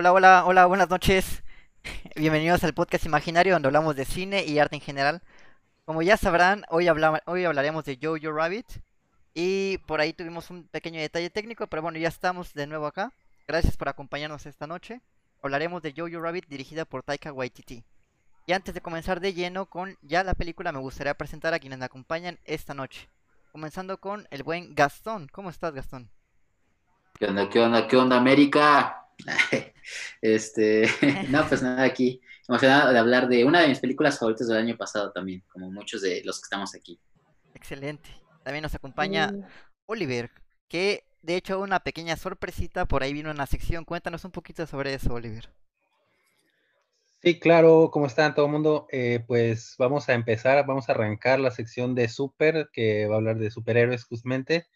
Hola, hola, hola, buenas noches. Bienvenidos al podcast imaginario donde hablamos de cine y arte en general. Como ya sabrán, hoy, hoy hablaremos de Jojo Rabbit. Y por ahí tuvimos un pequeño detalle técnico, pero bueno, ya estamos de nuevo acá. Gracias por acompañarnos esta noche. Hablaremos de Jojo Rabbit dirigida por Taika Waititi. Y antes de comenzar de lleno con ya la película, me gustaría presentar a quienes me acompañan esta noche. Comenzando con el buen Gastón. ¿Cómo estás, Gastón? ¿Qué onda, qué onda, qué onda, América? Este, no, pues nada, aquí emocionado de hablar de una de mis películas favoritas del año pasado también, como muchos de los que estamos aquí. Excelente. También nos acompaña Oliver, que de hecho una pequeña sorpresita, por ahí vino una sección. Cuéntanos un poquito sobre eso, Oliver. Sí, claro, ¿cómo están todo el mundo? Eh, pues vamos a empezar, vamos a arrancar la sección de Super, que va a hablar de superhéroes justamente.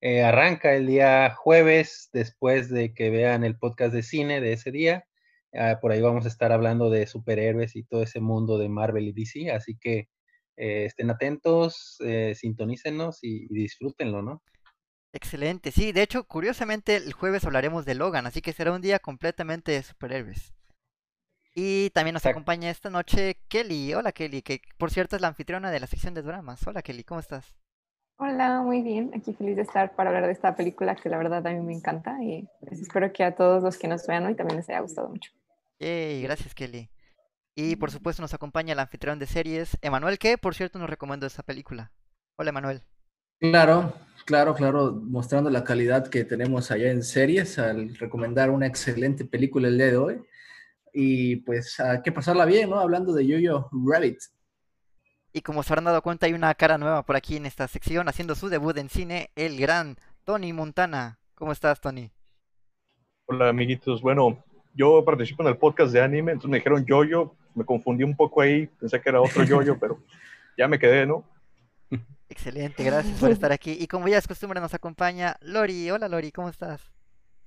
Eh, arranca el día jueves, después de que vean el podcast de cine de ese día. Ah, por ahí vamos a estar hablando de superhéroes y todo ese mundo de Marvel y DC, así que eh, estén atentos, eh, sintonícenos y, disfrútenlo, ¿no? Excelente, sí, de hecho, curiosamente el jueves hablaremos de Logan, así que será un día completamente de superhéroes. Y también nos acompaña esta noche Kelly. Hola Kelly, que por cierto es la anfitriona de la sección de dramas. Hola Kelly, ¿cómo estás? Hola, muy bien. Aquí feliz de estar para hablar de esta película que la verdad a mí me encanta y pues, espero que a todos los que nos vean hoy también les haya gustado mucho. Yay, gracias Kelly. Y por supuesto nos acompaña el anfitrión de series, Emanuel, que por cierto nos recomendó esta película. Hola Emanuel. Claro, claro, claro, mostrando la calidad que tenemos allá en series al recomendar una excelente película el día de hoy. Y pues hay que pasarla bien, ¿no? Hablando de Yo-Yo Rabbit. Y como se habrán dado cuenta, hay una cara nueva por aquí en esta sección, haciendo su debut en cine, el gran Tony Montana. ¿Cómo estás, Tony? Hola, amiguitos. Bueno, yo participo en el podcast de anime, entonces me dijeron yo-yo, me confundí un poco ahí, pensé que era otro yo-yo, pero ya me quedé, ¿no? Excelente, gracias por estar aquí. Y como ya es costumbre, nos acompaña Lori. Hola, Lori, ¿cómo estás?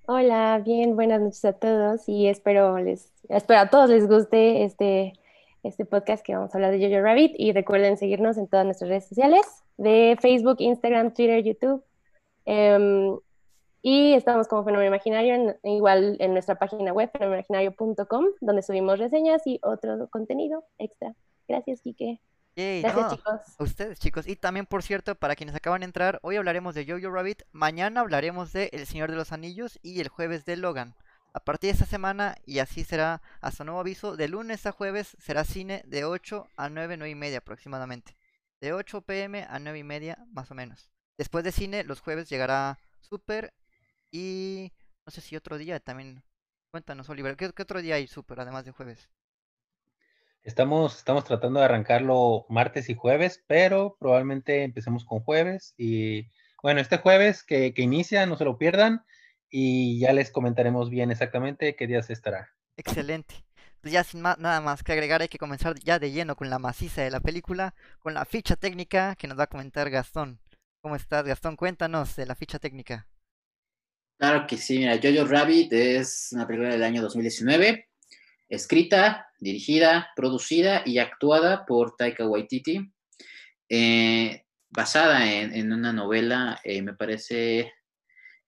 Hola, bien, buenas noches a todos y espero les espero a todos les guste este este podcast que vamos a hablar de Jojo Rabbit y recuerden seguirnos en todas nuestras redes sociales de Facebook, Instagram, Twitter, YouTube. Em, y estamos como Fenómeno Imaginario, igual en nuestra página web, fenomenimaginario.com, donde subimos reseñas y otro contenido extra. Gracias, Kike. Gracias, chicos. A ustedes, chicos. Y también, por cierto, para quienes acaban de entrar, hoy hablaremos de Jojo Rabbit, mañana hablaremos de El Señor de los Anillos y el jueves de Logan. A partir de esta semana, y así será hasta nuevo aviso, de lunes a jueves será cine de 8 a 9, 9 y media aproximadamente. De 8 pm a 9 y media más o menos. Después de cine, los jueves llegará Super y no sé si otro día también. Cuéntanos, Oliver, ¿qué, otro día hay Super además de jueves? Estamos, estamos tratando de arrancarlo martes y jueves, pero probablemente empecemos con jueves. Y bueno, este jueves que, que inicia, no se lo pierdan y ya les comentaremos bien exactamente qué días estará. Excelente. Pues ya sin nada más que agregar, hay que comenzar ya de lleno con la maciza de la película, con la ficha técnica que nos va a comentar Gastón. ¿Cómo estás, Gastón? Cuéntanos de la ficha técnica. Claro que sí, mira, Jojo Rabbit es una película del año 2019, escrita, dirigida, producida y actuada por Taika Waititi, eh, basada en, una novela, eh, me parece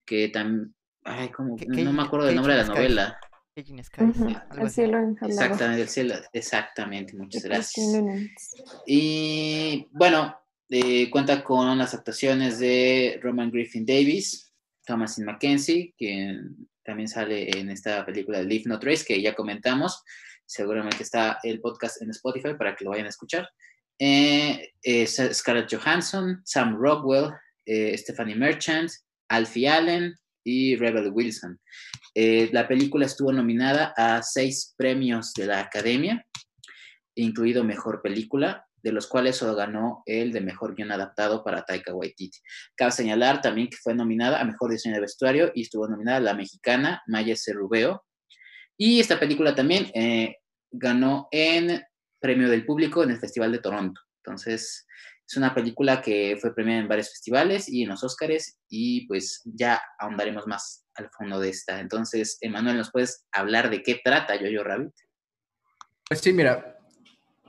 que también Ay, como, no me acuerdo del nombre de la novela. el cielo Exactamente, el cielo, exactamente, muchas gracias. Y bueno, eh, cuenta con las actuaciones de Roman Griffin Davis, Thomasin McKenzie, que también sale en esta película de Leave No Trace, que ya comentamos. Seguramente está el podcast en Spotify para que lo vayan a escuchar. Eh, eh, Scarlett Johansson, Sam Rockwell, Stephanie Merchant, Alfie Allen, y Rebel Wilson. Eh, la película estuvo nominada a seis premios de la Academia, incluido Mejor Película, de los cuales solo ganó el de Mejor Guión Adaptado para Taika Waititi. Cabe señalar también que fue nominada a Mejor Diseño de Vestuario y estuvo nominada la mexicana Maya Cerubeo. Y esta película también eh, ganó en Premio del Público en el Festival de Toronto. Entonces, es una película que fue premiada en varios festivales y en los Oscars y pues ya ahondaremos más al fondo de esta. Entonces, Emanuel, ¿nos puedes hablar de qué trata Jojo Rabbit? Pues sí, mira,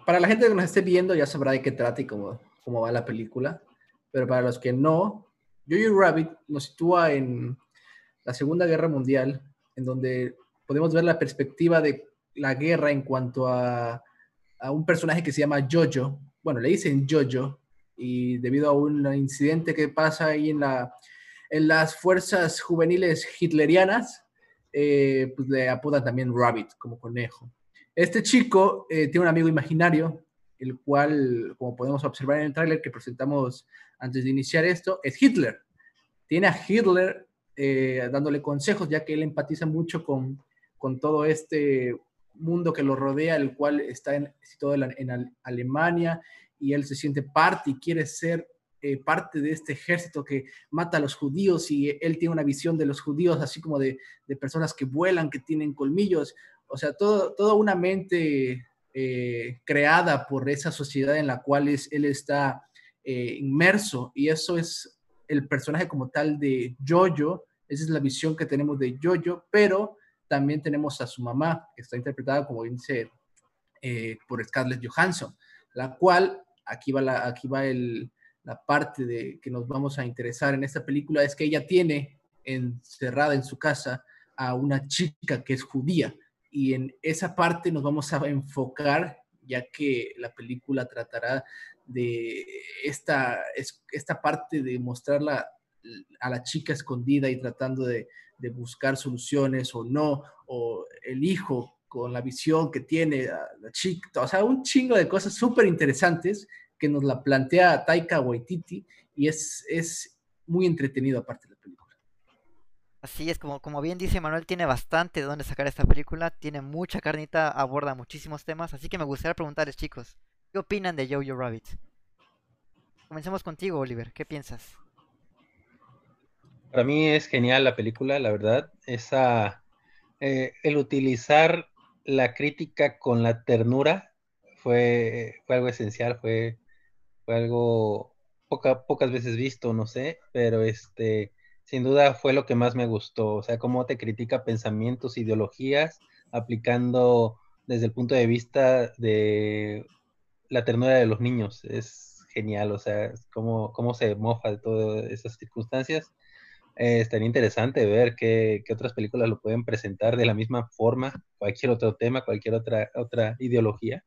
para la gente que nos esté viendo ya sabrá de qué trata y cómo, cómo va la película, pero para los que no, Jojo Rabbit nos sitúa en la Segunda Guerra Mundial, en donde podemos ver la perspectiva de la guerra en cuanto a, a un personaje que se llama Jojo. Bueno, le dicen Jojo y debido a un incidente que pasa ahí en, la, en las fuerzas juveniles hitlerianas, eh, pues le apodan también Rabbit como conejo. Este chico eh, tiene un amigo imaginario, el cual, como podemos observar en el tráiler que presentamos antes de iniciar esto, es Hitler. Tiene a Hitler eh, dándole consejos, ya que él empatiza mucho con, con todo este mundo que lo rodea, el cual está en, situado en, Alemania y él se siente parte y quiere ser eh, parte de este ejército que mata a los judíos y él tiene una visión de los judíos así como de, de personas que vuelan, que tienen colmillos, o sea, todo, toda una mente eh, creada por esa sociedad en la cual es, él está eh, inmerso. Y eso es el personaje como tal de Jojo, esa es la visión que tenemos de Jojo, pero también tenemos a su mamá, que está interpretada, como dice, por Scarlett Johansson, la cual, aquí va, la, aquí va el, la parte de que nos vamos a interesar en esta película, es que ella tiene encerrada en su casa a una chica que es judía, y en esa parte nos vamos a enfocar, ya que la película tratará de esta, esta parte de mostrarla a la chica escondida y tratando de, de buscar soluciones o no, o el hijo con la visión que tiene la chica, o sea, un chingo de cosas súper interesantes que nos la plantea Taika Waititi y es, es muy entretenido aparte de la película. Así es, como, como bien dice Manuel, tiene bastante de dónde sacar esta película, tiene mucha carnita, aborda muchísimos temas, así que me gustaría preguntarles chicos, ¿qué opinan de Jojo Rabbit? Comencemos contigo, Oliver, ¿qué piensas? Para mí es genial la película, la verdad. Esa, eh, el utilizar la crítica con la ternura fue, fue algo esencial, fue, fue algo pocas veces visto, no sé, pero este, sin duda fue lo que más me gustó. O sea, cómo te critica pensamientos, ideologías, aplicando desde el punto de vista de la ternura de los niños. Es genial, o sea, cómo, cómo se mofa de todas esas circunstancias eh, estaría interesante ver qué, otras películas lo pueden presentar de la misma forma, cualquier otro tema, cualquier otra, otra ideología.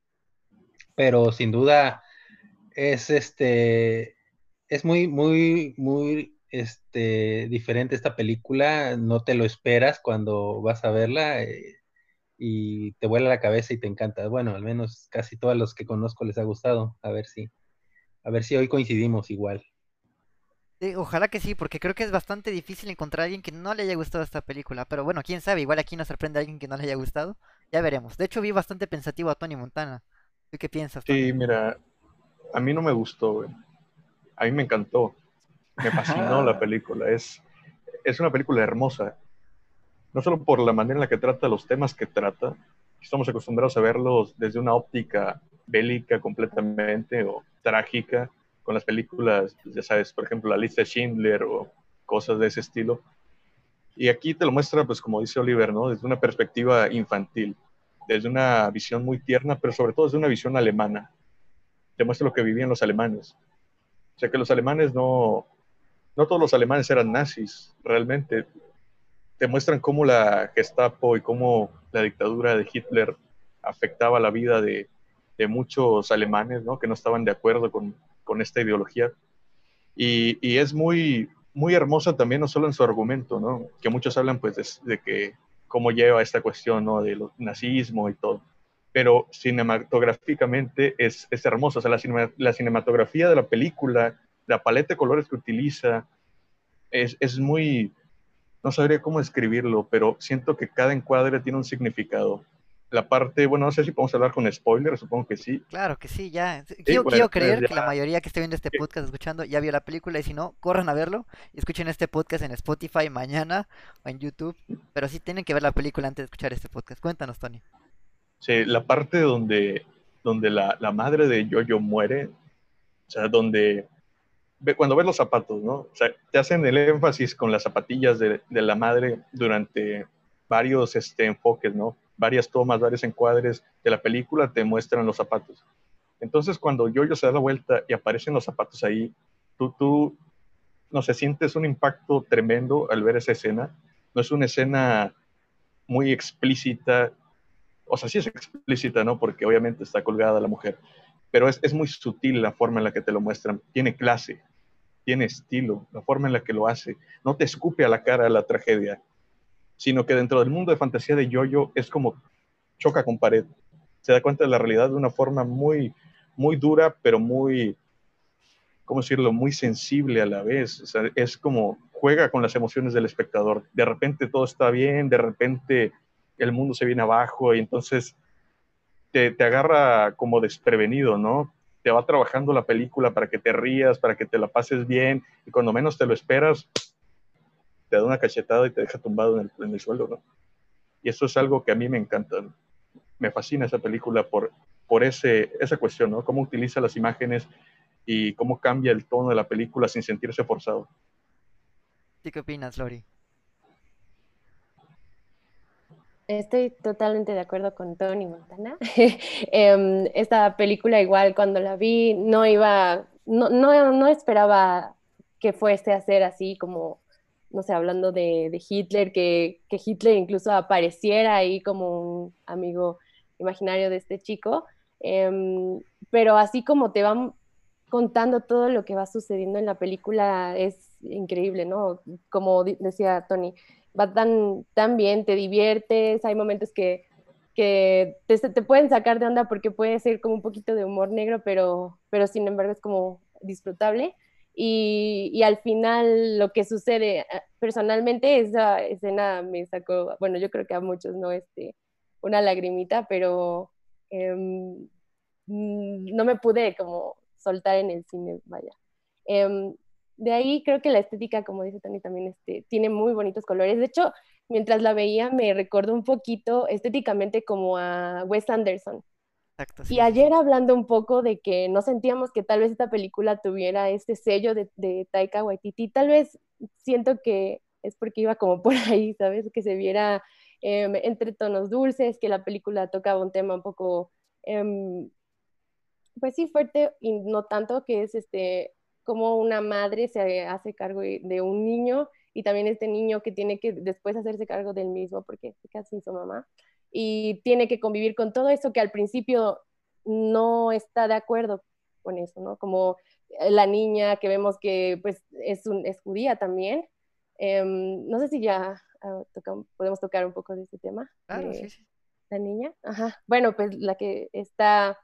Pero sin duda es este es muy, muy, muy este, diferente esta película. No te lo esperas cuando vas a verla eh, y te vuela la cabeza y te encanta. Bueno, al menos casi todos los que conozco les ha gustado. A ver si, a ver si hoy coincidimos igual ojalá que sí, porque creo que es bastante difícil encontrar a alguien que no le haya gustado esta película. Pero bueno, quién sabe, igual aquí nos sorprende a alguien que no le haya gustado. Ya veremos. De hecho, vi bastante pensativo a Tony Montana. ¿Tú qué piensas? Sí, mira, a mí no me gustó, güey. A mí me encantó. Me fascinó la película. Es, es una película hermosa. No solo por la manera en la que trata los temas que trata. Estamos acostumbrados a verlos desde una óptica bélica completamente o trágica con las películas, ya sabes, por ejemplo, la lista de Schindler o cosas de ese estilo. Y aquí te lo muestra, pues como dice Oliver, ¿no? Desde una perspectiva infantil, desde una visión muy tierna, pero sobre todo desde una visión alemana. Te muestra lo que vivían los alemanes. O sea que los alemanes no, no todos los alemanes eran nazis, realmente. Te muestran cómo la Gestapo y cómo la dictadura de Hitler afectaba la vida de, de muchos alemanes, ¿no? Que no estaban de acuerdo con, con esta ideología. Y, es muy, muy hermosa también, no solo en su argumento, ¿no? que muchos hablan pues de, que cómo lleva esta cuestión ¿no? del nazismo y todo, pero cinematográficamente es, es hermosa, o sea, la, la, cinematografía de la película, la paleta de colores que utiliza, es, es muy, no sabría cómo describirlo, pero siento que cada encuadre tiene un significado la parte, bueno, no sé si podemos hablar con spoilers, supongo que sí. Claro que sí, ya. Quiero, quiero creer que la mayoría que esté viendo este podcast, escuchando, ya vio la película y si no, corran a verlo y escuchen este podcast en Spotify mañana o en YouTube. Pero sí tienen que ver la película antes de escuchar este podcast. Cuéntanos, Tony. Sí, la parte donde, donde la, la madre de Yoyo muere, o sea, donde cuando ves los zapatos, ¿no? O sea, te hacen el énfasis con las zapatillas de, de la madre durante varios este, enfoques, ¿no? Varias tomas, varios encuadres de la película te muestran los zapatos. Entonces, cuando Yoyo se da la vuelta y aparecen los zapatos ahí, tú, tú, no sé, sientes un impacto tremendo al ver esa escena. No es una escena muy explícita, o sea, sí es explícita, ¿no? Porque obviamente está colgada la mujer, pero es, es muy sutil la forma en la que te lo muestran, tiene clase, tiene estilo, la forma en la que lo hace, no te escupe a la cara la tragedia, sino que dentro del mundo de fantasía de Yoyo es como choca con pared, se da cuenta de la realidad de una forma muy, muy dura, pero muy, ¿cómo decirlo?, muy sensible a la vez. es como juega con las emociones del espectador. De repente todo está bien, de repente el mundo se viene abajo y entonces te, te agarra como desprevenido, ¿no? Te va trabajando la película para que te rías, para que te la pases bien y cuando menos te lo esperas, te da una cachetada y te deja tumbado en el, en el suelo, ¿no? Y eso es algo que a mí me encanta me fascina esa película por, por ese, esa cuestión, ¿no? Cómo utiliza las imágenes y cómo cambia el tono de la película sin sentirse forzado. qué opinas, Lori? Estoy totalmente de acuerdo con Tony Montana. Em, esta película igual cuando la vi no iba, no, no, no, esperaba que fuese a ser así como, no sé, hablando de, Hitler, que, que, Hitler incluso apareciera ahí como un amigo imaginario de este chico, em, pero así como te van contando todo lo que va sucediendo en la película es increíble, ¿no? Como decía Tony, va tan, tan bien, te diviertes, hay momentos que, que te, te, pueden sacar de onda porque puede ser como un poquito de humor negro, pero, pero sin embargo es como disfrutable. Y, y, al final lo que sucede, eh, personalmente esa escena me sacó, bueno, yo creo que a muchos, ¿no? Este, una lagrimita, pero mm, no me pude como soltar en el cine, vaya. Em, de ahí creo que la estética, como dice Tony, también este, tiene muy bonitos colores. De hecho, mientras la veía me recordó un poquito estéticamente como a Wes Anderson. Y ayer hablando un poco de que no sentíamos que tal vez esta película tuviera este sello de, de Taika Waititi, tal vez siento que es porque iba como por ahí, ¿sabes? Que se viera Em, entre tonos dulces, que la película tocaba un tema un poco, em, pues sí, fuerte y no tanto, que es este, como una madre se hace cargo de un niño y también este niño que tiene que después hacerse cargo del mismo porque se queda sin su mamá y tiene que convivir con todo eso que al principio no está de acuerdo con eso, ¿no? Como la niña que vemos que pues es, un, es judía también. Em, no sé si ya Ah, podemos tocar un poco de ese tema. Claro, sí, sí. La niña. Ajá. Bueno, pues la que está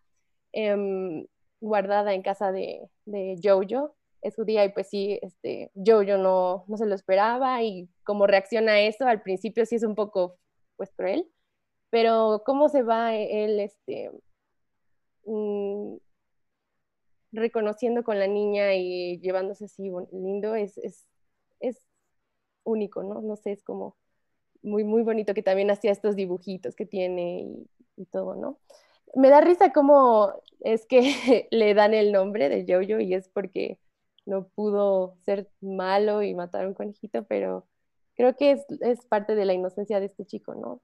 em, guardada en casa de, de Jojo es judía y pues sí, este, Jojo no, no se lo esperaba y cómo reacciona a eso, al principio sí es un poco pues cruel, pero cómo se va él este, mm, reconociendo con la niña y llevándose así lindo, es, es, es único, ¿no? No sé, es como muy, muy bonito que también hacía estos dibujitos que tiene y, todo, ¿no? Me da risa cómo es que le dan el nombre de Jojo y es porque no pudo ser malo y matar a un conejito, pero creo que es, es, parte de la inocencia de este chico, ¿no?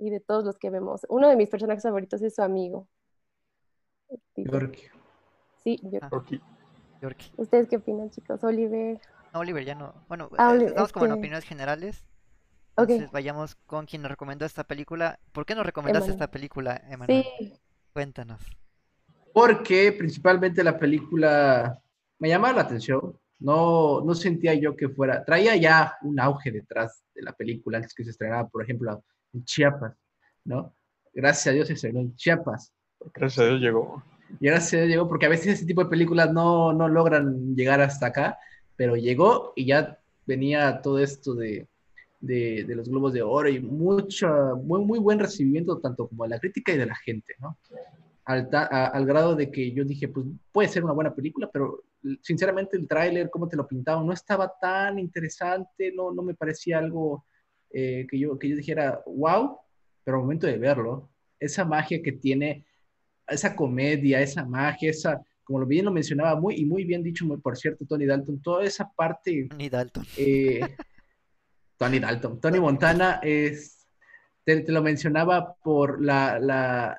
Y de todos los que vemos. Uno de mis personajes favoritos es su amigo. Yorkie. Sí, Yorkie. ¿Ustedes qué opinan, chicos? Oliver. No, Oliver ya no. Bueno, ah, estamos como en opiniones generales. Entonces vayamos con quien nos recomendó esta película. ¿Por qué nos recomendaste esta película, Emanuel? Sí. Cuéntanos. Porque principalmente la película me llamaba la atención. No, no sentía yo que fuera. Traía ya un auge detrás de la película antes que se estrenara, por ejemplo, en Chiapas, ¿no? Gracias a Dios se estrenó en Chiapas. Gracias a Dios llegó. Y gracias a Dios llegó, porque a veces ese tipo de películas no, no logran llegar hasta acá pero llegó y ya venía todo esto de, de, los globos de oro y mucho, muy, muy buen recibimiento tanto como de la crítica y de la gente, ¿no? Al, al, grado de que yo dije, pues puede ser una buena película, pero sinceramente el tráiler, cómo te lo pintaban, no estaba tan interesante, no, no me parecía algo eh, que, yo, que yo dijera, wow, pero al momento de verlo, esa magia que tiene, esa comedia, esa magia, esa, como bien lo mencionaba, muy y muy bien dicho, por cierto, Tony Dalton, toda esa parte. Tony Dalton. Eh, Tony Dalton. Tony Montana es, te, lo mencionaba por la, la,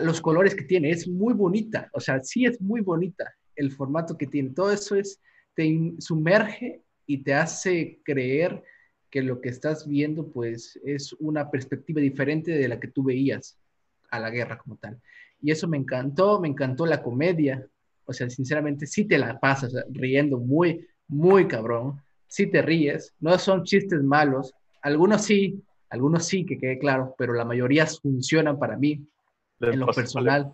los colores que tiene, es muy bonita, o sea, sí es muy bonita el formato que tiene, todo eso es, te sumerge y te hace creer que lo que estás viendo pues es una perspectiva diferente de la que tú veías a la guerra como tal. Y eso me encantó, me encantó la comedia, o sea, sinceramente sí te la pasas riendo muy, muy cabrón, sí te ríes, no son chistes malos, algunos sí, algunos sí, que quede claro, pero la mayoría funcionan para mí, en lo personal.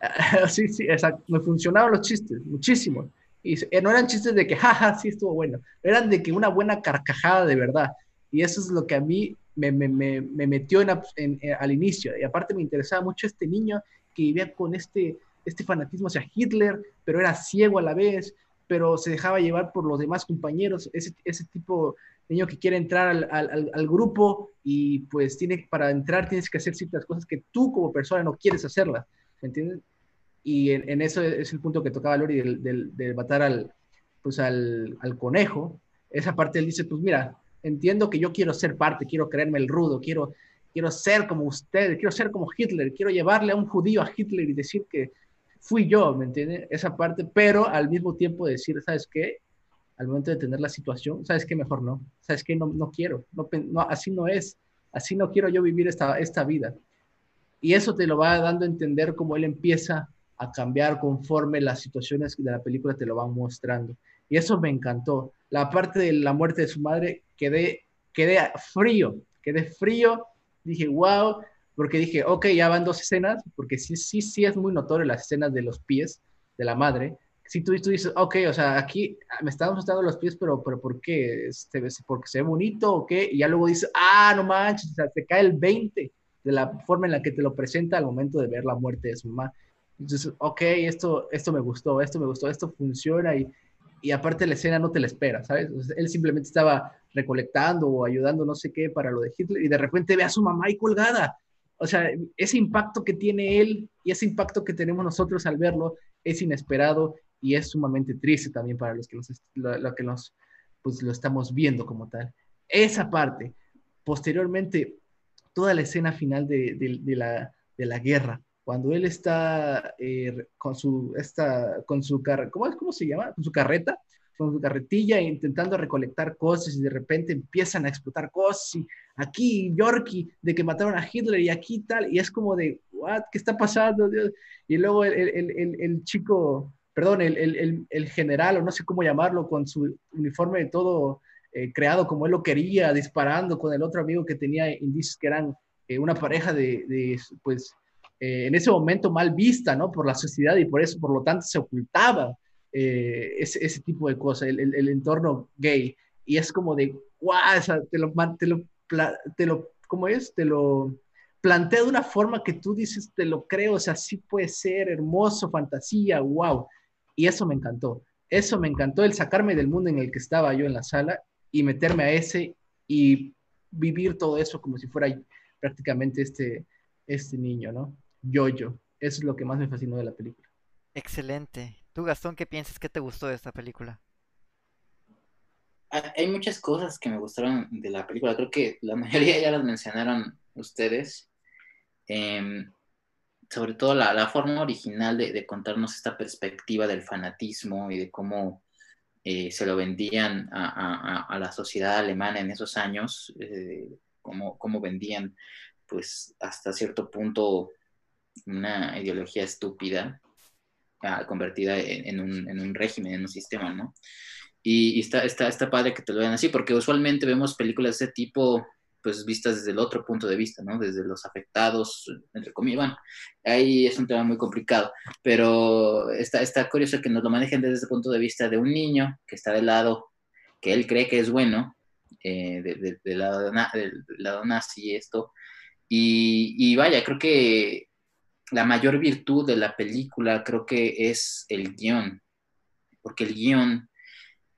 sí, sí, exacto, me funcionaban los chistes, muchísimo. Y eh, no eran chistes de que, jaja, sí estuvo bueno. Eran de que una buena carcajada de verdad. Y eso es lo que a mí me, me, me, me metió en, eh, al inicio. Y aparte me interesaba mucho este niño que vivía con este, este fanatismo hacia Hitler, pero era ciego a la vez, pero se dejaba llevar por los demás compañeros. Ese, ese tipo de niño que quiere entrar al, al, al, grupo y pues tiene, para entrar tienes que hacer ciertas cosas que tú como persona no quieres hacerlas. ¿Me entiendes? Y en, eso es el punto que tocaba Lori de matar al, pues al, al, conejo. Esa parte él dice, pues mira, entiendo que yo quiero ser parte, quiero creerme el rudo, quiero, quiero ser como usted, quiero ser como Hitler, quiero llevarle a un judío a Hitler y decir que fui yo, ¿me entiende? Esa parte, pero al mismo tiempo decir, ¿sabes qué? Al momento de tener la situación, ¿sabes qué? Mejor no, ¿sabes qué? No, no quiero, no, no, así no es, así no quiero yo vivir esta, esta vida. Y eso te lo va dando a entender cómo él empieza a cambiar conforme las situaciones de la película te lo van mostrando. Y eso me encantó. La parte de la muerte de su madre, quedé, quedé frío, quedé frío, dije, wow, porque dije, ok, ya van dos escenas, porque sí, sí, sí es muy notorio las escenas de los pies de la madre. Si tú, tú dices, ok, o sea, aquí me están mostrando los pies, pero, pero ¿por qué? ¿Este, ¿Porque se ve bonito o qué? Y ya luego dices, ah, no manches, o sea, te cae el 20 de la forma en la que te lo presenta al momento de ver la muerte de su mamá. Entonces, ok, esto, esto me gustó, esto me gustó, esto funciona y, y aparte la escena no te la espera, ¿sabes? él simplemente estaba recolectando o ayudando no sé qué para lo de Hitler y de repente ve a su mamá ahí colgada. O sea, ese impacto que tiene él y ese impacto que tenemos nosotros al verlo es inesperado y es sumamente triste también para los que, lo, que nos, pues, lo estamos viendo como tal. Esa parte, posteriormente, toda la escena final de, de, la, de la guerra, cuando él está eh, con su, esta, con su car ¿cómo, ¿cómo se llama? Con su carreta, con su carretilla intentando recolectar cosas y de repente empiezan a explotar cosas y aquí Yorkie de que mataron a Hitler y aquí tal y es como de what qué está pasando y luego el, el, el, chico perdón el, general o no sé cómo llamarlo con su uniforme todo eh, creado como él lo quería disparando con el otro amigo que tenía indicios que eran eh, una pareja de, de pues eh, en ese momento mal vista, ¿no? Por la sociedad y por eso, por lo tanto, se ocultaba eh, ese, ese, tipo de cosas, el, el, entorno gay. Y es como de, guau, o sea, te lo, te lo, te lo, ¿cómo es? Te lo plantea de una forma que tú dices, te lo creo, o sea, sí puede ser hermoso, fantasía, wow. Y eso me encantó. Eso me encantó, el sacarme del mundo en el que estaba yo en la sala y meterme a ese y vivir todo eso como si fuera prácticamente este, este niño, ¿no? Yo-Yo. Eso es lo que más me fascinó de la película. Excelente. Tú, Gastón, ¿qué piensas? ¿Qué te gustó de esta película? Hay muchas cosas que me gustaron de la película. Creo que la mayoría ya las mencionaron ustedes. Em, sobre todo la, forma original de, contarnos esta perspectiva del fanatismo y de cómo eh, se lo vendían a, la sociedad alemana en esos años, eh, cómo, cómo, vendían pues hasta cierto punto una ideología estúpida ah, convertida en, un, régimen, en un sistema, ¿no? Y, está, está, está padre que te lo vean así, porque usualmente vemos películas de ese tipo, pues vistas desde el otro punto de vista, ¿no? Desde los afectados, entre comillas, bueno, ahí es un tema muy complicado, pero está, está curioso que nos lo manejen desde el punto de vista de un niño que está del lado que él cree que es bueno, eh, del de, lado, de, lado nazi, esto, y, vaya, creo que la mayor virtud de la película creo que es el guion, porque el guion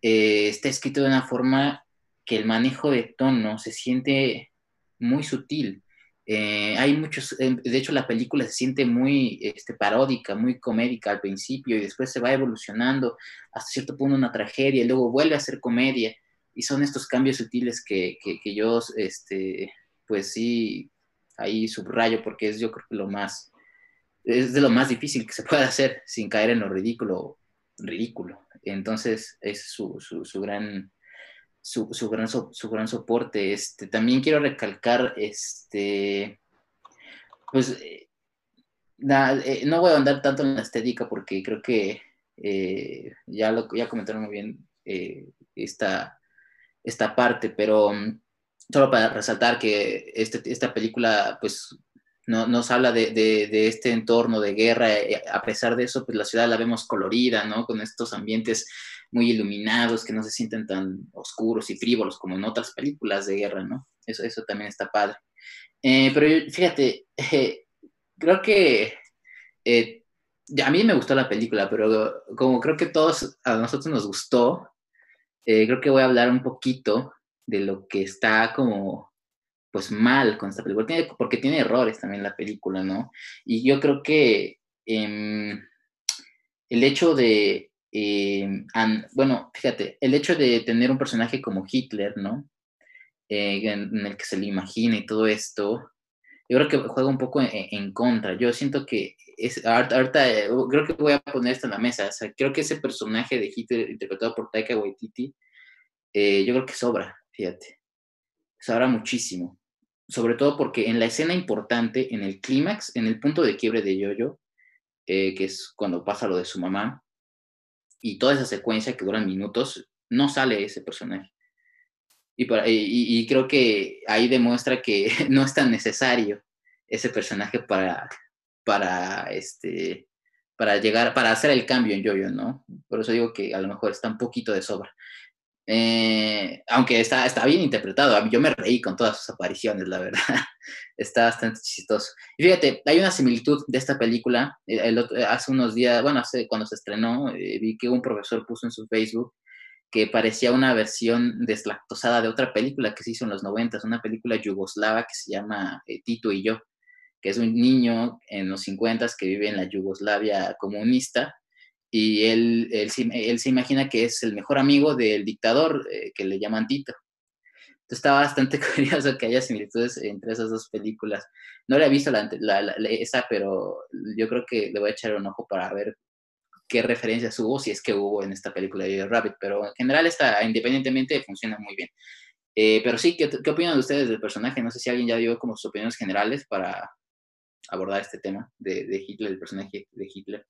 eh, está escrito de una forma que el manejo de tono se siente muy sutil. Eh, hay muchos, eh, de hecho la película se siente muy este, paródica, muy comédica al principio y después se va evolucionando hasta cierto punto una tragedia y luego vuelve a ser comedia y son estos cambios sutiles que, que, que yo, este, pues sí, ahí subrayo porque es yo creo que lo más, es de lo más difícil que se puede hacer sin caer en lo ridículo, ridículo. Entonces es su, su, gran su, gran, su gran soporte. Este, también quiero recalcar, este, pues, eh, eh, no voy a andar tanto en la estética porque creo que eh, ya, lo, ya comentaron muy bien esta, esta parte, pero mm, solo para resaltar que este, esta película, pues, no, nos habla de, de, este entorno de guerra, a pesar de eso, pues la ciudad la vemos colorida, ¿no? Con estos ambientes muy iluminados, que no se sienten tan oscuros y frívolos como en otras películas de guerra, ¿no? Eso, eso también está padre. Eh, pero fíjate, eh, creo que eh, a mí me gustó la película, pero como creo que todos a nosotros nos gustó, creo que voy a hablar un poquito de lo que está como pues mal con esta película, porque tiene errores también la película, ¿no? Y yo creo que em, el hecho de eh, bueno, fíjate, el hecho de tener un personaje como Hitler, ¿no? Eh, en, el que se le imagina y todo esto, yo creo que juega un poco en, contra. Yo siento que es, ahorita, eh, creo que voy a poner esto en la mesa. O sea, creo que ese personaje de Hitler interpretado por Taika Waititi, yo creo que sobra, fíjate. Sobra muchísimo. Sobre todo porque en la escena importante, en el clímax, en el punto de quiebre de Yoyo, que es cuando pasa lo de su mamá, y toda esa secuencia que duran minutos, no sale ese personaje. Y, y, creo que ahí demuestra que no es tan necesario ese personaje para, para, este, para llegar, para hacer el cambio en Jojo, ¿no? Por eso digo que a lo mejor está un poquito de sobra. Eh, aunque está, está bien interpretado, yo me reí con todas sus apariciones, la verdad. está bastante chistoso. Y fíjate, hay una similitud de esta película. hace unos días, bueno, hace, cuando se estrenó, eh, vi que un profesor puso en su Facebook que parecía una versión deslactosada de otra película que se hizo en los 90, una película yugoslava que se llama eh, Tito y yo, que es un niño en los 50 que vive en la Yugoslavia comunista y él, él, él, se imagina que es el mejor amigo del dictador eh, que le llaman Tito. Entonces está bastante curioso que haya similitudes entre esas dos películas. No le he visto la, esa, pero yo creo que le voy a echar un ojo para ver qué referencias hubo, si es que hubo en esta película de Rabbit, pero en general está, independientemente, funciona muy bien. Eh, pero sí, ¿qué, ¿qué opinan ustedes del personaje? No sé si alguien ya dio como sus opiniones generales para abordar este tema de, de Hitler, el personaje de Hitler.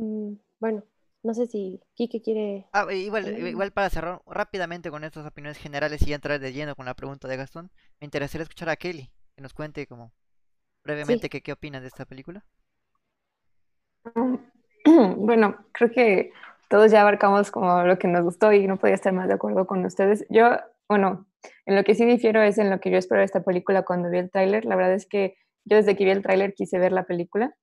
Mm, bueno, no sé si Kike quiere... Ah, igual, igual para cerrar rápidamente con estas opiniones generales y entrar de lleno con la pregunta de Gastón, me interesaría escuchar a Kelly, que nos cuente como brevemente qué, qué opina de esta película. Bueno, creo que todos ya abarcamos como lo que nos gustó y no podía estar más de acuerdo con ustedes. Yo, bueno, en lo que sí difiero es en lo que yo esperaba de esta película cuando vi el tráiler. La verdad es que yo desde que vi el tráiler quise ver la película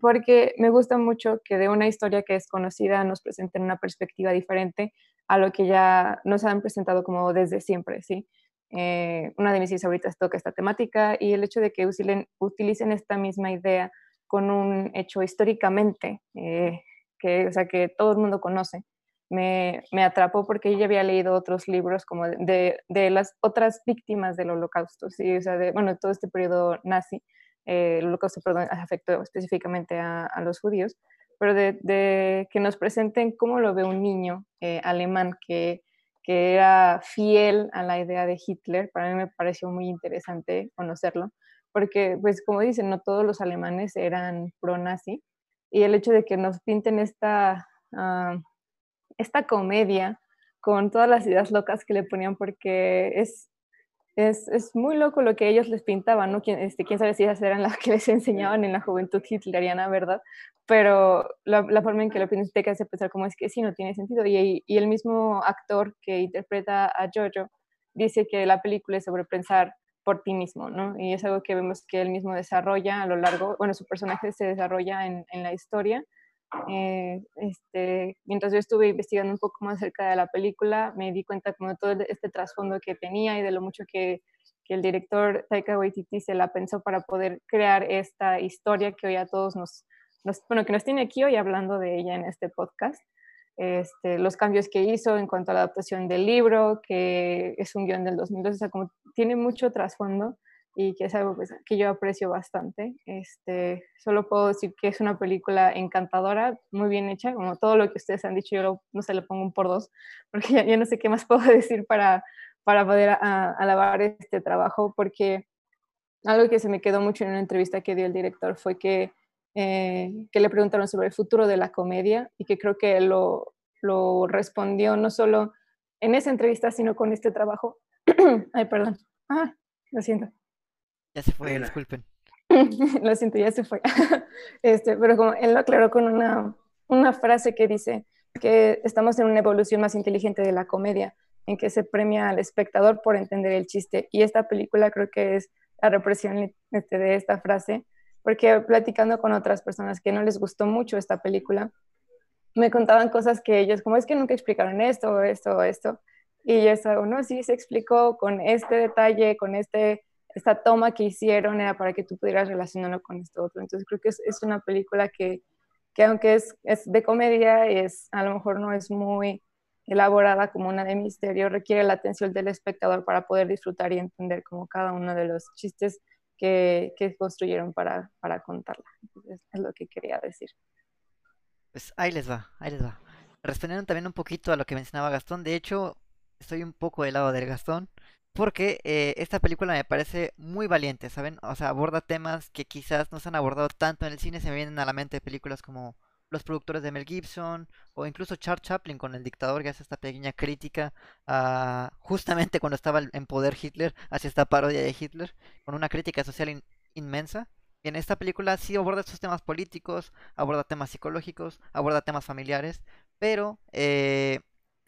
porque me gusta mucho que de una historia que es conocida nos presenten una perspectiva diferente a lo que ya nos han presentado como desde siempre, ¿sí? Eh, una de mis favoritas toca esta temática y el hecho de que utilicen, utilicen esta misma idea con un hecho históricamente, eh, que, o sea, que todo el mundo conoce, me, me, atrapó porque yo había leído otros libros como de, de, las otras víctimas del holocausto, ¿sí? o sea, de, bueno, todo este periodo nazi, el holocausto perdón, afectó específicamente a, los judíos, pero de, que nos presenten cómo lo ve un niño eh, alemán que, que era fiel a la idea de Hitler, para mí me pareció muy interesante conocerlo, porque pues como dicen, no todos los alemanes eran pro-nazi, y el hecho de que nos pinten esta, ah, esta comedia con todas las ideas locas que le ponían, porque es, es, es, muy loco lo que ellos les pintaban, ¿no? ¿Quién, este, quién sabe si esas eran las que les enseñaban en la juventud hitleriana, ¿verdad? Pero la, forma en que lo pintan te hace pensar como es que sí, no tiene sentido. Y, y, el mismo actor que interpreta a Jojo dice que la película es sobre pensar por ti mismo, ¿no? Y es algo que vemos que él mismo desarrolla a lo largo, bueno, su personaje se desarrolla en, en la historia. Eh, este, mientras yo estuve investigando un poco más acerca de la película, me di cuenta como de todo este trasfondo que tenía y de lo mucho que, que, el director Taika Waititi se la pensó para poder crear esta historia que hoy a todos nos, nos, bueno, que nos tiene aquí hoy hablando de ella en este podcast. Este, los cambios que hizo en cuanto a la adaptación del libro, que es un guion del 2002, o sea, como tiene mucho trasfondo y que es algo pues, que yo aprecio bastante. Este, solo puedo decir que es una película encantadora, muy bien hecha, como todo lo que ustedes han dicho, yo no se le pongo un por dos, porque ya, no sé qué más puedo decir para, para poder alabar este trabajo, porque algo que se me quedó mucho en una entrevista que dio el director fue que, eh, que le preguntaron sobre el futuro de la comedia y que creo que lo, lo respondió no solo en esa entrevista, sino con este trabajo. Ay, perdón. Ah, lo siento. Ya se fue, disculpen. lo siento, ya se fue. este, pero como él lo aclaró con una, una frase que dice que estamos en una evolución más inteligente de la comedia, en que se premia al espectador por entender el chiste. Y esta película creo que es la represión este, de esta frase, porque platicando con otras personas que no les gustó mucho esta película, me contaban cosas que ellos, como es que nunca explicaron esto, esto, esto. Y yo estaba, no, sí, se explicó con este detalle, con este, esta toma que hicieron, era para que tú pudieras relacionarlo con esto otro. Entonces creo que es, es una película que, que aunque es, es, de comedia, es, a lo mejor no es muy elaborada como una de misterio, requiere la atención del espectador para poder disfrutar y entender como cada uno de los chistes que, que construyeron para, para contarla. Entonces, es lo que quería decir. Pues ahí les va, ahí les va. Respondiendo también un poquito a lo que mencionaba Gastón, de hecho, estoy un poco del lado del Gastón, porque eh, esta película me parece muy valiente, ¿saben? O sea, aborda temas que quizás no se han abordado tanto en el cine, se me vienen a la mente películas como los productores de Mel Gibson o incluso Charles Chaplin con El dictador que hace esta pequeña crítica justamente cuando estaba en poder Hitler hacia esta parodia de Hitler con una crítica social inmensa en esta película sí aborda estos temas políticos, aborda temas psicológicos, aborda temas familiares, pero eh,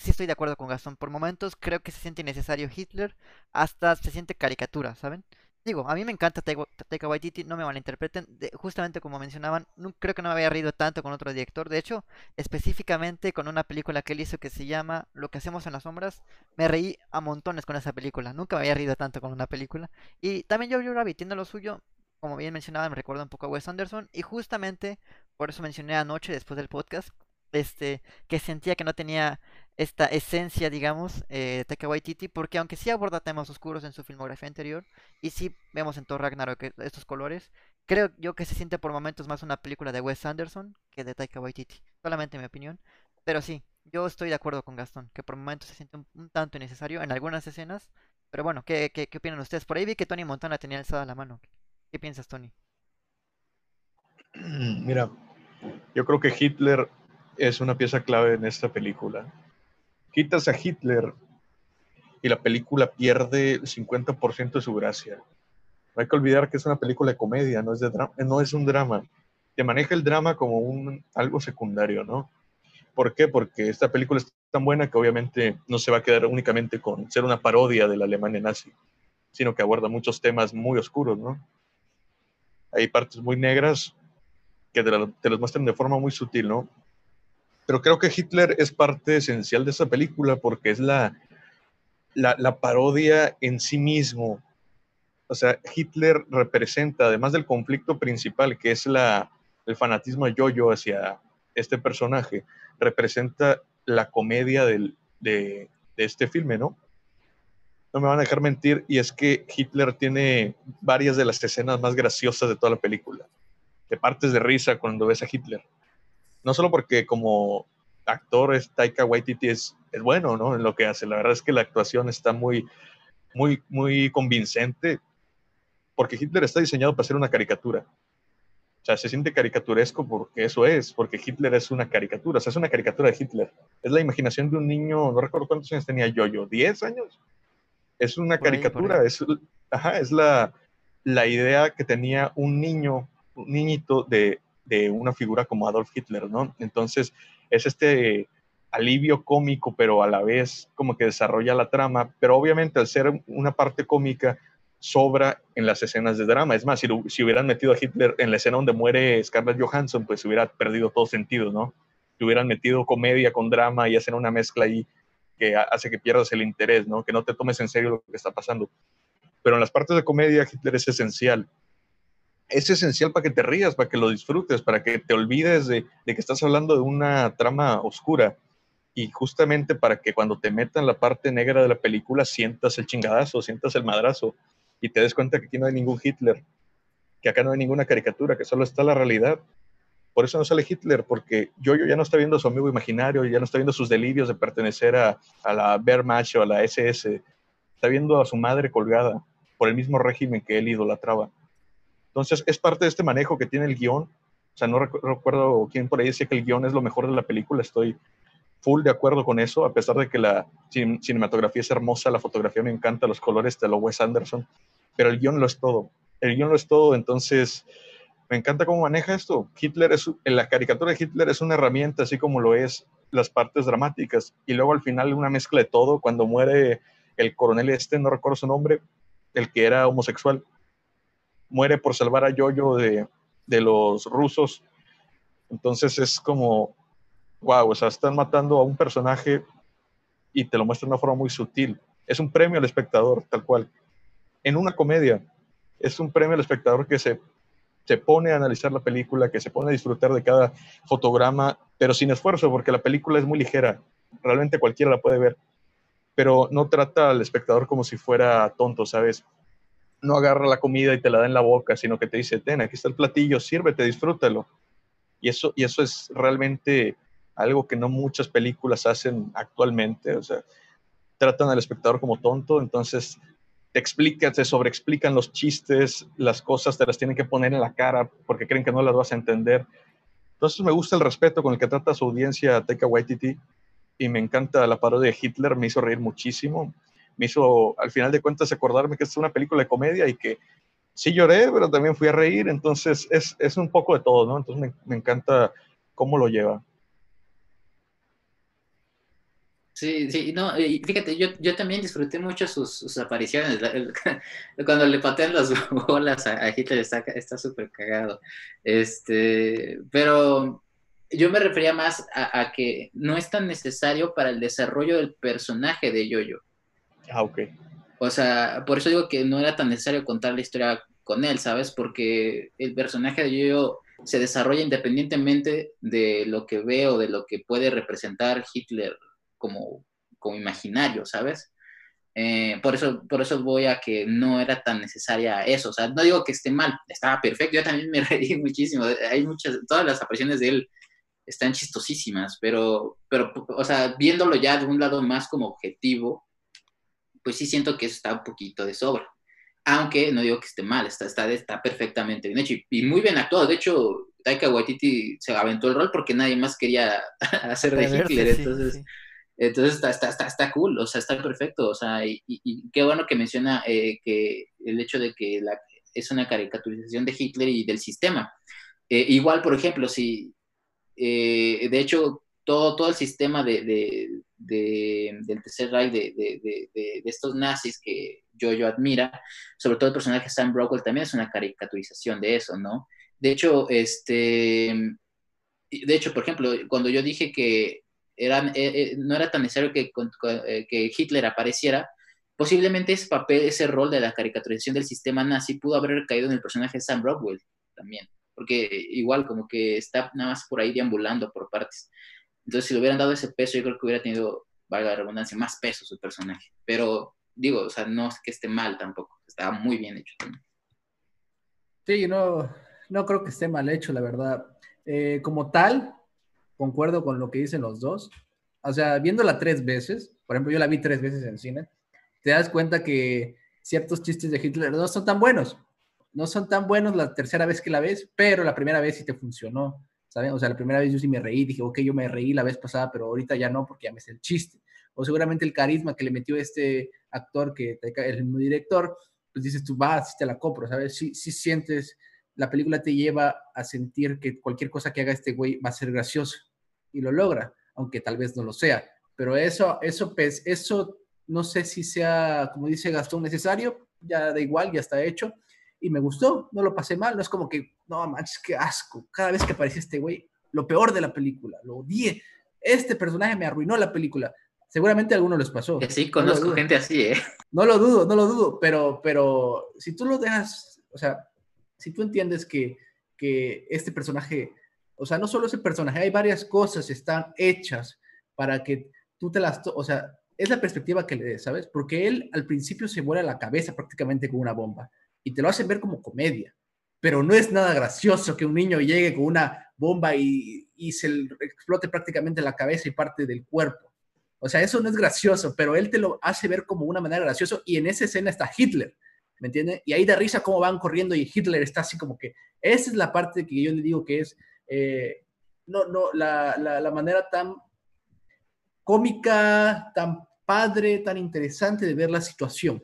sí estoy de acuerdo con Gastón. Por momentos creo que se siente innecesario Hitler, hasta se siente caricatura, ¿saben? Digo, a mí me encanta Taika Waititi, no me malinterpreten. justamente como mencionaban, no, creo que no me había reído tanto con otro director. De hecho, específicamente con una película que él hizo que se llama Lo que hacemos en las sombras, me reí a montones con esa película. Nunca me había reído tanto con una película. Y también Jojo Rabbit tiene lo suyo como bien mencionaba, me recuerda un poco a Wes Anderson. Y justamente por eso mencioné anoche, después del podcast, este, que sentía que no tenía esta esencia, digamos, eh, de Taika Waititi, porque aunque sí aborda temas oscuros en su filmografía anterior, y sí vemos en Thor Ragnarok estos colores, creo yo que se siente por momentos más una película de Wes Anderson que de Taika Waititi, solamente mi opinión. Pero sí, yo estoy de acuerdo con Gastón, que por momentos se siente un, tanto innecesario en algunas escenas, pero bueno, ¿qué, qué, qué opinan ustedes? Por ahí vi que Tony Montana tenía alzada la mano. ¿Qué piensas, Tony? Mira, yo creo que Hitler es una pieza clave en esta película. Quitas a Hitler y la película pierde el 50% de su gracia. No hay que olvidar que es una película de comedia, no es, de no es un drama. Te maneja el drama como un, algo secundario, ¿no? ¿Por qué? Porque esta película es tan buena que obviamente no se va a quedar únicamente con ser una parodia de la Alemania nazi, sino que aborda muchos temas muy oscuros, ¿no? hay partes muy negras que te, las muestran de forma muy sutil, ¿no? Pero creo que Hitler es parte esencial de esa película porque es la, la, parodia en sí mismo. O sea, Hitler representa, además del conflicto principal, que es la, el fanatismo Yo-Yo hacia este personaje, representa la comedia del, de, de este filme, ¿no? no me van a dejar mentir, y es que Hitler tiene varias de las escenas más graciosas de toda la película. Te partes de risa cuando ves a Hitler. No solo porque como actor es Taika Waititi es, es bueno, ¿no? En lo que hace. La verdad es que la actuación está muy, muy, muy convincente, porque Hitler está diseñado para ser una caricatura. O sea, se siente caricaturesco porque eso es, porque Hitler es una caricatura, o sea, es una caricatura de Hitler. Es la imaginación de un niño, no recuerdo cuántos años tenía yo, yo, ¿10 años? Es una caricatura, es, es la, la, idea que tenía un niño, un niñito de, de, una figura como Adolf Hitler, ¿no? Entonces, es este alivio cómico, pero a la vez como que desarrolla la trama, pero obviamente al ser una parte cómica, sobra en las escenas de drama. Es más, si, hubieran metido a Hitler en la escena donde muere Scarlett Johansson, pues hubiera perdido todo sentido, ¿no? Si hubieran metido comedia con drama y hacen una mezcla ahí, que hace que pierdas el interés, ¿no? Que no te tomes en serio lo que está pasando. Pero en las partes de comedia, Hitler es esencial. Es esencial para que te rías, para que lo disfrutes, para que te olvides de, que estás hablando de una trama oscura y justamente para que cuando te metan la parte negra de la película sientas el chingadazo, sientas el madrazo. y te des cuenta que aquí no hay ningún Hitler, que acá no hay ninguna caricatura, que solo está la realidad. Por eso no sale Hitler, porque Jojo ya no está viendo a su amigo imaginario, ya no está viendo sus delirios de pertenecer a, a la Wehrmacht o a la SS, está viendo a su madre colgada por el mismo régimen que él idolatraba. Entonces, es parte de este manejo que tiene el guion. O sea, no recuerdo quién por ahí decía que el guion es lo mejor de la película. Estoy full de acuerdo con eso, a pesar de que la cinematografía es hermosa, la fotografía me encanta, los colores de lo Wes Anderson, pero el guion lo es todo. El guion lo es todo, entonces me encanta cómo maneja esto. Hitler es, la caricatura de Hitler es una herramienta, así como lo es las partes dramáticas, y luego al final una mezcla de todo, cuando muere el coronel este, no recuerdo su nombre, el que era homosexual, muere por salvar a Yoyo de, de los rusos. Entonces es como wow, o sea, están matando a un personaje y te lo muestran de una forma muy sutil. Es un premio al espectador, tal cual. En una comedia, es un premio al espectador que se, se pone a analizar la película, que se pone a disfrutar de cada fotograma, pero sin esfuerzo, porque la película es muy ligera. Realmente cualquiera la puede ver. Pero no trata al espectador como si fuera tonto, ¿sabes? No agarra la comida y te la da en la boca, sino que te dice, ten, aquí está el platillo, sírvete, disfrútalo. Y eso, y eso es realmente algo que no muchas películas hacen actualmente, o sea, tratan al espectador como tonto, entonces te explican, te sobreexplican los chistes, las cosas te las tienen que poner en la cara porque creen que no las vas a entender. Entonces me gusta el respeto con el que trata su audiencia Taika Waititi y me encanta la parodia de Hitler, me hizo reír muchísimo, me hizo al final de cuentas acordarme que es una película de comedia y que sí lloré, pero también fui a reír, entonces es, es un poco de todo, ¿no? Entonces me, me encanta cómo lo lleva. Sí, sí, no, y fíjate, yo, yo también disfruté mucho sus, apariciones. Cuando le patean las bolas a, Hitler está súper cagado. Este, pero yo me refería más a, que no es tan necesario para el desarrollo del personaje de Yoyo. Ah, ok. O sea, por eso digo que no era tan necesario contar la historia con él, ¿sabes? Porque el personaje de Yoyo se desarrolla independientemente de lo que ve o de lo que puede representar Hitler como, como imaginario, ¿sabes? Eh, por, eso, por eso voy a que no era tan necesaria eso. O sea, no digo que esté mal, estaba perfecto. Yo también me reí muchísimo. Hay muchas, todas las apariciones de él están chistosísimas, pero, pero, o sea, viéndolo ya de un lado más como objetivo, pues sí siento que eso está un poquito de sobra. Aunque no digo que esté mal, está, está, está perfectamente bien hecho y, muy bien actuado. De hecho, Taika Waititi se aventó el rol porque nadie más quería hacer de Hitler. entonces, entonces está, está, está, está, cool, o sea, está perfecto, o sea, y, qué bueno que menciona eh, que el hecho de que la, es una caricaturización de Hitler y del sistema. Eh, igual, por ejemplo, si, eh, de hecho, todo, todo el sistema de, de, del tercer Reich, de, estos nazis que yo, yo admira, sobre todo el personaje Sam Rockwell también es una caricaturización de eso, ¿no? De hecho, este, de hecho, por ejemplo, cuando yo dije que eh, eh, no era tan necesario que, eh, que, Hitler apareciera, posiblemente ese papel, ese rol de la caricaturización del sistema nazi pudo haber caído en el personaje de Sam Rockwell también, porque igual como que está nada más por ahí deambulando por partes. Entonces, si le hubieran dado ese peso, yo creo que hubiera tenido, valga la redundancia, más peso su personaje. Pero digo, o sea, no es que esté mal tampoco, estaba muy bien hecho también. Sí, no, no creo que esté mal hecho, la verdad. como tal, concuerdo con lo que dicen los dos. O sea, viéndola tres veces, por ejemplo, yo la vi tres veces en cine, te das cuenta que ciertos chistes de Hitler no son tan buenos. No son tan buenos la tercera vez que la ves, pero la primera vez sí te funcionó, ¿saben? O sea, la primera vez yo sí me reí, dije, ok, yo me reí la vez pasada, pero ahorita ya no porque ya me sé el chiste. O seguramente el carisma que le metió este actor, que es el director, pues dices tú, va, sí te la compro, ¿sabes? Sí, sí sientes la película te lleva a sentir que cualquier cosa que haga este güey va a ser gracioso y lo logra, aunque tal vez no lo sea. Pero eso, eso, pues, eso no sé si sea, como dice Gastón, necesario, ya da igual, ya está hecho. Y me gustó, no lo pasé mal, no es como que, no manches, qué asco. Cada vez que aparecía este güey, lo peor de la película, lo odié. Este personaje me arruinó la película. Seguramente a algunos les pasó. Sí, conozco gente así, ¿eh? No lo dudo, no lo dudo, pero, pero si tú lo dejas, o sea, si tú entiendes que, que este personaje, o sea, no solo ese personaje, hay varias cosas están hechas para que tú te las, o sea, es la perspectiva que le des, ¿sabes? Porque él al principio se vuela la cabeza prácticamente con una bomba y te lo hacen ver como comedia, pero no es nada gracioso que un niño llegue con una bomba y, y se explote prácticamente la cabeza y parte del cuerpo. O sea, eso no es gracioso, pero él te lo hace ver como una manera graciosa y en esa escena está Hitler, ¿me entiendes? Y ahí da risa cómo van corriendo y Hitler está así como que, esa es la parte que yo le digo que es, eh, no, no, la, la, la manera tan cómica, tan padre, tan interesante de ver la situación.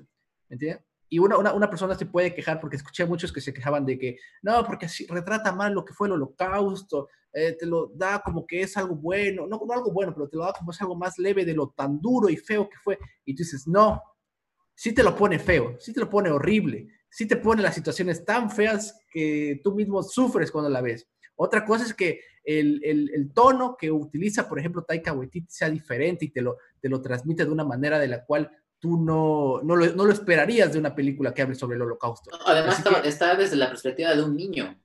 ¿Me entiendes? Y una, una, una, persona se puede quejar, porque escuché a muchos que se quejaban de que, no, porque así retrata mal lo que fue el holocausto, eh, te lo da como que es algo bueno, no como algo bueno, pero te lo da como es algo más leve de lo tan duro y feo que fue. Y tú dices, no, sí te lo pone feo, sí te lo pone horrible, sí te pone las situaciones tan feas que tú mismo sufres cuando la ves. Otra cosa es que el, el, el, tono que utiliza, por ejemplo, Taika Waititi sea diferente y te lo, te lo transmite de una manera de la cual tú no, no, lo, no lo esperarías de una película que hable sobre el holocausto. Además, está, que, está, desde la perspectiva de un niño.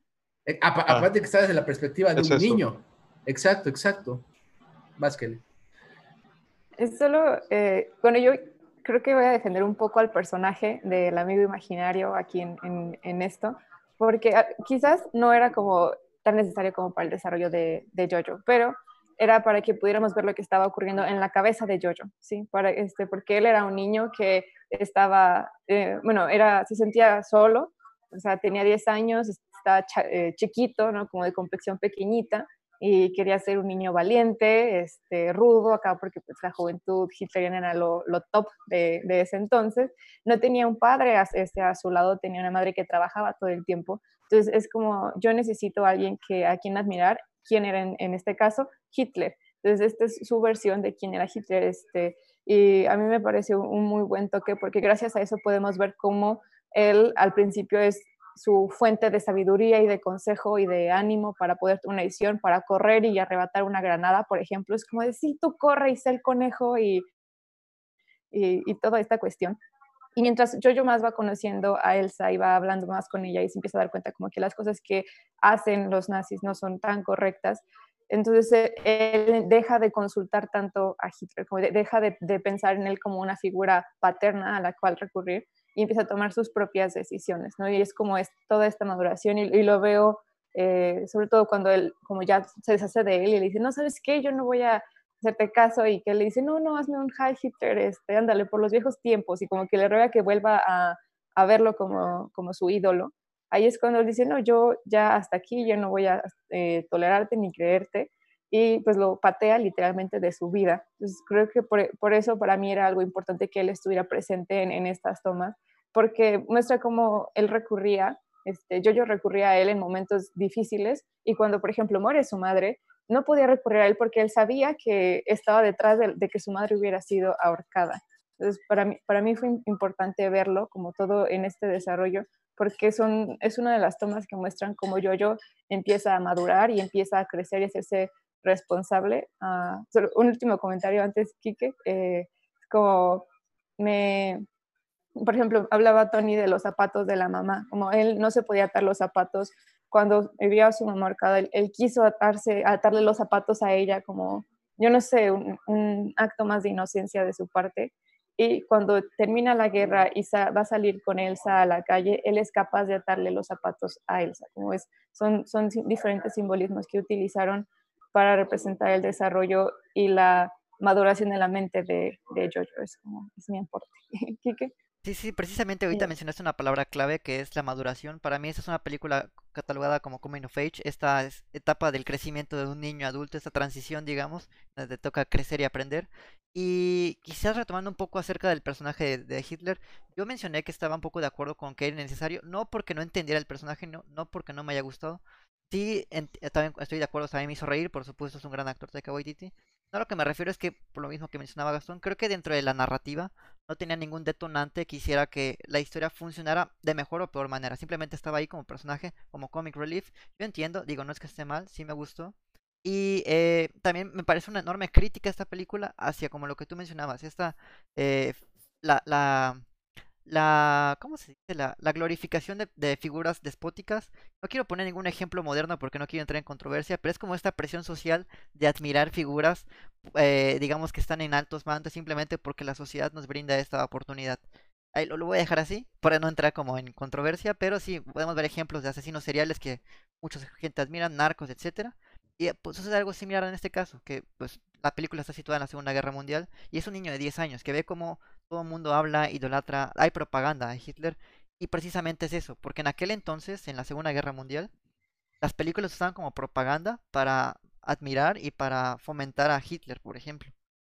Eh, aparte ah. que está desde la perspectiva de es un eso. niño. Exacto, exacto. Vázquez. Es solo, eh, bueno, yo creo que voy a defender un poco al personaje del amigo imaginario aquí en, en, en esto, porque ah, quizás no era como tan necesario como para el desarrollo de, de Jojo, pero era para que pudiéramos ver lo que estaba ocurriendo en la cabeza de Jojo, ¿sí? Para, este, porque él era un niño que estaba, eh, bueno, era, se sentía solo, o sea, tenía 10 años, estaba eh, chiquito, ¿no? Como de complexión pequeñita, y quería ser un niño valiente, este, rudo, acá porque pues, la juventud hitleriana era lo, lo top de, de, ese entonces. No tenía un padre este, a su lado, tenía una madre que trabajaba todo el tiempo. Entonces es como, yo necesito a alguien que, a quien admirar. ¿Quién era en, en este caso? Hitler. Entonces esta es su versión de quién era Hitler. Este, y a mí me pareció un muy buen toque porque gracias a eso podemos ver cómo él al principio es su fuente de sabiduría y de consejo y de ánimo para poder una edición, para correr y arrebatar una granada, por ejemplo. Es como decir, tú corre y sé el conejo y, y, y, toda esta cuestión. Y mientras Jojo más va conociendo a Elsa y va hablando más con ella y se empieza a dar cuenta como que las cosas que hacen los nazis no son tan correctas, entonces eh, él deja de consultar tanto a Hitler, como de, deja de, de pensar en él como una figura paterna a la cual recurrir y empieza a tomar sus propias decisiones, ¿no? Y es como es toda esta maduración y, y lo veo eh, sobre todo cuando él como ya se deshace de él y le dice, no, ¿sabes qué? Yo no voy a hacerte caso y que le dice, no, no, hazme un high hitter, este, ándale, por los viejos tiempos y como que le ruega que vuelva a, a verlo como, como su ídolo. Ahí es cuando él dice, no, yo ya hasta aquí, yo no voy a eh, tolerarte ni creerte y pues lo patea literalmente de su vida. Entonces creo que por, por, eso para mí era algo importante que él estuviera presente en, en estas tomas, porque muestra cómo él recurría, este, yo, yo recurría a él en momentos difíciles y cuando, por ejemplo, muere su madre, no podía recurrir a él porque él sabía que estaba detrás de, de que su madre hubiera sido ahorcada. Entonces, para mí, para mí fue importante verlo como todo en este desarrollo, porque son, es una de las tomas que muestran cómo Yo-Yo empieza a madurar y empieza a crecer y hacerse responsable. Uh, solo un último comentario antes, Kike. Eh, como me, por ejemplo, hablaba Tony de los zapatos de la mamá, como él no se podía atar los zapatos cuando vio a su mamá ahorcada, él, él, quiso atarse, atarle los zapatos a ella como, yo no sé, un, un, acto más de inocencia de su parte. Y cuando termina la guerra y va a salir con Elsa a la calle, él es capaz de atarle los zapatos a Elsa. Como es, son, son diferentes simbolismos que utilizaron para representar el desarrollo y la maduración de la mente de, de Jojo. Es, como, es mi aporte. ¿Kike? Sí, sí, precisamente ahorita mencionaste una palabra clave que es la maduración. Para mí esta es una película catalogada como Coming of Age, esta etapa del crecimiento de un niño adulto, esta transición, digamos, donde toca crecer y aprender. Y quizás retomando un poco acerca del personaje de, Hitler, yo mencioné que estaba un poco de acuerdo con que era necesario, no porque no entendiera el personaje, no, no porque no me haya gustado, Sí, en, también estoy de acuerdo, también me hizo reír, por supuesto es un gran actor de Waititi. No, lo que me refiero es que, por lo mismo que mencionaba Gastón, creo que dentro de la narrativa no tenía ningún detonante que hiciera que la historia funcionara de mejor o peor manera. Simplemente estaba ahí como personaje, como comic relief. Yo entiendo, digo, no es que esté mal, sí me gustó. Y eh, también me parece una enorme crítica esta película hacia como lo que tú mencionabas, esta, eh, la, la la, ¿cómo se dice? La, la glorificación de, figuras despóticas. No quiero poner ningún ejemplo moderno porque no quiero entrar en controversia, pero es como esta presión social de admirar figuras, eh, digamos que están en altos mandos simplemente porque la sociedad nos brinda esta oportunidad. Ahí lo, lo, voy a dejar así, para no entrar como en controversia, pero sí, podemos ver ejemplos de asesinos seriales que mucha gente admira, narcos, etcétera. Y pues sucede algo similar en este caso, que pues la película está situada en la Segunda Guerra Mundial y es un niño de 10 años que ve como todo el mundo habla, idolatra, hay propaganda de Hitler y precisamente es eso, porque en aquel entonces, en la Segunda Guerra Mundial, las películas usaban como propaganda para admirar y para fomentar a Hitler, por ejemplo.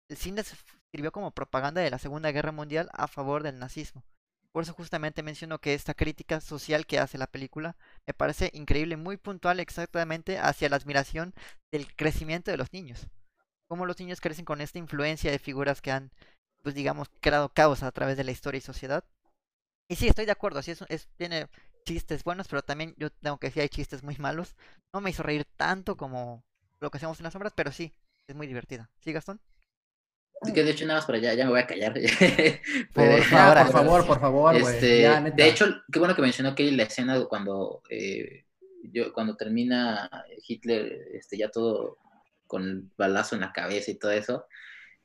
El cine sirvió como propaganda de la Segunda Guerra Mundial a favor del nazismo. Por eso justamente menciono que esta crítica social que hace la película me parece increíble, muy puntual exactamente hacia la admiración del crecimiento de los niños. Cómo los niños crecen con esta influencia de figuras que han, pues digamos, creado caos a través de la historia y sociedad. Y sí, estoy de acuerdo, así es, tiene chistes buenos, pero también yo tengo que decir hay chistes muy malos. No me hizo reír tanto como lo que hacemos en las sombras, pero sí, es muy divertida. ¿Sí, Gastón? que de hecho nada más para allá, ya me voy a callar. por, favor, por favor, este, de hecho, qué bueno que mencionó que la escena cuando eh, yo, cuando termina Hitler, este, ya todo con el balazo en la cabeza y todo eso.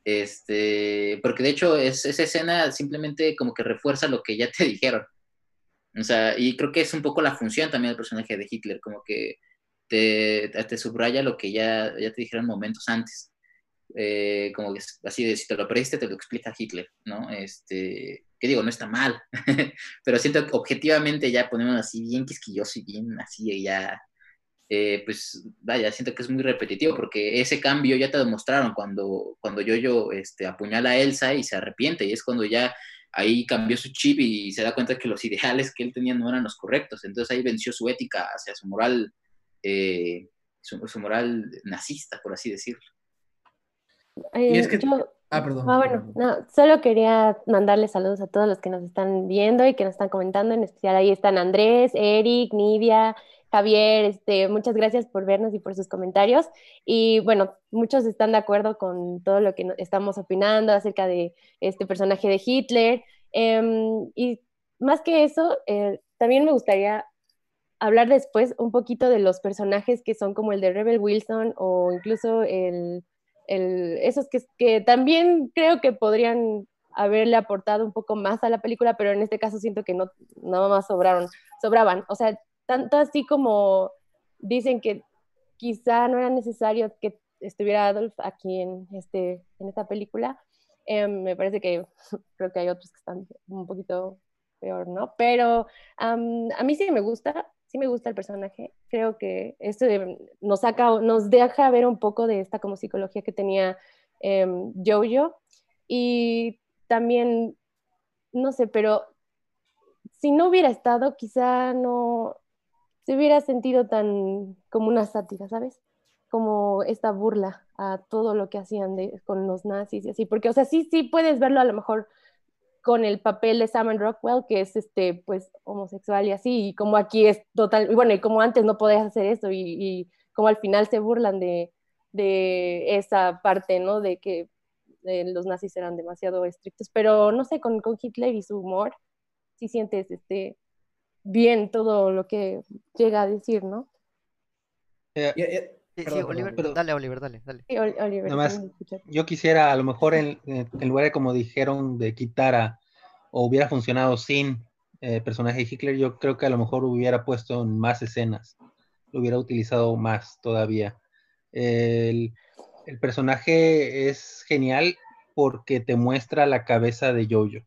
Este, porque de hecho es, esa escena simplemente como que refuerza lo que ya te dijeron. O sea, y creo que es un poco la función también del personaje de Hitler, como que te, subraya lo que ya, ya te dijeron momentos antes. Eh, como que así de si te lo perdiste, te lo explica Hitler, ¿no? Este, que digo, no está mal, pero siento que objetivamente ya ponemos así bien quisquilloso y bien así, ya, eh, pues vaya, siento que es muy repetitivo porque ese cambio ya te demostraron cuando, cuando yo este, apuñala a Elsa y se arrepiente, y es cuando ya ahí cambió su chip y se da cuenta que los ideales que él tenía no eran los correctos, entonces ahí venció su ética hacia su moral, eh, su moral nazista, por así decirlo. y es que... Ah, perdón. Ah, bueno, no, solo quería mandarle saludos a todos los que nos están viendo y que nos están comentando, en especial ahí están Andrés, Eric, Nidia, Javier, este, muchas gracias por vernos y por sus comentarios. Y bueno, muchos están de acuerdo con todo lo que estamos opinando acerca de este personaje de Hitler. Em, y más que eso, eh, también me gustaría hablar después un poquito de los personajes que son como el de Rebel Wilson o incluso el esos que, que también creo que podrían haberle aportado un poco más a la película, pero en este caso siento que no nada más sobraron, sobraban. O sea, tanto así como dicen que quizá no era necesario que estuviera Adolf aquí en, este, en esta película, em, me parece que creo que hay otros que están un poquito peor, ¿no? Pero a mí sí me gusta, sí me gusta el personaje. Creo que esto nos, saca, nos deja ver un poco de esta como psicología que tenía eh, Jojo. Y también, no sé, pero si no hubiera estado, quizá no se hubiera sentido tan como una sátira, ¿sabes? Como esta burla a todo lo que hacían con los nazis y así. Porque, o sea, sí, sí puedes verlo a lo mejor con el papel de Sam Rockwell, que es este, pues, homosexual y así, y como aquí es total, bueno, y como antes no podías hacer eso, y, y como al final se burlan de, esa parte, ¿no? De que los nazis eran demasiado estrictos, pero no sé, con, Hitler y su humor, si sientes este, bien todo lo que llega a decir, ¿no? Eh, Sí, Oliver, dale, Oliver, dale, dale. yo quisiera, a lo mejor, en, en, lugar de como dijeron, de quitar a, o hubiera funcionado sin eh, personaje de Hitler, yo creo que a lo mejor hubiera puesto en más escenas, lo hubiera utilizado más todavía. El, el personaje es genial porque te muestra la cabeza de Jojo.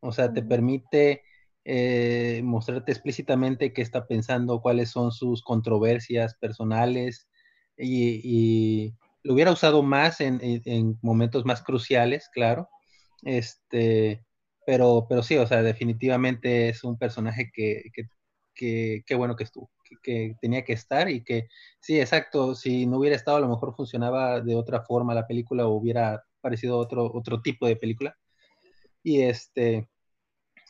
O sea, te permite eh, mostrarte explícitamente qué está pensando, cuáles son sus controversias personales, y, lo hubiera usado más en, momentos más cruciales, claro. Este, pero, pero sí, o sea, definitivamente es un personaje que, que, bueno que estuvo, que, tenía que estar y que, sí, exacto, si no hubiera estado, a lo mejor funcionaba de otra forma la película o hubiera parecido otro, otro tipo de película. Y este,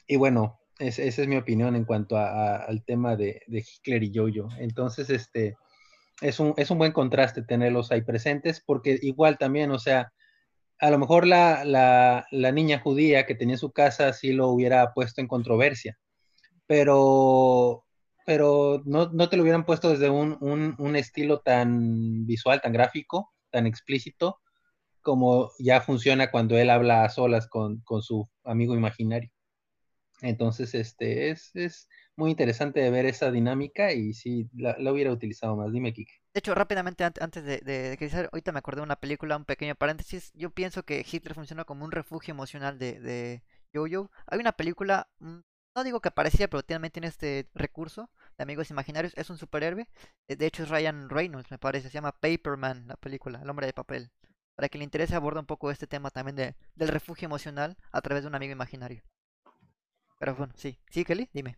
y bueno, esa es mi opinión en cuanto al tema de, Hitler y Jojo. Entonces, este, es un, es un buen contraste tenerlos ahí presentes, porque igual también, o sea, a lo mejor la, la, niña judía que tenía su casa sí lo hubiera puesto en controversia, pero, pero no, te lo hubieran puesto desde un, un, estilo tan visual, tan gráfico, tan explícito, como ya funciona cuando él habla a solas con, con su amigo imaginario. Entonces, este, es, es, muy interesante ver esa dinámica y sí, la, hubiera utilizado más. Dime, Kike. De hecho, rápidamente, antes de, de, de ahorita me acordé de una película, un pequeño paréntesis. Yo pienso que Hitler funciona como un refugio emocional de, de Jojo. Hay una película, mm, no digo que parecía, pero también tiene este recurso de amigos imaginarios. Es un superhéroe. Eh, de hecho, es Ryan Reynolds, me parece. Se llama Paperman, la película, El hombre de papel. Para que le interese, aborda un poco este tema también de, del refugio emocional a través de un amigo imaginario. Pero bueno, sí. Sí, Kelly, dime.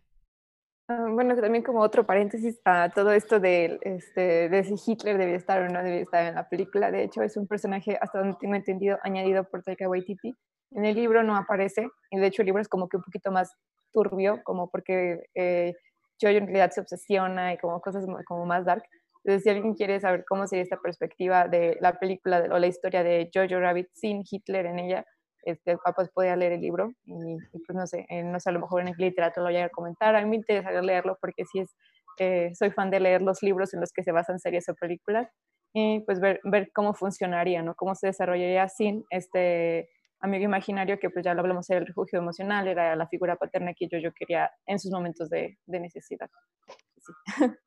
Ah, bueno, también como otro paréntesis a todo esto de, este, de si Hitler debía estar o no debía estar en la película. De hecho, es un personaje, hasta donde tengo entendido, añadido por Taika Waititi. En el libro no aparece, y de hecho el libro es como que un poquito más turbio, como porque eh, en realidad se obsesiona y como cosas como más dark. Entonces, si alguien quiere saber cómo sería esta perspectiva de la película o la historia de Jojo Rabbit sin Hitler en ella, este, pues podía leer el libro y, pues no sé, no sé, a lo mejor en el literatura lo voy a comentar. A mí me interesa leerlo porque sí es, eh, soy fan de leer los libros en los que se basan series o películas y pues ver, ver cómo funcionaría, ¿no? Cómo se desarrollaría sin este amigo imaginario que pues ya lo hablamos, era el refugio emocional, era la figura paterna que yo, yo quería en sus momentos de, de necesidad.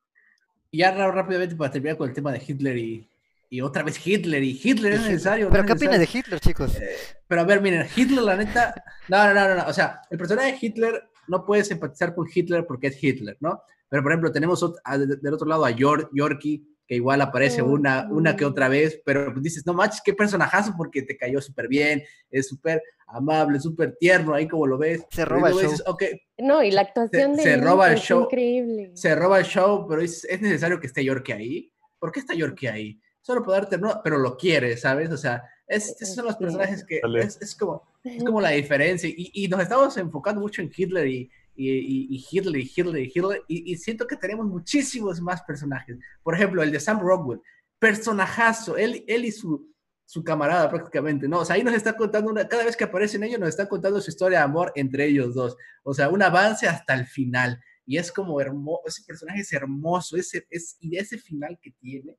Y ya rápidamente para terminar con el tema de Hitler y, y otra vez Hitler, y Hitler es necesario. ¿Pero qué opina de Hitler, chicos? Eh, pero a ver, miren, Hitler, la neta. No, no, no, no, O sea, el personaje de Hitler no puedes empatizar con Hitler porque es Hitler, ¿no? Pero, por ejemplo, tenemos del otro lado a Yorkie, que igual aparece oh, una, una que otra vez, pero dices, no manches, qué personajazo porque te cayó súper bien, es súper amable, súper tierno, ahí como lo ves. Se roba el show. No, y la actuación se, de se roba el show, increíble. Se roba el show, pero es, es necesario que esté Yorkie ahí. ¿Por qué está Yorkie ahí? Solo por darte, no, pero lo quiere, ¿sabes? O sea, es, esos son los personajes que es, es, como, es como la diferencia. Y, y, nos estamos enfocando mucho en Hitler y, y, Hitler y Hitler y Hitler. Y, siento que tenemos muchísimos más personajes. Por ejemplo, el de Sam Rockwell, personajazo, él, él y su, su camarada prácticamente, ¿no? O sea, ahí nos está contando, una, cada vez que aparecen ellos, nos está contando su historia de amor entre ellos dos. O sea, un avance hasta el final. Y es como hermoso, ese personaje es hermoso, ese, es, y ese final que tiene,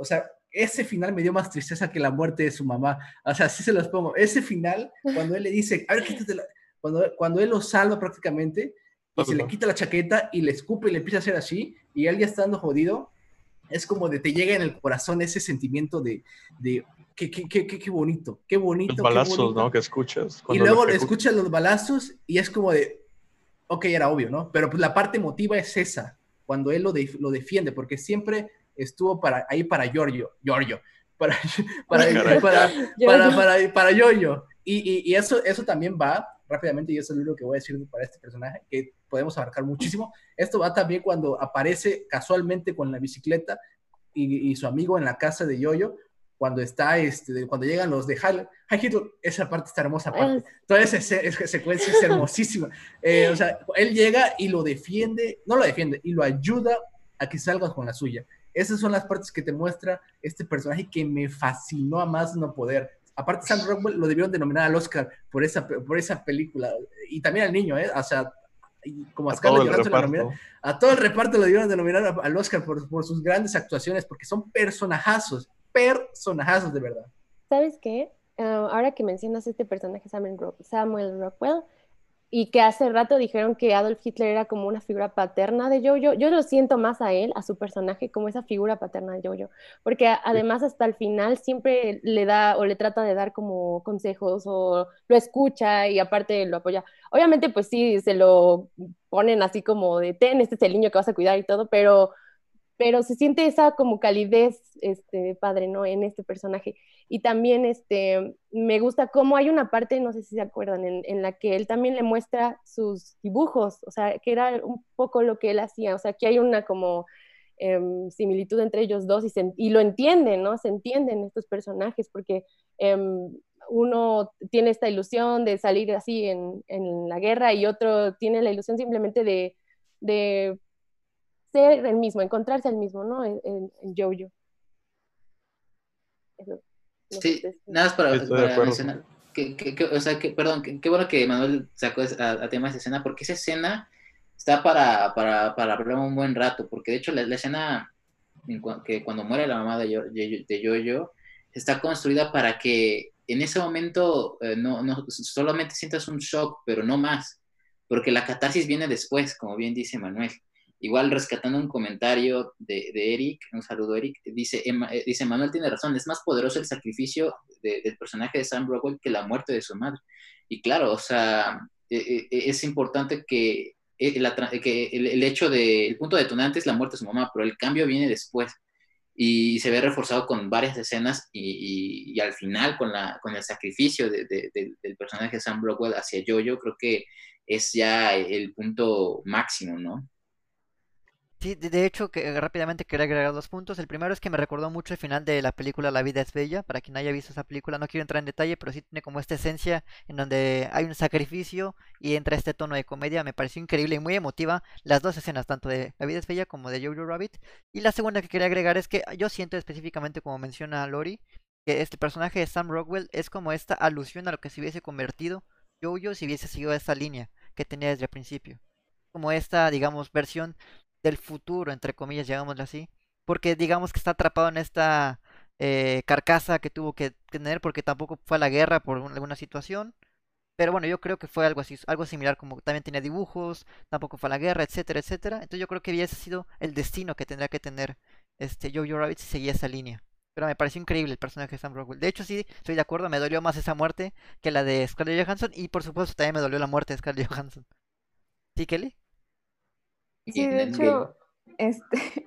o sea, ese final me dio más tristeza que la muerte de su mamá. O sea, así se los pongo. Ese final, cuando él le dice, a ver, quítate la... Cuando, cuando él lo salva prácticamente, y se le quita la chaqueta y le escupe y le empieza a hacer así, y él ya estando jodido, es como de te llega en el corazón ese sentimiento de, de qué, qué, qué, qué bonito, qué bonito. Los balazos, ¿no? Que escuchas. Y luego escuchas los balazos y es como de, ok, era obvio, ¿no? Pero pues la parte emotiva es esa, cuando él lo, lo defiende, porque siempre estuvo para, ahí para Giorgio, Giorgio, para, para, para, para, para, para Giorgio. Y, y, eso, eso también va rápidamente, y eso es lo que voy a decir para este personaje, que podemos abarcar muchísimo. Esto va también cuando aparece casualmente con la bicicleta y, y su amigo en la casa de Yoyo, cuando está, este, cuando llegan los de High, Hitler, esa parte está hermosa, parte. toda esa, esa, secuencia es hermosísima. Eh, o sea, él llega y lo defiende, no lo defiende, y lo ayuda a que salga con la suya. Esas son las partes que te muestra este personaje que me fascinó a más no poder. Aparte, Sam Rockwell lo debieron denominar al Oscar por esa, por esa película. Y también al niño, ¿eh? O sea, como a, todo a todo el reparto lo debieron denominar al Oscar por, por sus grandes actuaciones, porque son personajazos, personajazos de verdad. ¿Sabes qué? Ah, ahora que mencionas este personaje, Samuel Rockwell, y que hace rato dijeron que Adolf Hitler era como una figura paterna de Jojo. Yo lo siento más a él, a su personaje, como esa figura paterna de Jojo, porque además hasta el final siempre le da o le trata de dar como consejos o lo escucha y aparte lo apoya. Obviamente, pues sí, se lo ponen así como de, ten, este es el niño que vas a cuidar y todo, pero pero se siente esa como calidez este, padre, ¿no? En este personaje. Y también este, me gusta cómo hay una parte, no sé si se acuerdan, en, la que él también le muestra sus dibujos, o sea, que era un poco lo que él hacía, o sea, que hay una como em, similitud entre ellos dos y, y, lo entienden, ¿no? Se entienden estos personajes porque em, uno tiene esta ilusión de salir así en, en, la guerra y otro tiene la ilusión simplemente de, de ser el mismo, encontrarse el mismo, ¿no? En, en, Jojo. Sí, nada más para, mencionar. Que, que, o sea, que, perdón, qué bueno que Manuel sacó a, tema de esa escena, porque esa escena está para, para, para hablar un buen rato, porque de hecho la, escena que cuando muere la mamá de, Yo, de Yoyo está construida para que en ese momento eh, no, no, solamente sientas un shock, pero no más, porque la catarsis viene después, como bien dice Manuel. Igual rescatando un comentario de, de Eric, un saludo Eric, dice, eh, dice Manuel tiene razón, es más poderoso el sacrificio del personaje de Sam Rockwell que la muerte de su madre. Y claro, o sea, e, e, e, es importante que, el, que el, hecho de, el punto detonante es la muerte de su mamá, pero el cambio viene después y se ve reforzado con varias escenas y, y, al final con, la, con el sacrificio de, del personaje de Sam Rockwell hacia Jojo, creo que es ya el punto máximo, ¿no? Sí, de hecho, que rápidamente quería agregar dos puntos. El primero es que me recordó mucho el final de la película La vida es bella. Para quien haya visto esa película, no quiero entrar en detalle, pero sí tiene como esta esencia en donde hay un sacrificio y entra este tono de comedia. Me pareció increíble y muy emotiva las dos escenas, tanto de La vida es bella como de Jojo Rabbit. Y la segunda que quería agregar es que yo siento específicamente, como menciona Lori, que este personaje de Sam Rockwell es como esta alusión a lo que se hubiese convertido Jojo si hubiese seguido esa línea que tenía desde el principio. Como esta, digamos, versión del futuro, entre comillas, llamémoslo así, porque digamos que está atrapado en esta eh, carcasa que tuvo que tener porque tampoco fue a la guerra por alguna situación. Pero bueno, yo creo que fue algo así, algo similar, como también tenía dibujos, tampoco fue a la guerra, etcétera, etcétera. Entonces yo creo que hubiese sido el destino que tendría que tener este Jojo Rabbit si seguía esa línea. Pero me pareció increíble el personaje de Sam Rockwell. De hecho, sí, estoy de acuerdo, me dolió más esa muerte que la de Scarlett Johansson. Y por supuesto también me dolió la muerte de Scarlett Johansson. ¿Sí, Kelly? Sí, de hecho, este,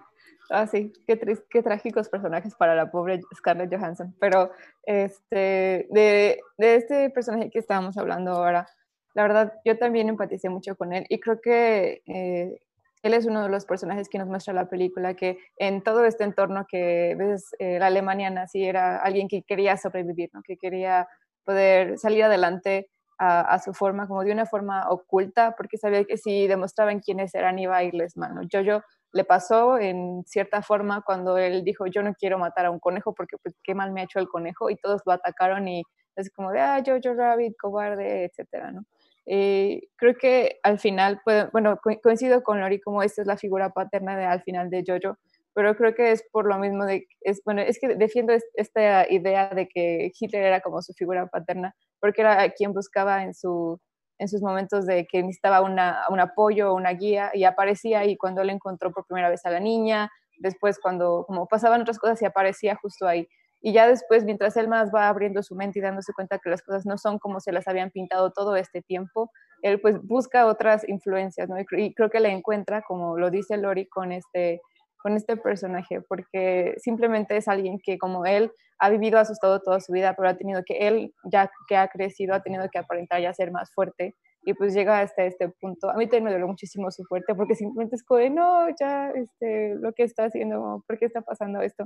ah, sí, qué, qué trágicos personajes para la pobre Scarlett Johansson. Pero este, de, de, este personaje que estábamos hablando ahora, la verdad, yo también empaticé mucho con él y creo que eh, él es uno de los personajes que nos muestra la película, que en todo este entorno que ves, eh, la Alemania nazi era alguien que quería sobrevivir, ¿no? que quería poder salir adelante a, su forma, como de una forma oculta, porque sabía que si demostraban quiénes eran iba a irles mal. Yo, yo le pasó en cierta forma cuando él dijo, yo no quiero matar a un conejo porque pues, qué mal me ha hecho el conejo y todos lo atacaron y es como de, ah, Jojo Rabbit, cobarde, etcétera, ¿no? Eh, creo que al final, bueno, coincido con Lori como esta es la figura paterna de, al final de Jojo, pero creo que es por lo mismo de, es, bueno, es que defiendo esta idea de que Hitler era como su figura paterna, porque era quien buscaba en, su, en sus momentos de que necesitaba una, un apoyo, una guía, y aparecía ahí cuando él encontró por primera vez a la niña, después cuando como pasaban otras cosas y aparecía justo ahí. Y ya después, mientras él más va abriendo su mente y dándose cuenta que las cosas no son como se las habían pintado todo este tiempo, él pues busca otras influencias, ¿no? Y, creo que le encuentra, como lo dice Lori, con este, con este personaje, porque simplemente es alguien que como él ha vivido asustado toda su vida, pero ha tenido que, él ya que ha crecido, ha tenido que aparentar ya ser más fuerte y pues llega hasta este punto. A mí también me duele muchísimo su fuerte porque simplemente es como, no, ya, este, lo que está haciendo, ¿por qué está pasando esto?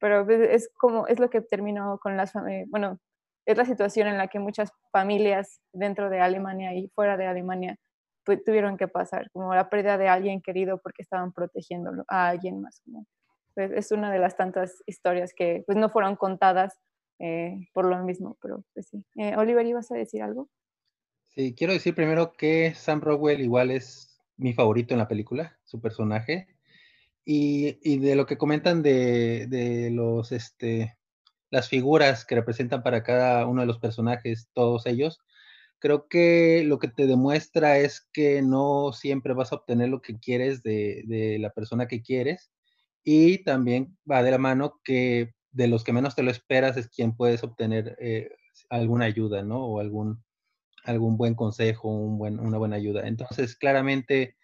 pero pues, es como, es lo que terminó con las, bueno, es la situación en la que muchas familias dentro de Alemania y fuera de Alemania tuvieron que pasar, como la pérdida de alguien querido porque estaban protegiendo a alguien más. Pues, es una de las tantas historias que pues no fueron contadas eh, por lo mismo, pero pues sí. Eh, Oliver, ¿ibas a decir algo? Sí, quiero decir primero que Sam Rockwell igual es mi favorito en la película, su personaje. Y, de lo que comentan de, los, este, las figuras que representan para cada uno de los personajes, todos ellos, creo que lo que te demuestra es que no siempre vas a obtener lo que quieres de, la persona que quieres. Y también va de la mano que de los que menos te lo esperas es quien puedes obtener eh, alguna ayuda, ¿no? O algún, algún buen consejo, un buen, una buena ayuda. Entonces, claramente,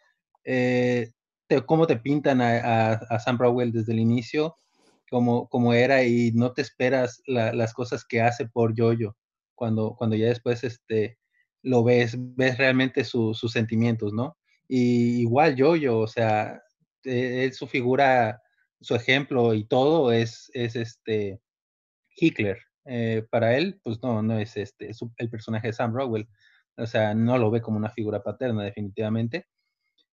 eh, cómo te pintan a, Sam Rowell desde el inicio, como, como era, y no te esperas las cosas que hace por Jojo, cuando, cuando ya después este, lo ves, ves realmente sus sentimientos, ¿no? Y igual Jojo, o sea, e, su figura, su ejemplo y todo es, es este Hitler. Eh, para él, pues no, no es este, el personaje de Sam Rowell. O sea, no lo ve como una figura paterna, definitivamente.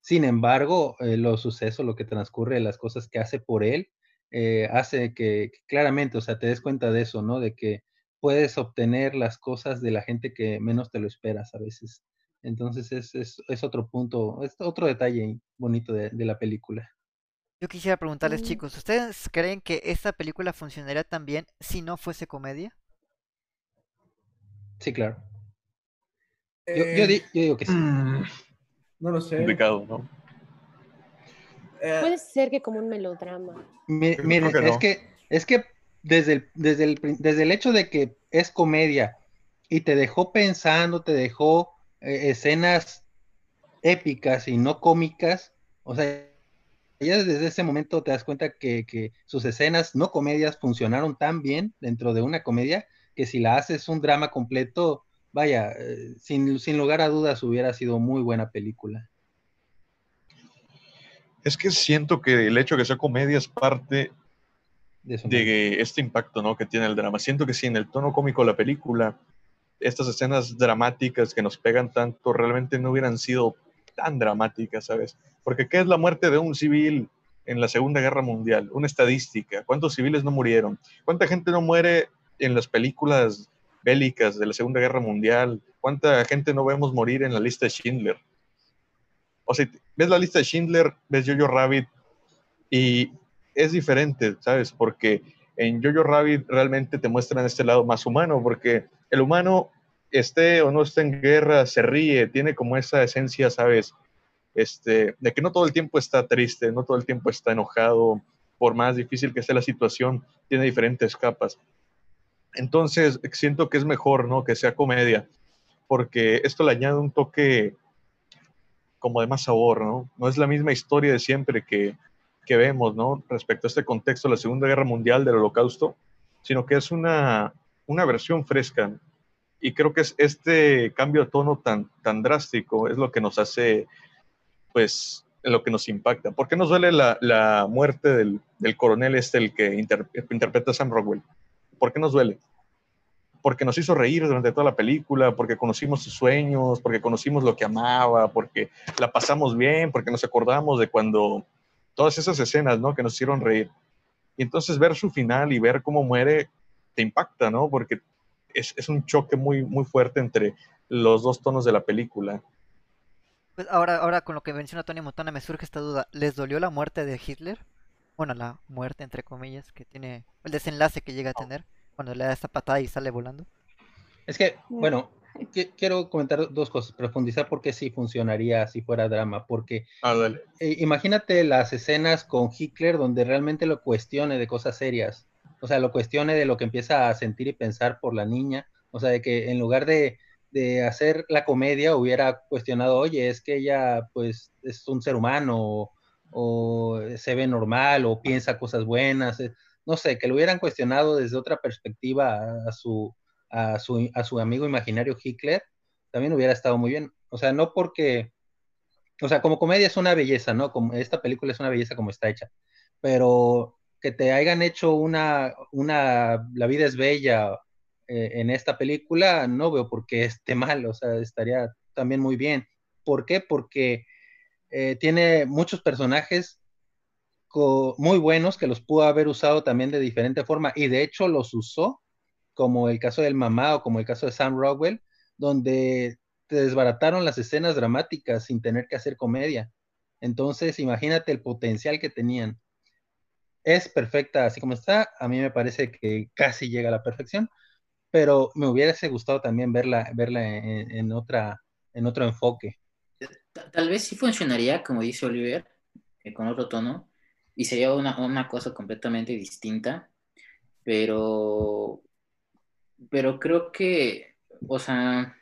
Sin embargo, eh, los sucesos, lo que transcurre, las cosas que hace por él, eh, hace que, claramente, o sea, te des cuenta de eso, ¿no? De que puedes obtener las cosas de la gente que menos te lo esperas a veces. Entonces es, es, es otro punto, es otro detalle bonito de, de la película. Yo quisiera preguntarles, mm. chicos, ¿ustedes creen que esta película funcionaría también si no fuese comedia? Sí, claro. yo, eh, digo que sí. Mm, no lo sé. Complicado, ¿no? Eh, Puede ser que como un melodrama. Miren, es que es que desde el, desde, el, desde el hecho de que es comedia y te dejó pensando, te dejó eh, escenas épicas y no cómicas, o sea, ya desde ese momento te das cuenta que, que, sus escenas no comedias funcionaron tan bien dentro de una comedia que si la haces un drama completo, vaya, eh, sin, sin lugar a dudas hubiera sido muy buena película. Es que siento que el hecho de que sea comedia es parte de, este impacto ¿no? que tiene el drama. Siento que si en el tono cómico de la película, estas escenas dramáticas que nos pegan tanto realmente no hubieran sido tan dramáticas, ¿sabes? Porque ¿qué es la muerte de un civil en la Segunda Guerra Mundial? Una estadística. ¿Cuántos civiles no murieron? ¿Cuánta gente no muere en las películas bélicas de la Segunda Guerra Mundial? ¿Cuánta gente no vemos morir en la lista de Schindler? O sea, ves la lista de Schindler, ves Jojo Rabbit y es diferente, ¿sabes? Porque en Jojo Rabbit realmente te muestran este lado más humano, porque el humano, esté o no esté en guerra, se ríe, tiene como esa esencia, ¿sabes? Este, de que no todo el tiempo está triste, no todo el tiempo está enojado, por más difícil que sea la situación, tiene diferentes capas. Entonces, siento que es mejor, ¿no? Que sea comedia, porque esto le añade un toque como de más sabor, ¿no? No es la misma historia de siempre que, que vemos, ¿no? Respecto a este contexto de la Segunda Guerra Mundial, del Holocausto, sino que es una, una versión fresca. Y creo que es este cambio de tono tan, tan drástico es lo que nos hace, pues, lo que nos impacta. ¿Por qué nos duele la, la muerte del, del, coronel este, el que interpreta a Sam Rockwell? ¿Por qué nos duele? porque nos hizo reír durante toda la película, porque conocimos sus sueños, porque conocimos lo que amaba, porque la pasamos bien, porque nos acordamos de cuando todas esas escenas, ¿no? Que nos hicieron reír. Y entonces ver su final y ver cómo muere te impacta, ¿no? Porque es, es un choque muy, muy fuerte entre los dos tonos de la película. Pues ahora, ahora con lo que menciona Tony Montana me surge esta duda. ¿Les dolió la muerte de Hitler? Bueno, la muerte entre comillas que tiene, el desenlace que llega a tener cuando le da esta patada y sale volando. Es que, bueno, quiero comentar dos cosas, profundizar por qué sí funcionaría si fuera drama, porque ah, eh, imagínate las escenas con Hitler donde realmente lo cuestione de cosas serias, o sea, lo cuestione de lo que empieza a sentir y pensar por la niña, o sea, de que en lugar de, de hacer la comedia hubiera cuestionado, oye, es que ella pues es un ser humano o, o se ve normal o piensa cosas buenas, eh, no sé, que lo hubieran cuestionado desde otra perspectiva a su, a su, a su amigo imaginario Hitler, también hubiera estado muy bien. O sea, no porque, o sea, como comedia es una belleza, ¿no? Como esta película es una belleza como está hecha, pero que te hayan hecho una, una, La vida es bella eh, en esta película, no veo por qué esté mal, o sea, estaría también muy bien. ¿Por qué? Porque eh, tiene muchos personajes muy buenos que los pudo haber usado también de diferente forma y de hecho los usó, como el caso del mamá o como el caso de Sam Rockwell, donde te desbarataron las escenas dramáticas sin tener que hacer comedia. Entonces, imagínate el potencial que tenían. Es perfecta así como está, a mí me parece que casi llega a la perfección, pero me hubiese gustado también verla, verla en, otra, en otro enfoque. Tal vez sí funcionaría, como dice Oliver, eh, con otro tono, y sería una, una cosa completamente distinta, pero, pero creo que, o sea,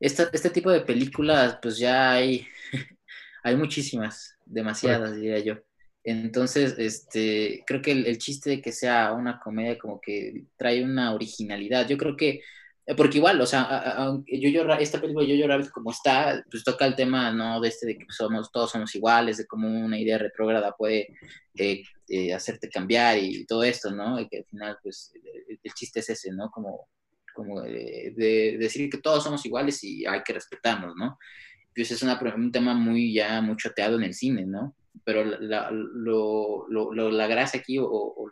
este tipo de películas, pues ya hay, hay muchísimas, demasiadas, diría yo. Entonces, este, creo que el, el, chiste de que sea una comedia como que trae una originalidad. Yo creo que porque igual, o sea, yo, yo, esta película Yo-Yo Rabbit como está, pues toca el tema, ¿no? De este de que somos, todos somos iguales, de cómo una idea retrógrada puede eh, eh, hacerte cambiar y, todo esto, ¿no? Y que al final, pues, el, chiste es ese, ¿no? Como, como de, decir que todos somos iguales y hay que respetarnos, ¿no? Pues es una, un tema muy ya, muy choteado en el cine, ¿no? pero la, lo, lo, la gracia aquí, o,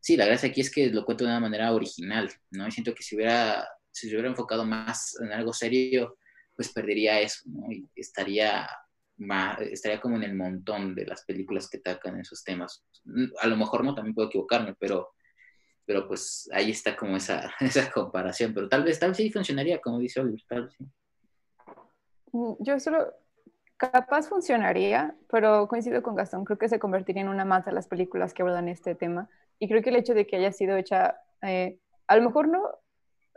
sí, la gracia aquí es que lo cuento de una manera original, ¿no? Y siento que si hubiera, si hubiera enfocado más en algo serio, pues perdería eso, ¿no? Y estaría, más, estaría como en el montón de las películas que atacan esos temas. A lo mejor no, también puedo equivocarme, pero, pero pues ahí está como esa, esa comparación, pero tal vez, tal vez sí funcionaría, como dice Oliver, tal vez sí. Mm, yo solo, capaz funcionaría, pero coincido con Gastón, creo que se convertiría en una de las películas que abordan este tema. Y creo que el hecho de que haya sido hecha, eh, a lo mejor no,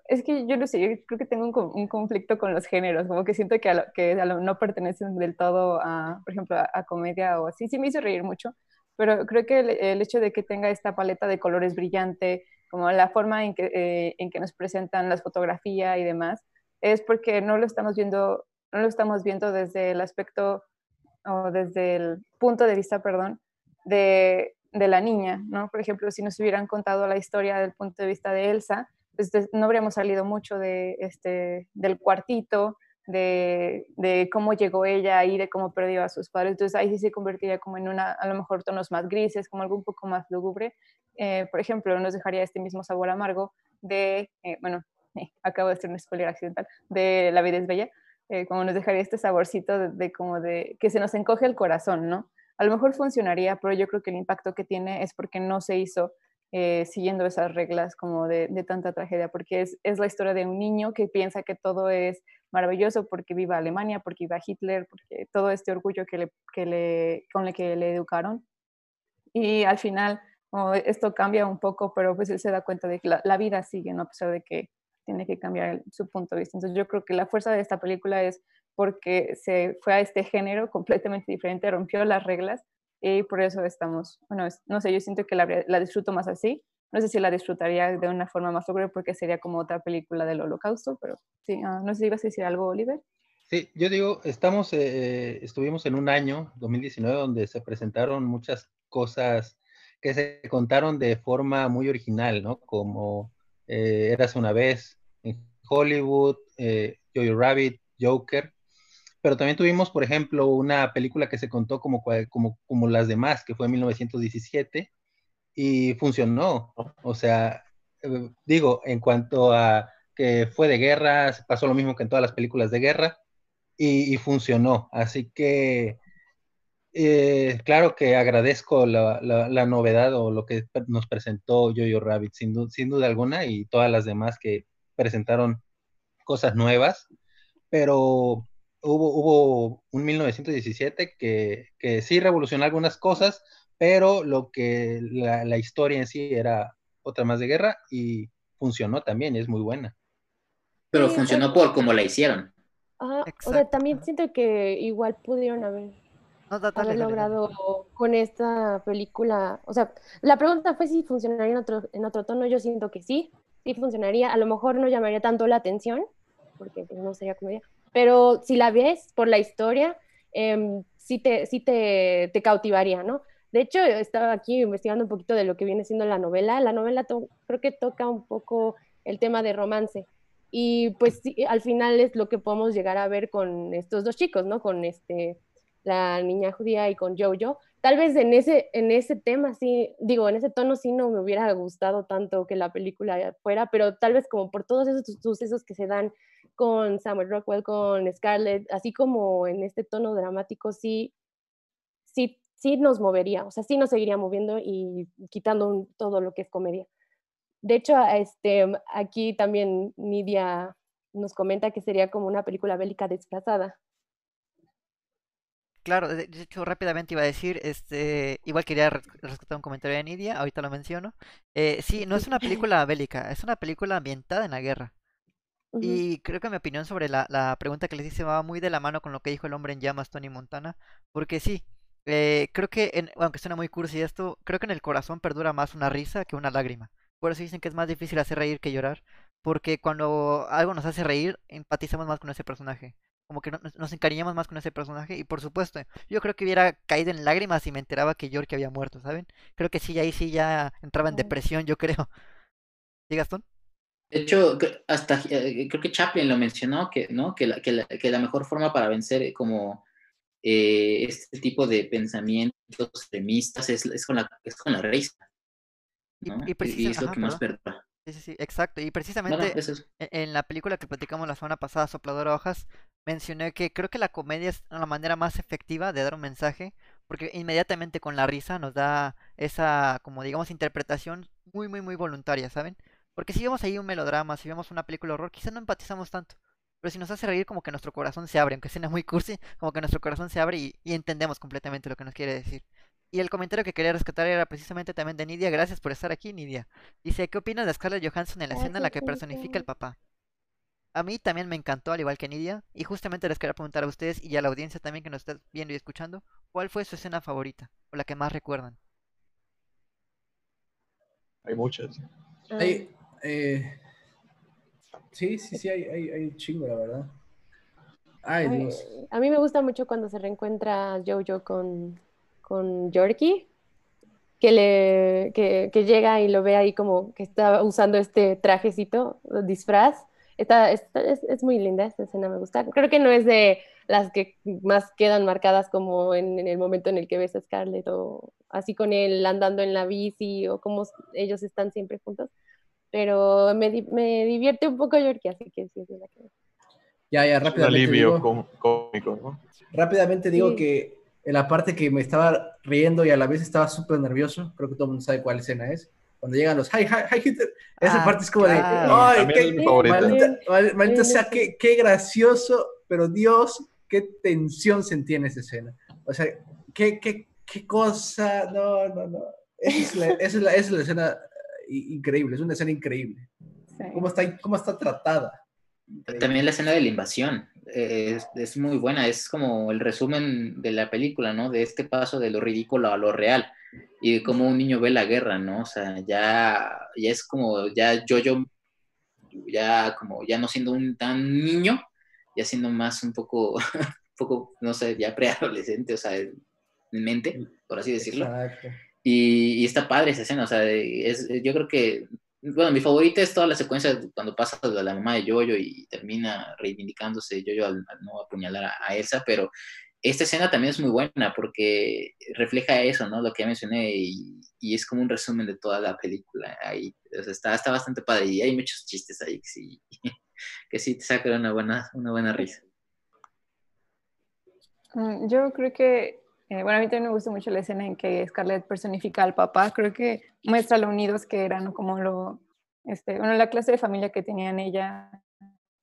es que yo no sé, yo creo que tengo un, conflicto con los géneros, como que siento que, que no pertenecen del todo a, por ejemplo, a, comedia o así. Sí me hizo reír mucho, pero creo que el, hecho de que tenga esta paleta de colores brillante, como la forma en que, eh, en que nos presentan las fotografías y demás, es porque no lo estamos viendo no lo estamos viendo desde el aspecto o desde el punto de vista, perdón, de, de, la niña, ¿no? Por ejemplo, si nos hubieran contado la historia del punto de vista de Elsa, pues no habríamos salido mucho de, este, del cuartito, de, de, cómo llegó ella ahí, de cómo perdió a sus padres. Entonces ahí sí se convertiría como en una, a lo mejor tonos más grises, como algo un poco más lúgubre. Eh, por ejemplo, nos dejaría este mismo sabor amargo de, eh, bueno, acabo de hacer un spoiler accidental, de La vida es bella, eh, como nos dejaría este saborcito de, como de que se nos encoge el corazón, ¿no? A lo mejor funcionaría, pero yo creo que el impacto que tiene es porque no se hizo eh, siguiendo esas reglas como de, tanta tragedia, porque es, la historia de un niño que piensa que todo es maravilloso porque viva Alemania, porque viva Hitler, porque todo este orgullo que le, que le, con el que le educaron. Y al final esto cambia un poco, pero pues él se da cuenta de que la, la vida sigue, ¿no? a pesar de que tiene que cambiar su punto de vista. Entonces yo creo que la fuerza de esta película es porque se fue a este género completamente diferente, rompió las reglas y por eso estamos, bueno, no sé, yo siento que la, la, disfruto más así. No sé si la disfrutaría de una forma más sobre porque sería como otra película del holocausto, pero sí, ah, no sé si ibas a decir algo, Oliver. Sí, yo digo, estamos, eh, estuvimos en un año, 2019, donde se presentaron muchas cosas que se contaron de forma muy original, ¿no? Como eh, Eras una vez, en Hollywood, eh, Jojo Rabbit, Joker, pero también tuvimos, por ejemplo, una película que se contó como, como, como las demás, que fue en 1917, y funcionó. O sea, eh, digo, en cuanto a que fue de guerra, pasó lo mismo que en todas las películas de guerra, y, funcionó. Así que, eh, claro que agradezco la, la, novedad o lo que nos presentó Jojo Rabbit, sin, sin duda alguna, y todas las demás que presentaron cosas nuevas, pero hubo, hubo un 1917 que, que sí revolucionó algunas cosas, pero lo que la, historia en sí era otra más de guerra y funcionó también, es muy buena. Pero funcionó por como la hicieron. o sea, también siento que igual pudieron haber, haber logrado con esta película, o sea, la pregunta fue si funcionaría en otro, en otro tono, yo siento que sí, sí funcionaría, a lo mejor no llamaría tanto la atención, porque pues, no sería comedia, pero si la ves por la historia, eh, sí, te, sí te, te, cautivaría, ¿no? De hecho, estaba aquí investigando un poquito de lo que viene siendo la novela. La novela creo que toca un poco el tema de romance. Y pues al final es lo que podemos llegar a ver con estos dos chicos, ¿no? Con este, la niña judía y con Jojo tal vez en ese, en ese tema sí, digo, en ese tono sí no me hubiera gustado tanto que la película fuera, pero tal vez como por todos esos sucesos que se dan con Samuel Rockwell, con Scarlett, así como en este tono dramático, sí, sí, sí nos movería, o sea, sí nos seguiría moviendo y quitando todo lo que es comedia. De hecho, este, aquí también Nidia nos comenta que sería como una película bélica desplazada. Claro, de hecho rápidamente iba a decir, este, igual quería rescatar un comentario de Nidia, ahorita lo menciono. Eh, sí, no es una película bélica, es una película ambientada en la guerra. Y creo que mi opinión sobre la, la pregunta que les hice va muy de la mano con lo que dijo el hombre en llamas, Tony Montana, porque sí, eh, creo que, en, aunque suena muy cursi esto, creo que en el corazón perdura más una risa que una lágrima. Por eso dicen que es más difícil hacer reír que llorar, porque cuando algo nos hace reír, empatizamos más con ese personaje como que nos encariñamos más con ese personaje y por supuesto yo creo que hubiera caído en lágrimas si me enteraba que York había muerto, ¿saben? Creo que sí, ahí sí ya entraba en depresión, yo creo. ¿Sí, Gastón? De hecho, hasta eh, creo que Chaplin lo mencionó, que, ¿no? que, la, que, la, que la mejor forma para vencer como eh, este tipo de pensamientos extremistas es, es, con, la, es con la risa. Y, es lo que más perdura. Sí, sí, sí, exacto. Y precisamente e, en la película que platicamos la semana pasada, Sopladora Hojas, mencioné que creo que la comedia es la manera más efectiva de dar un mensaje, porque inmediatamente con la risa nos da esa, como digamos, interpretación muy, muy, muy voluntaria, ¿saben? Porque si vemos ahí un melodrama, si vemos una película de horror, quizás no empatizamos tanto. Pero si nos hace reír, como que nuestro corazón se abre, aunque suene muy cursi, como que nuestro corazón se abre y, entendemos completamente lo que nos quiere decir. Y el comentario que quería rescatar era precisamente también de Nidia. Gracias por estar aquí, Nidia. Dice, ¿qué opinas de Scarlett Johansson en la escena en la que personifica el papá? A mí también me encantó, al igual que Nidia. Y justamente les quería preguntar a ustedes y a la audiencia también que nos está viendo y escuchando, ¿cuál fue su escena favorita? O la que más recuerdan. Hay muchas. Hay, eh, Sí, sí, sí, hay, hay, hay chingo, la verdad. Ay, Dios. A mí me gusta mucho cuando se reencuentra Jojo con, con Yorkie, que, le, que, que, llega y lo ve ahí como que está usando este trajecito, disfraz. Está, es, es, muy linda esta escena, me gusta. Creo que no es de las que más quedan marcadas como en, en, el momento en el que ves a Scarlett o así con él andando en la bici o como ellos están siempre juntos pero me, me divierte un poco Yorkie, así que sí, es la que... Ya, ya, rápidamente. alivio digo, cómico, ¿no? Rápidamente digo que en la parte que me estaba riendo y a la vez estaba súper nervioso, creo que todo el mundo sabe cuál escena es. Cuando llegan los hi, hi, hi, Hitler, esa ah, parte es como de, ay, qué, maldita, sea, qué, qué gracioso, pero Dios, qué tensión sentí en esa escena. O sea, qué, qué, qué cosa, no, no, no. Esa es la, esa es la, esa es la escena increíble, es una escena increíble. ¿Cómo, está, ¿Cómo está tratada? También la escena de la invasión eh, es, es, muy buena, es como el resumen de la película, ¿no? De este paso de lo ridículo a lo real y de cómo un niño ve la guerra, ¿no? O sea, ya, ya es como, ya yo, yo, ya como, ya no siendo un tan niño, ya siendo más un poco, un poco, no sé, ya preadolescente, o sea, en mente, por así decirlo. Exacto. Y, está padre esa escena, o sea, es, yo creo que, bueno, mi favorita es toda la secuencia cuando pasa la mamá de Yoyo y termina reivindicándose Yoyo al, no apuñalar a, Elsa, pero esta escena también es muy buena porque refleja eso, ¿no? Lo que ya mencioné y, y es como un resumen de toda la película ahí. O sea, está, está bastante padre y hay muchos chistes ahí que sí, que sí te sacan una buena, una buena risa. Mm, yo creo que eh, bueno, a mí también me gusta mucho la escena en que Scarlett personifica al papá. Creo que muestra lo unidos que eran, como lo, este, bueno, la clase de familia que tenían ella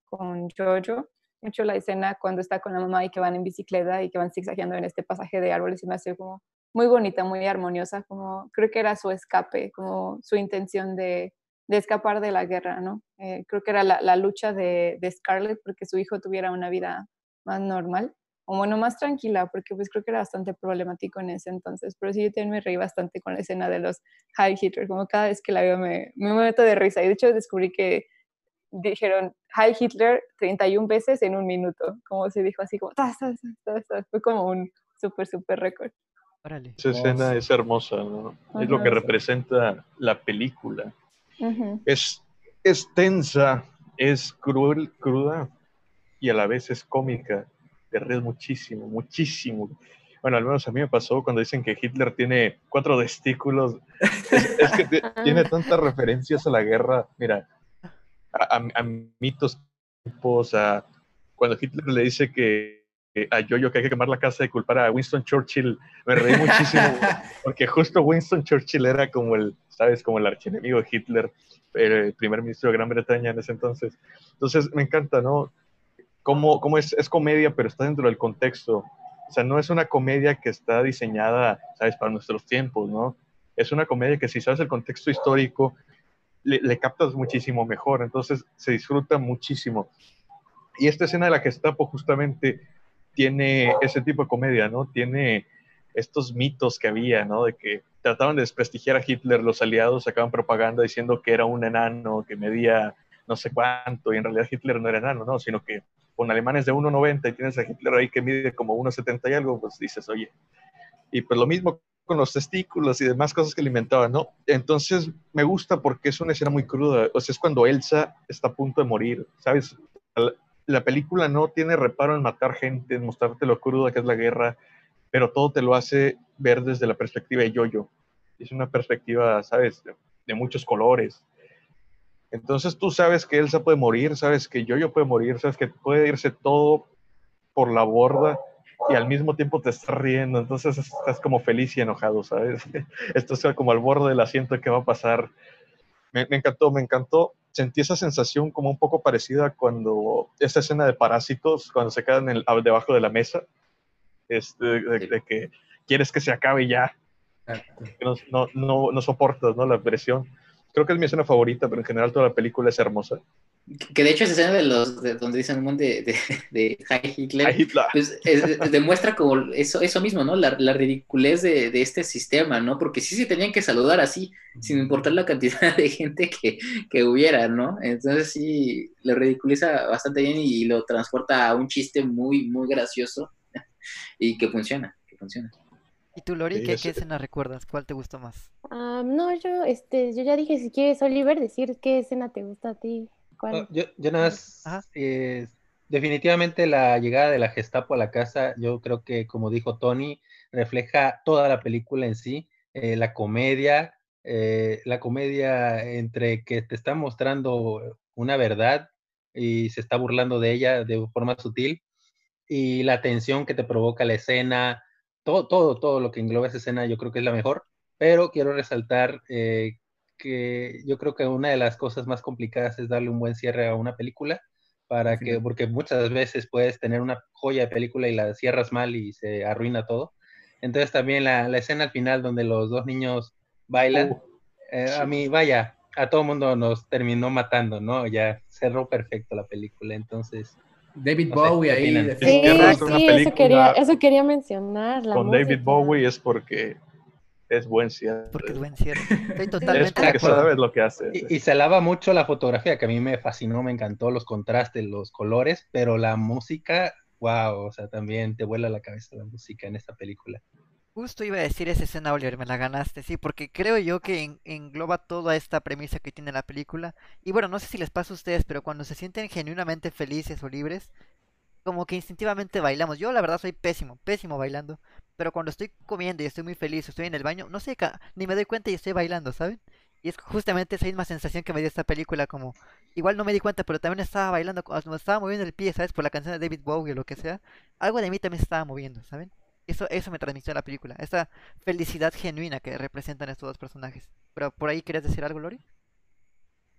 con Jojo. Mucho la escena cuando está con la mamá y que van en bicicleta y que van zigzagueando en este pasaje de árboles y me hace como muy bonita, muy armoniosa, como creo que era su escape, como su intención de, escapar de la guerra, ¿no? Eh, creo que era la, la lucha de, de Scarlett porque su hijo tuviera una vida más normal o bueno, más tranquila, porque pues creo que era bastante problemático en ese entonces, pero sí yo también me reí bastante con la escena de los High Hitler, como cada vez que la veo me, me meto de risa, y de hecho descubrí que dijeron High Hitler 31 veces en un minuto, como se dijo así, como, fue como un súper, súper récord. Esa escena es hermosa, ¿no? es lo que representa la película. es, es tensa, es cruel, cruda y a la vez es cómica te ríes muchísimo, muchísimo. Bueno, al menos a mí me pasó cuando dicen que Hitler tiene cuatro testículos. Es, que tiene tantas referencias a la guerra, mira, a, mitos, a, cuando Hitler le dice que, a Yoyo que hay que quemar la casa y culpar a Winston Churchill, me reí muchísimo, porque justo Winston Churchill era como el, ¿sabes? Como el archienemigo de Hitler, el primer ministro de Gran Bretaña en ese entonces. Entonces, me encanta, ¿no? Cómo, es, es, comedia, pero está dentro del contexto. O sea, no es una comedia que está diseñada, ¿sabes?, para nuestros tiempos, ¿no? Es una comedia que si sabes el contexto histórico, le, captas muchísimo mejor, entonces se disfruta muchísimo. Y esta escena de la pues, justamente tiene ese tipo de comedia, ¿no? Tiene estos mitos que había, ¿no? De que trataban de desprestigiar a Hitler, los aliados sacaban propaganda diciendo que era un enano, que medía no sé cuánto, y en realidad Hitler no era enano, ¿no? Sino que con alemanes de 1,90 y tienes a Hitler ahí que mide como 1,70 y algo, pues dices, oye. Y pues lo mismo con los testículos y demás cosas que alimentaban, ¿no? Entonces me gusta porque es una escena muy cruda. O sea, es cuando Elsa está a punto de morir, ¿sabes? la película no tiene reparo en matar gente, en mostrarte lo cruda que es la guerra, pero todo te lo hace ver desde la perspectiva de Yoyo. Es una perspectiva, ¿sabes?, de, muchos colores. Entonces tú sabes que Elsa puede morir, sabes que Yoyo puede morir, sabes que puede irse todo por la borda y al mismo tiempo te estás riendo, entonces estás como feliz y enojado, ¿sabes? Estás como al borde del asiento qué va a pasar. Me, me, encantó, me encantó. Sentí esa sensación como un poco parecida cuando esta escena de parásitos, cuando se quedan en debajo de la mesa, este, de, que quieres que se acabe ya, no, no, no, no soportas ¿no? la presión. Creo que es mi escena favorita, pero en general toda la película es hermosa. Que de hecho esa escena de los de donde dicen un montón de, de, de Heil Hitler, Pues, demuestra como eso, eso mismo, ¿no? La, la ridiculez de, de, este sistema, ¿no? Porque sí se tenían que saludar así, sin importar la cantidad de gente que, que hubiera, ¿no? Entonces sí, lo ridiculiza bastante bien y lo transporta a un chiste muy, muy gracioso y que funciona, que funciona. ¿Y tú, Lori, qué, qué, escena recuerdas? ¿Cuál te gustó más? no, yo, este, yo ya dije, si quieres, Oliver, decir qué escena te gusta a ti. yo, yo, nada más, eh, definitivamente la llegada de la Gestapo a la casa, yo creo que, como dijo Tony, refleja toda la película en sí, eh, la comedia, eh, la comedia entre que te está mostrando una verdad y se está burlando de ella de forma sutil, y la tensión que te provoca la escena, todo, todo, todo lo que engloba esa escena yo creo que es la mejor, pero quiero resaltar eh, que yo creo que una de las cosas más complicadas es darle un buen cierre a una película, para que, porque muchas veces puedes tener una joya de película y la cierras mal y se arruina todo. Entonces también la, la escena al final donde los dos niños bailan, uh, eh, a mí, vaya, a todo mundo nos terminó matando, ¿no? Ya cerró perfecto la película, entonces David Bowie ahí. Sí, sí eso, quería, eso quería mencionar. con David Bowie es porque es buen cierre. Porque es buen cierre. Estoy totalmente es porque sabes lo que hace. Y, y, se alaba mucho la fotografía, que a mí me fascinó, me encantó los contrastes, los colores, pero la música, wow, o sea, también te vuela la cabeza la música en esta película. Justo iba a decir esa escena, Oliver, me la ganaste, sí, porque creo yo que engloba toda esta premisa que tiene la película. Y bueno, no sé si les pasa a ustedes, pero cuando se sienten genuinamente felices o libres, como que instintivamente bailamos. Yo la verdad soy pésimo, pésimo bailando. Pero cuando estoy comiendo y estoy muy feliz, estoy en el baño, no sé, ni me doy cuenta y estoy bailando, ¿saben? Y es justamente esa misma sensación que me dio esta película, como igual no me di cuenta, pero también estaba bailando, estaba moviendo el pie, ¿sabes? Por la canción de David Bowie o lo que sea. Algo de mí también estaba moviendo, ¿saben? Eso, eso me transmitió la película, esa felicidad genuina que representan estos dos personajes. Pero por ahí querías decir algo, Lori?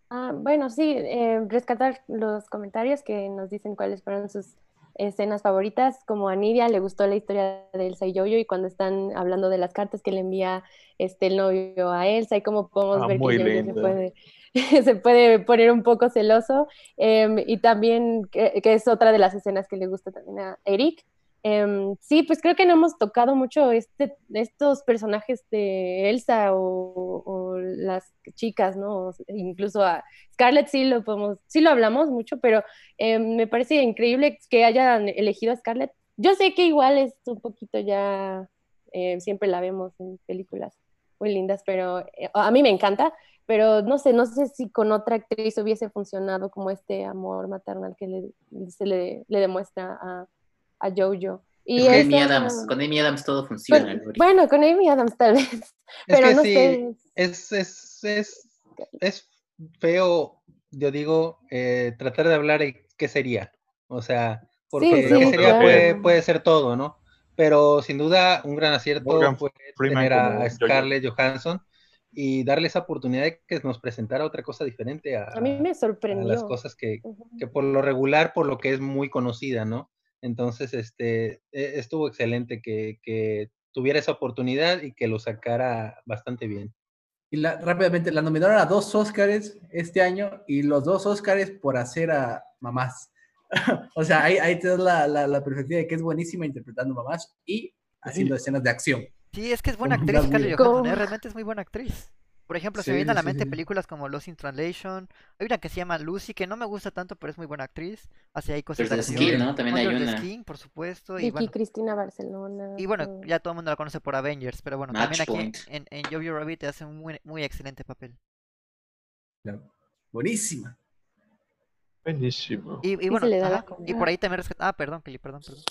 Ah, bueno, sí, eh, rescatar los comentarios que nos dicen cuáles fueron sus escenas favoritas. Como a Nidia le gustó la historia de Elsa y Yoyo y cuando están hablando de las cartas que le envía este, el novio a Elsa y cómo podemos ah, ver que Yoyo se puede, se puede poner un poco celoso. Em, y también que, que, es otra de las escenas que le gusta también a Eric. Eh, sí, pues creo que no hemos tocado mucho este, estos personajes de Elsa o, o, las chicas, ¿no? Incluso a Scarlett sí lo podemos, sí lo hablamos mucho, pero eh, me parece increíble que hayan elegido a Scarlett. Yo sé que igual es un poquito ya, eh, siempre la vemos en películas muy lindas, pero eh, a mí me encanta, pero no sé, no sé si con otra actriz hubiese funcionado como este amor maternal que le, se le, le demuestra a a Jojo. Y con Amy Adams, con Amy Adams todo funciona. bueno, con Amy Adams tal vez. Pero no sé. Es, es, es, es, feo, yo digo, eh, tratar de hablar de qué sería. O sea, porque qué sería puede, puede, ser todo, ¿no? Pero sin duda, un gran acierto fue tener a Scarlett Johansson y darle esa oportunidad de que nos presentara otra cosa diferente a, a mí me sorprendió. A las cosas que, que por lo regular, por lo que es muy conocida, ¿no? Entonces, este, e, estuvo excelente que, tuviera esa oportunidad y que lo sacara bastante bien. Y la, rápidamente, la nominaron a dos Óscares este año y los dos Óscares por hacer a mamás. o sea, ahí, ahí te das la, la, perspectiva de que es buenísima interpretando mamás y haciendo escenas de acción. Sí, es que es buena actriz, Carly Johansson, ¿eh? realmente es muy buena actriz. Por ejemplo, se me viene a la mente películas como Lost in Translation. Hay una que se llama Lucy, que no me gusta tanto, pero es muy buena actriz. Hace ahí cosas de Skin, ¿no? También hay una. Skin, por supuesto. Y bueno, Cristina Barcelona. Y bueno, ya todo el mundo la conoce por Avengers, pero bueno, también aquí en, en Jojo Rabbit hace un muy, muy excelente papel. Buenísima. Buenísimo. Y, y bueno, y por ahí también Ah, perdón, Kelly, perdón, perdón.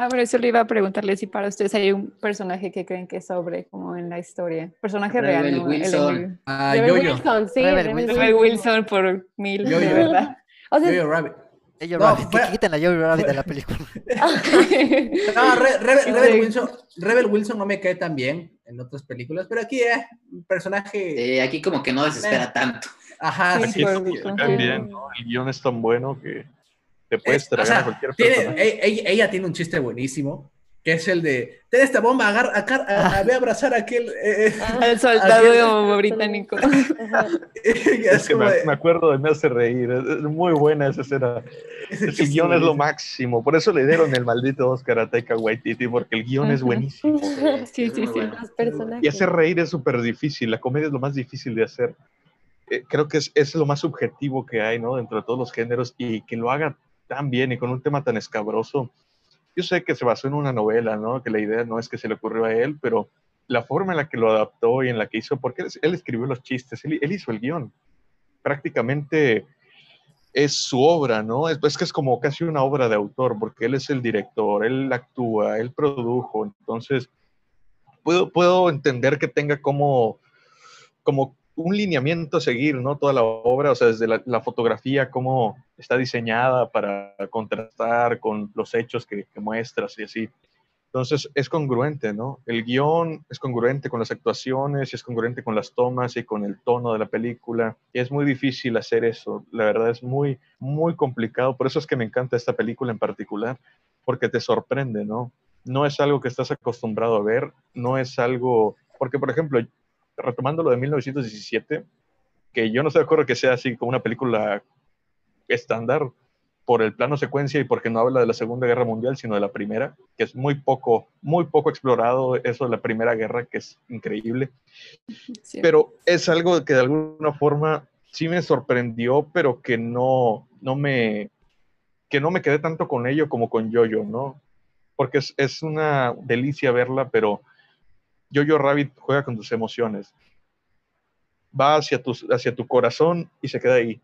Ah, pero eso le iba a preguntarle si para ustedes hay un personaje que creen que sobre como en la historia. Personaje Rebel real. Wilson. Ah, yo, yo. Wilson, sí. Rebel, Wilson. Wilson por mil, yo, de verdad. O sea, yo, Rabbit. Yo, no, Rabbit, que quiten a Jojo Rabbit de la película. no, Re Rebel, Rebel, Wilson, Rebel Wilson no me cae tan bien en otras películas, pero aquí es eh, un personaje... Eh, aquí como que no desespera eh. tanto. Ajá, sí, sí, sí, bien, ¿no? El guion es tan bueno que te puedes tragar o sea, a cualquier tiene, ella, ella, tiene un chiste buenísimo, que es el de, ten esta bomba, agar, a, a, a, ve a abrazar a aquel... Eh, Al soldado aquel... británico. es que me, me, acuerdo de Me hace reír, es muy buena esa escena. Ese, ese guion es lo máximo, por eso le dieron el maldito Oscar a Taika Waititi, porque el guion es buenísimo. Sí, sí, sí. Y hacer reír es súper difícil, la comedia es lo más difícil de hacer. Eh, creo que es, es lo más subjetivo que hay, ¿no? Dentro de todos los géneros y que lo haga tan bien y con un tema tan escabroso. Yo sé que se basó en una novela, ¿no? Que la idea no es que se le ocurrió a él, pero la forma en la que lo adaptó y en la que hizo, porque él, él escribió los chistes, él, él, hizo el guion. Prácticamente es su obra, ¿no? Es, es, que es como casi una obra de autor, porque él es el director, él actúa, él produjo, entonces puedo, puedo entender que tenga como, como un lineamiento a seguir, ¿no? Toda la obra, o sea, desde la, fotografía, cómo está diseñada para contrastar con los hechos que, que, muestras y así. Entonces, es congruente, ¿no? El guion es congruente con las actuaciones, y es congruente con las tomas y con el tono de la película. Y es muy difícil hacer eso, la verdad es muy, muy complicado. Por eso es que me encanta esta película en particular, porque te sorprende, ¿no? No es algo que estás acostumbrado a ver, no es algo, porque por ejemplo, retomando lo de 1917, que yo no estoy de acuerdo que sea así como una película estándar por el plano secuencia y porque no habla de la Segunda Guerra Mundial, sino de la Primera, que es muy poco, muy poco explorado eso de la Primera Guerra, que es increíble. Sí. Pero es algo que de alguna forma sí me sorprendió, pero que no, no me que no me quedé tanto con ello como con Yoyo, ¿no? Porque es, es una delicia verla, pero Jojo Rabbit juega con tus emociones. Va hacia tu, hacia tu corazón y se queda ahí.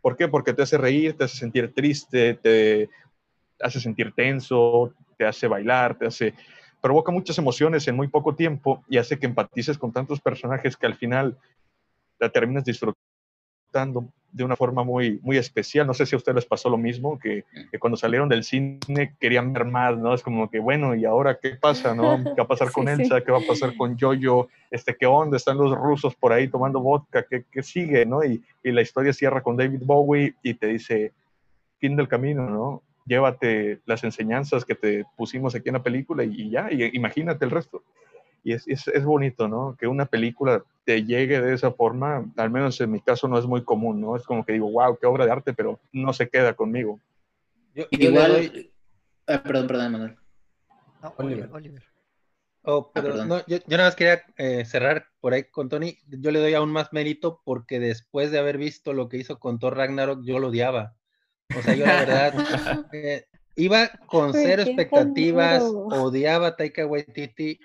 ¿Por qué? Porque te hace reír, te hace sentir triste, te hace sentir tenso, te hace bailar, te hace... provoca muchas emociones en muy poco tiempo y hace que empatices con tantos personajes que al final la terminas disfrutando de una forma muy, muy especial. No sé si a ustedes les pasó lo mismo, que, que, cuando salieron del cine querían ver más, ¿no? Es como que, bueno, ¿y ahora qué pasa, no? ¿Qué va a pasar con sí, Elsa? Sí. ¿Qué va a pasar con Jojo? Este, ¿Qué onda? Están los rusos por ahí tomando vodka, ¿qué, qué sigue, no? Y, y, la historia cierra con David Bowie y te dice, fin del camino, ¿no? Llévate las enseñanzas que te pusimos aquí en la película y, y ya, y imagínate el resto. Y es, es, es, bonito, ¿no? Que una película te llegue de esa forma, al menos en mi caso no es muy común, ¿no? Es como que digo, wow, qué obra de arte, pero no se queda conmigo. Yo, yo Igual, doy... ah, perdón, perdón, Manuel. No, Oliver. Oliver. Oh, pero ah, no, yo, yo, nada más quería eh, cerrar por ahí con Tony. Yo le doy aún más mérito porque después de haber visto lo que hizo con Thor Ragnarok, yo lo odiaba. O sea, yo la verdad eh, iba con cero expectativas, odiaba a Taika Waititi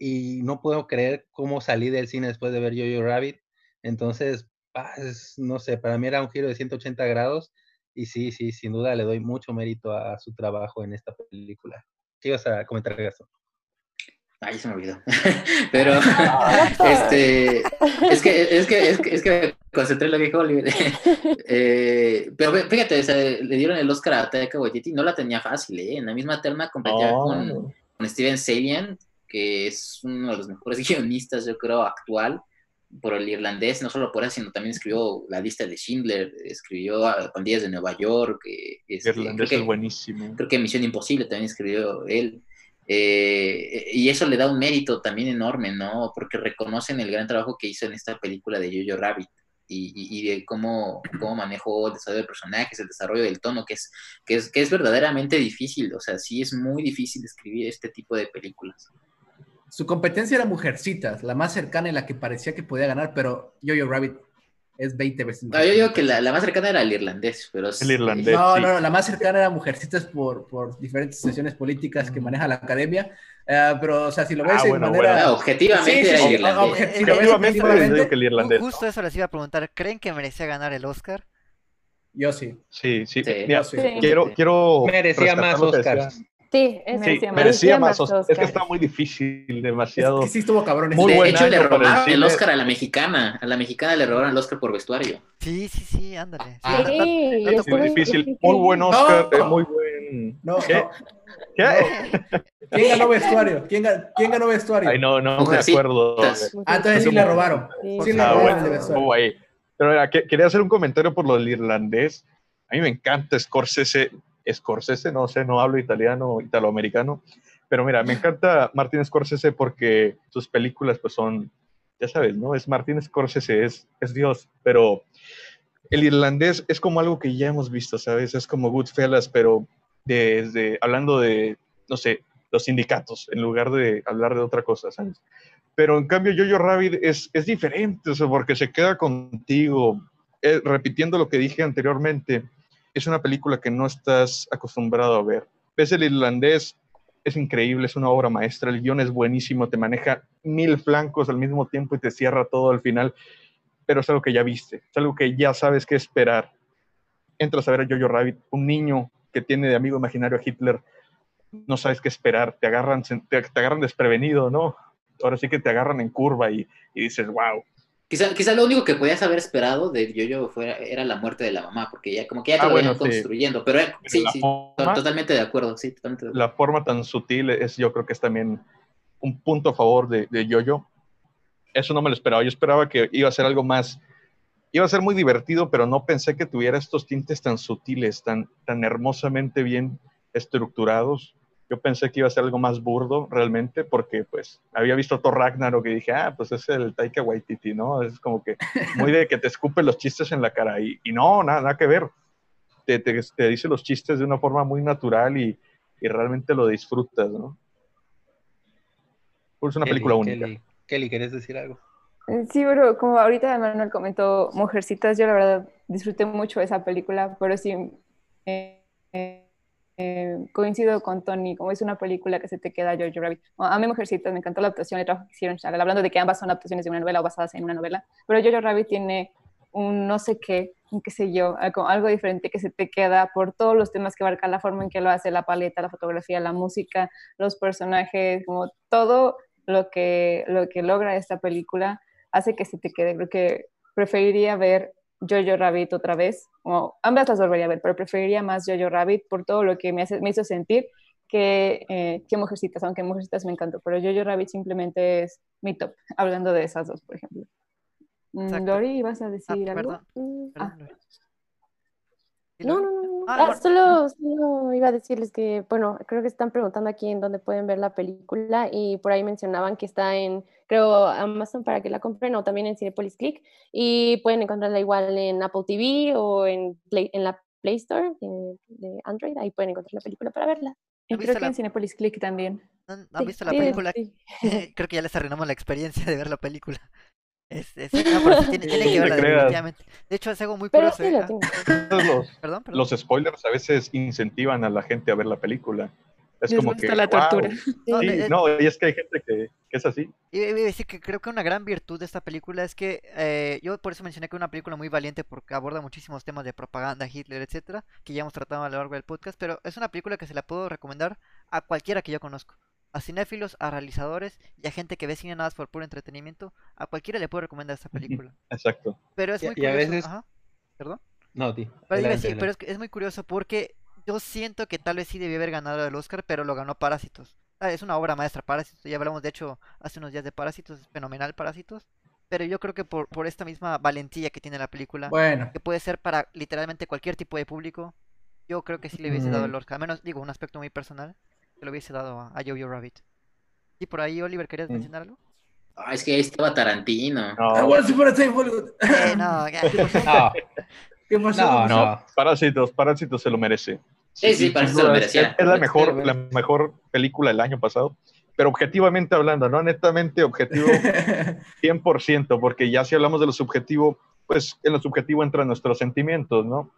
y no puedo creer cómo salí del cine después de ver Jojo Rabbit. Entonces, pues, no sé, para mí era un giro de 180 grados y sí, sí, sin duda le doy mucho mérito a su trabajo en esta película. ¿Qué ibas a comentar, Gastón? Ay, se me olvidó. Pero, este, es que, es que, es que, es que me concentré en lo que dijo Oliver. eh, pero fíjate, o sea, le dieron el Oscar a Taika Waititi, no la tenía fácil, ¿eh? En la misma terna competía oh. con, con Steven Sabian, que es uno de los mejores guionistas, yo creo, actual, por el irlandés, no solo por eso, sino también escribió La lista de Schindler, escribió Pandillas de Nueva York. Este, irlandés que, es buenísimo. Creo que Misión Imposible también escribió él. Eh, y eso le da un mérito también enorme, ¿no? Porque reconocen el gran trabajo que hizo en esta película de Jojo Rabbit. Y, y, y, de cómo, cómo manejó el desarrollo de personajes, el desarrollo del tono, que es, que, es, que es verdaderamente difícil. O sea, sí es muy difícil escribir este tipo de películas. Su competencia era Mujercitas, la más cercana en la que parecía que podía ganar, pero Jojo Rabbit es 20 veces más. No, yo digo que la, la, más cercana era el irlandés, pero... El irlandés, No, sí. no, no, la más cercana era Mujercitas por, por diferentes sesiones políticas que maneja la academia, uh, pero, o sea, si lo ves ah, de bueno, manera... Bueno. objetivamente sí, sí, era el irlandés. Objetivamente, objetivamente, digo que el irlandés. Justo eso les iba a preguntar, ¿creen que merecía ganar el Oscar? Yo sí. Sí, sí. Sí, Mira, sí. Quiero, quiero Merecía más Oscars. Sí, es Sí, Merecía más. Es que está muy difícil, Es demasiado. que sí estuvo cabrón. Muy este. de buen hecho, le el robaron el. Oscar a la mexicana. A la mexicana le robaron el Oscar por vestuario. Sí, sí, sí, ándale. Sí, Ah, Sí, Muy difícil. Muy buen Oscar. No. muy buen. No, ¿Qué? no. ¿Qué? ¿Quién ganó vestuario? ¿Quién, ga- quién ganó vestuario? Ay, no, no me Mujercitas. acuerdo. Ah, entonces sí le robaron. Sí le Ah, robaron bueno, vestuario. ahí. Pero mira, que- quería hacer un comentario por lo del irlandés. A mí me encanta Scorsese. Scorsese, no sé, no hablo italiano, italoamericano. Pero mira, me encanta Martin Scorsese porque sus películas pues son, ya sabes, ¿no? Es Martin Scorsese, es, es Dios. Pero el irlandés es como algo que ya hemos visto, ¿sabes? Es como Goodfellas, pero desde, hablando de, no sé, los sindicatos, en lugar de hablar de otra cosa, ¿sabes? Pero en cambio, Jojo Rabbit es, es diferente, o porque se queda contigo. Eh, repitiendo lo que dije anteriormente, es una película que no estás acostumbrado a ver. Ves el irlandés, es increíble, es una obra maestra, el guion es buenísimo, te maneja mil flancos al mismo tiempo y te cierra todo al final, pero es algo que ya viste, es algo que ya sabes qué esperar. Entras a ver a Jojo Rabbit, un niño que tiene de amigo imaginario a Hitler, no sabes qué esperar, te agarran, te, te agarran desprevenido, ¿no? Ahora sí que te agarran en curva y, y dices, wow. Quizá, quizá lo único que podías haber esperado de Yo-Yo fuera, era la muerte de la mamá, porque ya como que ya te Ah, lo bueno, venían sí. construyendo. Pero sí, sí, forma- totalmente de acuerdo, sí, totalmente de acuerdo. la forma tan sutil es yo creo que es también un punto a favor de, de Yoyo. Eso no me lo esperaba. Yo esperaba que iba a ser algo más, iba a ser muy divertido, pero no pensé que tuviera estos tintes tan sutiles, tan, tan hermosamente bien estructurados. Yo pensé que iba a ser algo más burdo realmente, porque pues había visto Thor Ragnarok y dije, ah, pues es el Taika Waititi, ¿no? Es como que muy de que te escupe los chistes en la cara. Y, y no, nada, nada que ver. Te, te, te dice los chistes de una forma muy natural y, y realmente lo disfrutas, ¿no? Es una Kelly, película única. Kelly, Kelly, ¿querés decir algo? Sí, pero como ahorita Manuel comentó Mujercitas, yo la verdad disfruté mucho esa película, pero sí eh, eh, eh, coincido con Tony, como es una película que se te queda Jojo Rabbit. A mí Mujercitas me encantó la adaptación, el trabajo que hicieron, hablando de que ambas son adaptaciones de una novela o basadas en una novela, pero Jojo Rabbit tiene un no sé qué, un qué sé yo, algo, algo diferente que se te queda por todos los temas que abarca, la forma en que lo hace, la paleta, la fotografía, la música, los personajes, como todo lo que, lo que logra esta película hace que se te quede. Creo que preferiría ver Jojo Rabbit otra vez, o ambas las volvería a ver, pero preferiría más Jojo Rabbit por todo lo que me, hace, me hizo sentir que, eh, que Mujercitas, aunque Mujercitas me encantó, pero Jojo Rabbit simplemente es mi top, hablando de esas dos, por ejemplo. Mm, Exacto. Lori, ¿ibas a Ah, decir algo? perdón, Mm, perdón, Ah. Lore. ¿Y No, no, no. Ah, Ah, solo, solo iba a decirles que, bueno, creo que están preguntando aquí en dónde pueden ver la película y por ahí mencionaban que está en, creo, Amazon para que la compren o también en Cinepolis Click y pueden encontrarla igual en Apple TV o en, Play- en la Play Store de, de Android, ahí pueden encontrar la película para verla. Y ¿Has creo que la- en Cinepolis Click también. ¿Han, han Sí, visto la película? sí. Creo que ya les arruinamos la experiencia de ver la película. Es, es- no, pero sí tienen, tienen Sí, que verla definitivamente. De hecho, es algo muy Pero curioso. sí ¿eh? lo. Los, Perdón, perdón. los spoilers a veces incentivan a la gente a ver la película. Es Les como gusta que. la "Wow". tortura. No, Sí, no, y es que hay gente que, que es así. Y decir que creo que una gran virtud de esta película es que eh, yo por eso mencioné que es una película muy valiente porque aborda muchísimos temas de propaganda, Hitler, etcétera, que ya hemos tratado a lo largo del podcast, pero es una película que se la puedo recomendar a cualquiera que yo conozco. A cinéfilos, a realizadores y a gente que ve cine nada más por puro entretenimiento, a cualquiera le puedo recomendar esta película. Exacto. Pero es Y- muy y a curioso, veces- ajá, ¿Perdón? No, ti. Pero, adelante, pero es, que es muy curioso porque yo siento que tal vez sí debió haber ganado el Oscar, pero lo ganó Parásitos. Ah, es una obra maestra, Parásitos. Ya hablamos, de hecho, hace unos días de Parásitos, es fenomenal Parásitos. Pero yo creo que por, por esta misma valentía que tiene la película, Bueno, que puede ser para literalmente cualquier tipo de público, yo creo que sí le hubiese dado el Mm. Oscar. Al menos, digo, un aspecto muy personal, que lo hubiese dado a, a Jojo Rabbit. Y por ahí, Oliver, ¿querías Mm. mencionar algo? Ah, es que ahí estaba Tarantino. I No, Hollywood. Eh, no, ya. No, ¿Qué pasó? no, no, no. Parásitos, Parásitos se lo merece. Sí, sí, sin Parásitos lo duda, merecía. Es, es la mejor, que- la mejor película del año pasado. Pero objetivamente hablando, no netamente objetivo 100%, porque ya si hablamos de lo subjetivo, pues en lo subjetivo entran nuestros sentimientos, ¿no?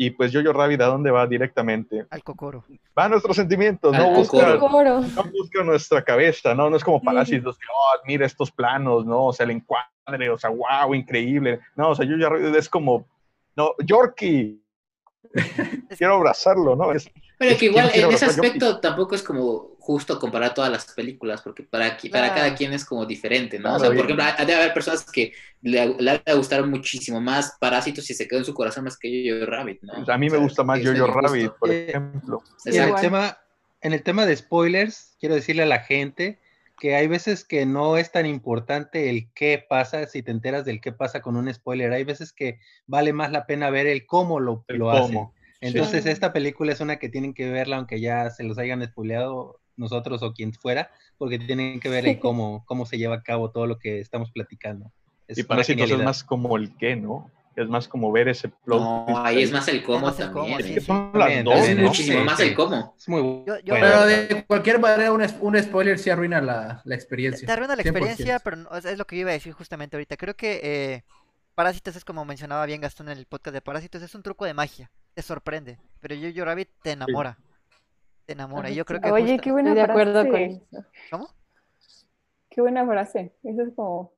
Y pues Jojo Rabbit, ¿a dónde va directamente? Al Cocoro. Va a nuestros sentimientos, no busca, cocoro. No busca nuestra cabeza, ¿no? No es como Parásitos que, oh, mira estos planos, ¿no? O sea, el encuadre, o sea, wow, increíble. No, o sea, Jojo Rabbit es como, no, Yorkie, quiero abrazarlo, ¿no? pero que igual en ese aspecto tampoco es como justo comparar todas las películas, porque para, para cada quien es como diferente, ¿no? o sea, por ejemplo, debe haber personas que le, le a gustar muchísimo más Parásitos y se quedó en su corazón más que Yo-Yo Rabbit, ¿no? a mí me gusta más Yo-Yo Rabbit, por ejemplo. en, el tema, en el tema de spoilers, quiero decirle a la gente que hay veces que no es tan importante el qué pasa, si te enteras del qué pasa con un spoiler, hay veces que vale más la pena ver el cómo lo, lo hacen. Entonces, esta película es una que tienen que verla, aunque ya se los hayan spoileado nosotros o quien fuera, porque tienen que ver el cómo, cómo se lleva a cabo todo lo que estamos platicando. Es y para eso es más como el qué, ¿no? Es más como ver ese plot. No, ahí es más el cómo también. es que son las dos, es muchísimo más el cómo. Es muy Pero de cualquier manera, un, un spoiler sí arruina la, la experiencia. Te arruina la experiencia, pero es lo que iba a decir justamente ahorita. Creo que eh, Parásitos es como mencionaba bien Gastón en el podcast de Parásitos, es un truco de magia. Te sorprende. Pero Yo-Yo Rabbit te enamora. Te enamora. Y yo creo que. Oye, qué buena de frase. acuerdo con eso. ¿Cómo? Qué buena frase. Eso es como.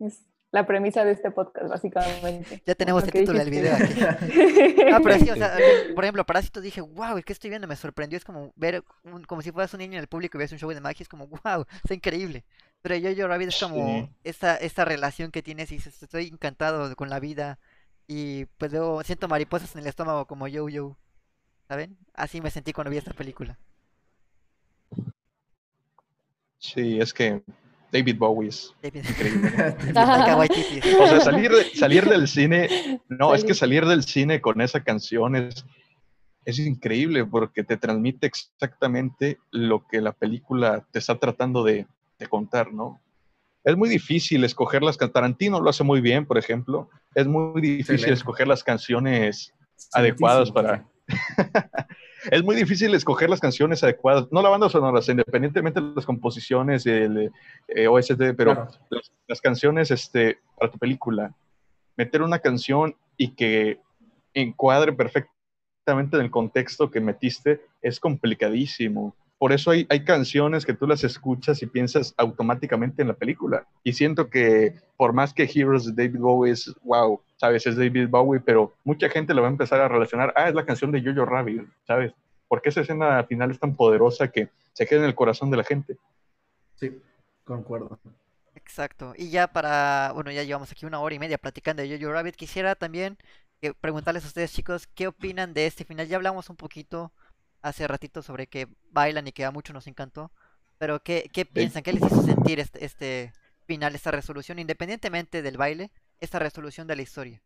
Es la premisa de este podcast, básicamente. Ya tenemos el título del video aquí. ah, pero sí, o sea, por ejemplo, Parásitos dije, wow, ¿qué estoy viendo? Me sorprendió. Es como ver, como si fueras un niño en el público y ves un show de magia. Es como, wow, está increíble. Pero yo, yo, Rabbit es como esta, esta relación que tienes y dices, estoy encantado con la vida. Y pues luego siento mariposas en el estómago como yo, yo. ¿Saben? Así me sentí cuando vi esta película. Sí, es que David Bowie es increíble. o sea, salir, salir del cine, no, es que salir del cine con esa canción es, es increíble porque te transmite exactamente lo que la película te está tratando de, contar, ¿no? Es muy difícil escoger las Tarantino lo hace muy bien, por ejemplo. Es muy difícil escoger las canciones adecuadas para, es muy difícil escoger las canciones adecuadas, no la banda sonora, independientemente de las composiciones, el eh, OST, pero las, canciones este, para tu película. Meter una canción y que encuadre perfectamente en el contexto que metiste es complicadísimo por eso hay, hay, canciones que tú las escuchas y piensas automáticamente en la película. Y siento que por más que Heroes de David Bowie es, wow, sabes, es David Bowie, pero mucha gente lo va a empezar a relacionar, ah, es la canción de Jojo Rabbit, ¿sabes? Porque esa escena final es tan poderosa que se queda en el corazón de la gente. Sí, concuerdo. Exacto. Y ya para, bueno, ya llevamos aquí una hora y media platicando de Jojo Rabbit. Quisiera también eh, preguntarles a ustedes, chicos, ¿qué opinan de este final? Ya hablamos un poquito hace ratito sobre que bailan y que a muchos nos encantó. Pero ¿qué, qué piensan? ¿Qué les hizo sentir este, este final, esta resolución, independientemente del baile, esta resolución de la historia?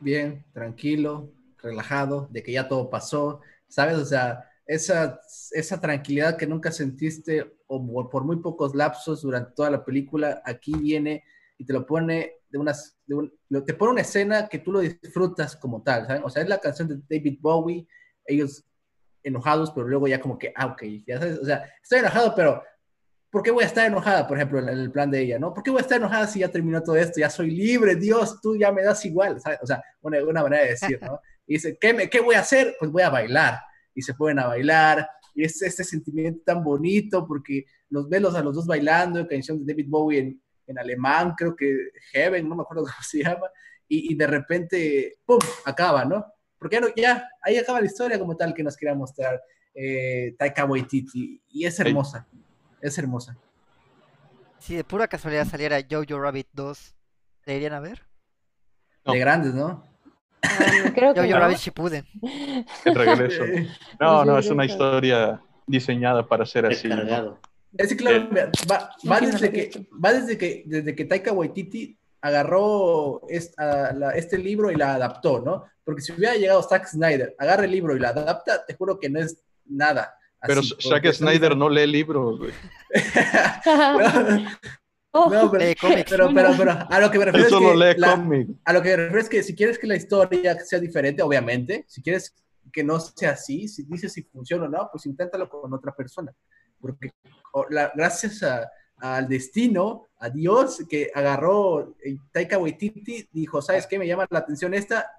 Bien, tranquilo, relajado, de que ya todo pasó, ¿sabes? O sea, esa, esa tranquilidad que nunca sentiste o por muy pocos lapsos durante toda la película, aquí viene y te lo pone de unas, te pone una escena que tú lo disfrutas como tal. O sea, es la canción de David Bowie, ellos enojados, pero luego ya como que, ah, ok, ya sabes, o sea, estoy enojado, pero ¿por qué voy a estar enojada, por ejemplo, en el plan de ella, ¿no? ¿Por qué voy a estar enojada si ya terminó todo esto? Ya soy libre, Dios, tú ya me das igual, ¿sabes? O sea, una, una manera de decir, ¿no? Y dice, ¿qué, me, ¿qué voy a hacer? Pues voy a bailar. Y se pueden a bailar, y es este sentimiento tan bonito porque los velos a los dos bailando, canción de David Bowie en, en alemán, creo que Heaven, no me acuerdo cómo se llama, y, de repente, ¡pum!, acaba, ¿no? Porque ya, ahí acaba la historia como tal que nos quería mostrar eh, Taika Waititi, y es hermosa, es hermosa. Si de pura casualidad saliera Jojo Rabbit 2, ¿le irían a ver? De grandes, ¿no? Ah, creo que Jojo Rabbit Shippuden. El regreso. No, no, es una historia diseñada para ser así. Es claro, va, desde que, va desde que, desde que Taika Waititi agarró este libro y la adaptó, ¿no? Porque si hubiera llegado Zack Snyder, agarra el libro y la adapta, te juro que no es nada. pero Zack Snyder no lee libros, güey. no, pero, pero, pero, a lo que me refiero es que a lo que me refiero es que si quieres que la historia sea diferente, obviamente, si quieres que no sea así, si dices si funciona o no, pues inténtalo con otra persona porque gracias al destino, a Dios, que agarró eh, Taika Waititi, dijo, ¿sabes qué? Me llama la atención esta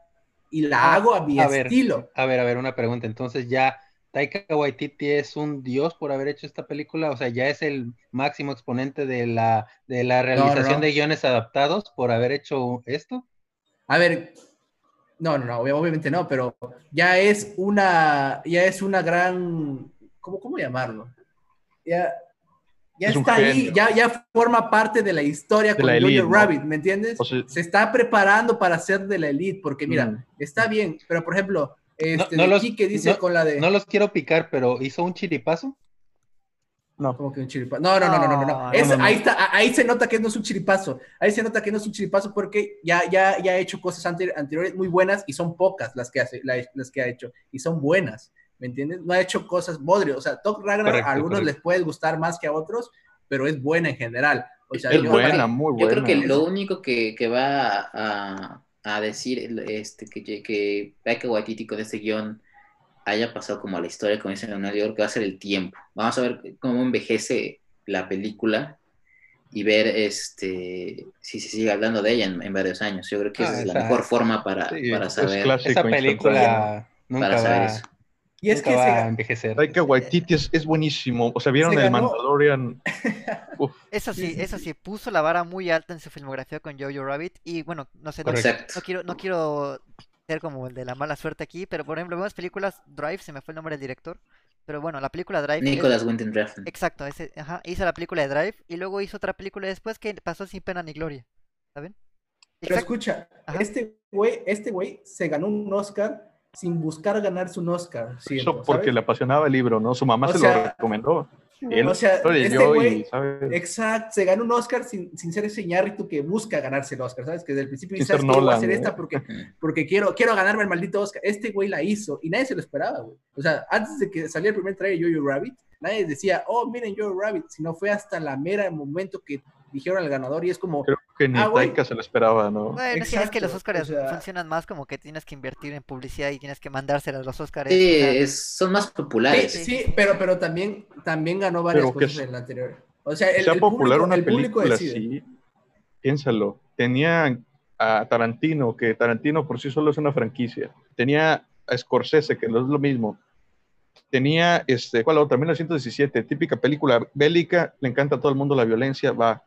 y la ah, hago a mi estilo. a ver, a ver, una pregunta. Entonces ya Taika Waititi es un dios por haber hecho esta película, o sea, ya es el máximo exponente de la, de la realización de guiones adaptados por haber hecho esto. A ver, no, no, no, obviamente no, pero ya es una, ya es una gran, ¿cómo, cómo llamarlo? Ya, ya está ahí, ya, ya forma parte de la historia con Jojo Rabbit, ¿me entiendes? Se está preparando para ser de la elite, porque mira, mm. está bien, pero por ejemplo, este, no, los, dice con la de... No los quiero picar, pero ¿hizo un chiripazo? No. Como que un chiripazo. No, no, no, no, no, no. ahí, está, ahí se nota que no es un chiripazo. Ahí se nota que no es un chiripazo porque ya, ya, ya ha hecho cosas anteriores muy buenas y son pocas las que, hace, las que ha hecho. Y son buenas. ¿Me entiendes? No ha hecho cosas bodrios. O sea, Top Ragnarok a algunos les puede gustar más que a otros, pero es buena en general. O sea, es buena, muy buena. Yo creo que lo único que, que va a, a, decir este, que, que Taika Waititi con este guion haya pasado como a la historia, como dice Leonardo, yo creo que va a ser el tiempo. Vamos a ver cómo envejece la película y ver este si se sigue hablando de ella en, varios años. Yo creo que esa es la mejor forma para, para saber. Esa película nunca para saber eso. Y es que va a envejecer. Taika Waititi es, es, buenísimo. O sea, vieron el Mandalorian. Eso sí, eso sí, puso la vara muy alta en su filmografía con Jojo Rabbit. Y bueno, no sé, no, no, quiero, no quiero ser como el de la mala suerte aquí, pero por ejemplo, vemos películas Drive, se me fue el nombre del director, pero bueno, la película Drive. Nicholas Winding Refn. Exacto, ese, ajá, hizo la película de Drive y luego hizo otra película después que pasó sin pena ni gloria, ¿saben? Pero escucha, este güey, este güey se ganó un Oscar sin buscar ganarse un Oscar. Eso porque le apasionaba el libro, ¿no? Su mamá se lo recomendó o sea, este güey, exacto, se gana un Oscar sin, sin ser ese ñarrito que busca ganarse el Oscar, ¿sabes? Que desde el principio dice, que voy a hacer esta porque, porque quiero, quiero ganarme el maldito Oscar. Este güey la hizo y nadie se lo esperaba, güey. O sea, antes de que saliera el primer trailer de Jojo Rabbit, nadie decía, oh, miren Jojo Rabbit, sino fue hasta la mera momento que dijeron al ganador y es como... Creo que ni ah, Taika se lo esperaba, ¿no? Bueno, es que los Oscars funcionan más como que tienes que invertir en publicidad y tienes que mandárselas a los Oscars. Sí, son más populares. Sí, pero, pero también, también ganó varias cosas en el anterior. O sea, el, sea popular una película así, piénsalo. Tenía a Tarantino, que Tarantino por sí solo es una franquicia. Tenía a Scorsese, que no es lo mismo. Tenía, este, ¿cuál otra? 1917, típica película bélica, le encanta a todo el mundo la violencia, va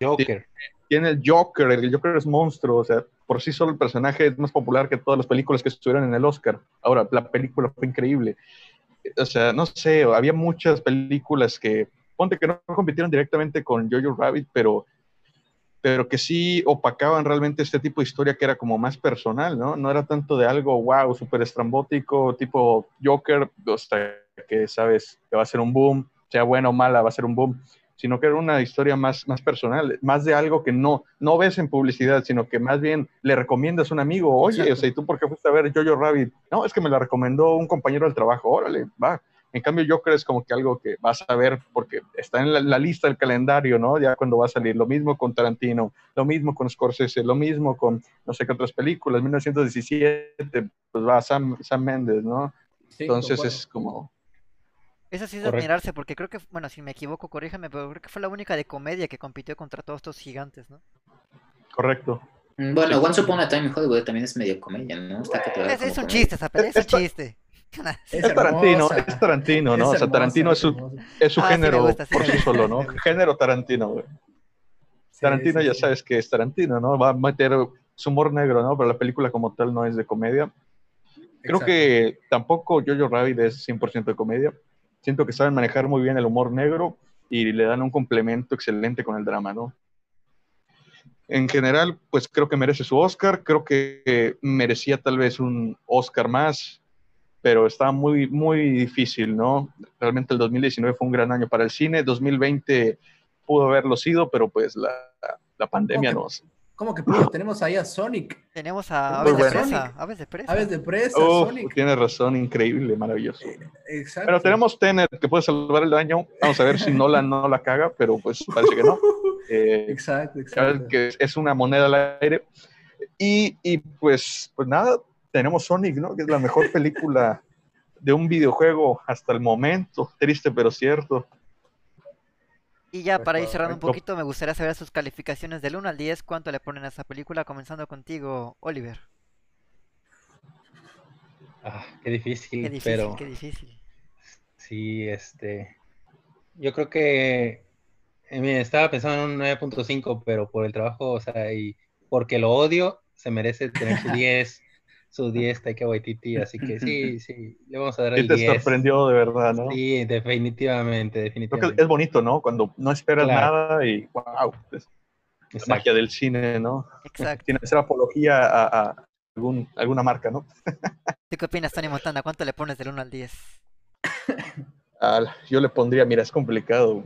Joker. Tiene el Joker, el Joker es monstruo, o sea, por sí solo el personaje es más popular que todas las películas que estuvieron en el Oscar. Ahora, la película fue increíble. O sea, no sé, había muchas películas que, ponte que no compitieron directamente con Jojo Rabbit, pero, pero que sí opacaban realmente este tipo de historia que era como más personal, ¿no? No era tanto de algo, wow, súper estrambótico, tipo Joker, o sea, que sabes que va a ser un boom, sea buena o mala, va a ser un boom sino que era una historia más, más personal, más de algo que no, no ves en publicidad, sino que más bien le recomiendas a un amigo, oye, o sea, ¿y tú por qué fuiste a ver Jojo Rabbit? No, es que me la recomendó un compañero del trabajo, órale, va. En cambio, yo creo es como que algo que vas a ver porque está en la, lista del calendario, ¿no? Ya cuando va a salir. Lo mismo con Tarantino, lo mismo con Scorsese, lo mismo con no sé qué otras películas. 1917, pues va Sam, Sam Mendes, ¿no? Entonces es como, eso sí es de admirarse, porque creo que, bueno, si me equivoco, corríjame, pero creo que fue la única de comedia que compitió contra todos estos gigantes, ¿no? Correcto. Mm, bueno, Once Upon a Time in Hollywood también es medio comedia, ¿no? Está que es, es un chiste, esa pelea es un chiste. Es, Tarantino, es Tarantino, ¿no? o sea, Tarantino es su, es su ah, género por sí solo, ¿no? Género Tarantino, güey. Tarantino ya sabes que es Tarantino, ¿no? Va a meter su humor negro, ¿no? Pero la película como tal no es de comedia. Creo que tampoco Jojo Rabbit es 100% de comedia. Siento que saben manejar muy bien el humor negro y le dan un complemento excelente con el drama, ¿no? En general, pues creo que merece su Oscar, creo que merecía tal vez un Oscar más, pero está muy, muy difícil, ¿no? Realmente el 2019 fue un gran año para el cine, 2020 pudo haberlo sido, pero pues la, la pandemia nos, ¿Cómo que pudo? Tenemos ahí a Sonic. Tenemos a Aves de, presa, Aves de Presa. Aves de Presa, Sonic. Tienes razón, increíble, maravilloso. Eh, exacto. Pero tenemos Tenet que puede salvar el daño. Vamos a ver si Nolan no la caga, pero pues parece que no. Eh, exacto, exacto. Que es una moneda al aire. Y, y pues, pues nada, tenemos Sonic, ¿no? Que es la mejor película de un videojuego hasta el momento. Triste, pero cierto. Y ya para ir cerrando un poquito, me gustaría saber sus calificaciones del 1 al 10, cuánto le ponen a esa película, comenzando contigo, Oliver. Ah, qué difícil, qué difícil pero... Qué difícil. Sí, este... Yo creo que... Eh, estaba pensando en un 9.5, pero por el trabajo, o sea, y porque lo odio, se merece tener su 10, su 10 Taika Waititi, así que sí, sí, le vamos a dar el te sorprendió de verdad, ¿no? Sí, definitivamente, definitivamente. Creo que es bonito, ¿no? Cuando no esperas nada y wow, es la magia del cine, ¿no? Exacto. Tiene que ser apología a, algún, alguna marca, ¿no? qué opinas, Tony Montana? ¿Cuánto le pones del 1 al 10? yo le pondría, mira, es complicado,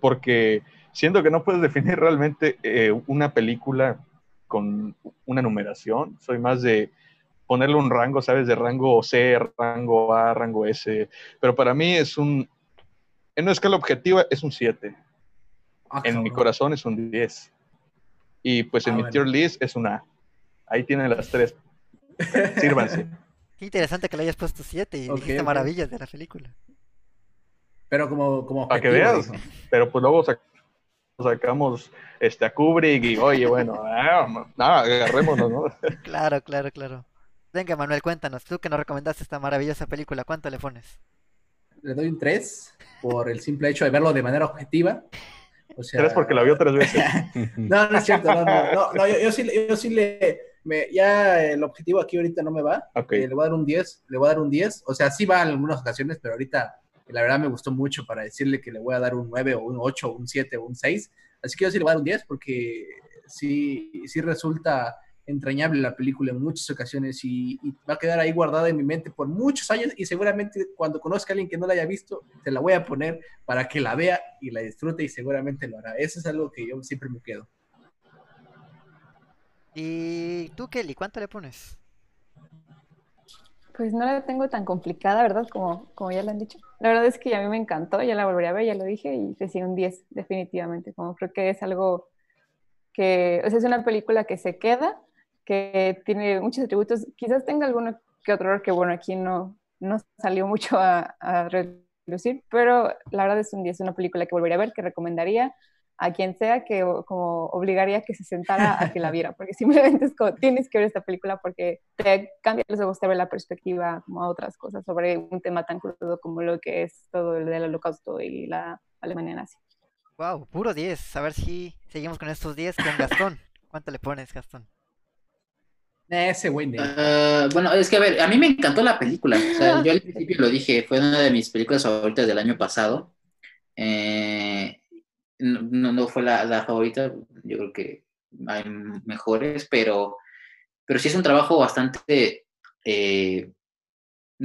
porque siento que no puedes definir realmente eh, una película con una numeración. Soy más de ponerle un rango, ¿sabes? De rango C, rango A, rango S. Pero para mí es un, en una escala objetiva es un 7. Ah, en mi corazón es un 10. Y pues en ah, mi tier list es una A. Ahí tienen las tres. Sírvanse. Qué interesante que le hayas puesto 7 y dijiste maravillas de la película. Pero como, como Para que veas. Pero pues luego sacamos este, a Kubrick y, oye, bueno, ah, agarrémonos, ¿no? Claro, claro, claro. Venga, Manuel, cuéntanos, tú que nos recomendaste esta maravillosa película, ¿cuánto le pones? Le doy un 3 por el simple hecho de verlo de manera objetiva. O sea, ¿Tres porque la vio tres veces? no, no es cierto, no, no, no, yo, sí, yo sí le, me, ya el objetivo aquí ahorita no me va. Eh, le voy a dar un 10, le voy a dar un 10. O sea, sí va en algunas ocasiones, pero ahorita la verdad me gustó mucho para decirle que le voy a dar un 9 o un 8 o un 7 o un 6. Así que yo sí le voy a dar un 10 porque sí, sí resulta entrañable la película en muchas ocasiones y, va a quedar ahí guardada en mi mente por muchos años y seguramente cuando conozca a alguien que no la haya visto, te la voy a poner para que la vea y la disfrute y seguramente lo hará. Eso es algo que yo siempre me quedo. ¿Y tú, Kelly, cuánto le pones? Pues no la tengo tan complicada, ¿verdad? Como, como ya lo han dicho. La verdad es que a mí me encantó, ya la volvería a ver, ya lo dije, y decía un 10, definitivamente. Como creo que es algo que, o sea, es una película que se queda, que tiene muchos atributos, quizás tenga alguno que otro error que, bueno, aquí no, no salió mucho a, a relucir, pero la verdad es un 10, es una película que volvería a ver, que recomendaría a quien sea que como obligaría a que se sentara a que la viera, porque simplemente es como, tienes que ver esta película porque te cambia los ojos, te ve la perspectiva como a otras cosas sobre un tema tan crudo como lo que es todo el del holocausto y la Alemania nazi. Wow, puro 10. A ver si seguimos con estos 10 con Gastón. ¿Cuánto le pones, Gastón? Ese güey. Uh, bueno, es que a ver, a mí me encantó la película. O sea, yo al principio lo dije, fue una de mis películas favoritas del año pasado. Eh, no, no fue la, la, favorita, yo creo que hay mejores, pero, pero sí es un trabajo bastante, eh,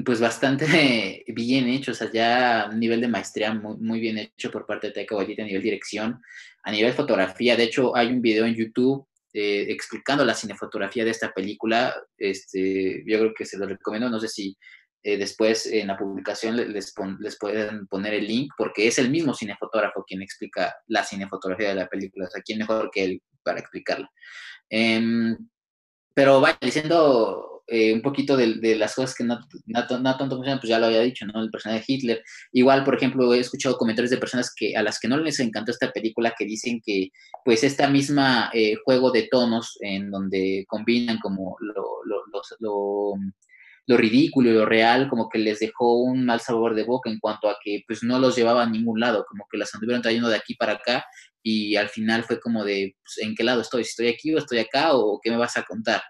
pues bastante bien hecho, o sea, ya a nivel de maestría muy, muy bien hecho por parte de Taika Waititi a nivel dirección, a nivel fotografía, de hecho hay un video en YouTube eh, explicando la cinefotografía de esta película, este, yo creo que se lo recomiendo, no sé si eh, después en la publicación les, les pueden poner el link porque es el mismo cinefotógrafo quien explica la cinefotografía de la película, o sea, quién mejor que él para explicarla. Em, pero vaya, diciendo eh, un poquito de, las cosas que no, tanto funcionan, pues ya lo había dicho, ¿no? El personaje de Hitler. Igual, por ejemplo, he escuchado comentarios de personas que a las que no les encantó esta película que dicen que, pues, esta misma eh, juego de tonos en donde combinan como lo, lo, lo lo ridículo y lo real como que les dejó un mal sabor de boca en cuanto a que pues no los llevaba a ningún lado, como que las anduvieron trayendo de aquí para acá y al final fue como de pues, en qué lado estoy, estoy aquí o estoy acá o qué me vas a contar.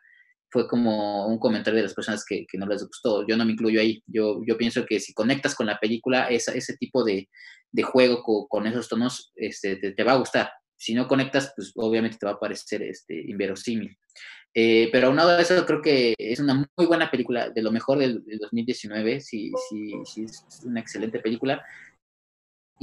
Fue como un comentario de las personas que, no les gustó. Yo no me incluyo ahí. Yo, pienso que si conectas con la película, esa, ese tipo de, juego con, esos tonos este, te, va a gustar. Si no conectas, pues obviamente te va a parecer este, inverosímil. Eh, pero aunado a eso, creo que es una muy buena película, de lo mejor del, 2019, sí, sí, sí, es una excelente película.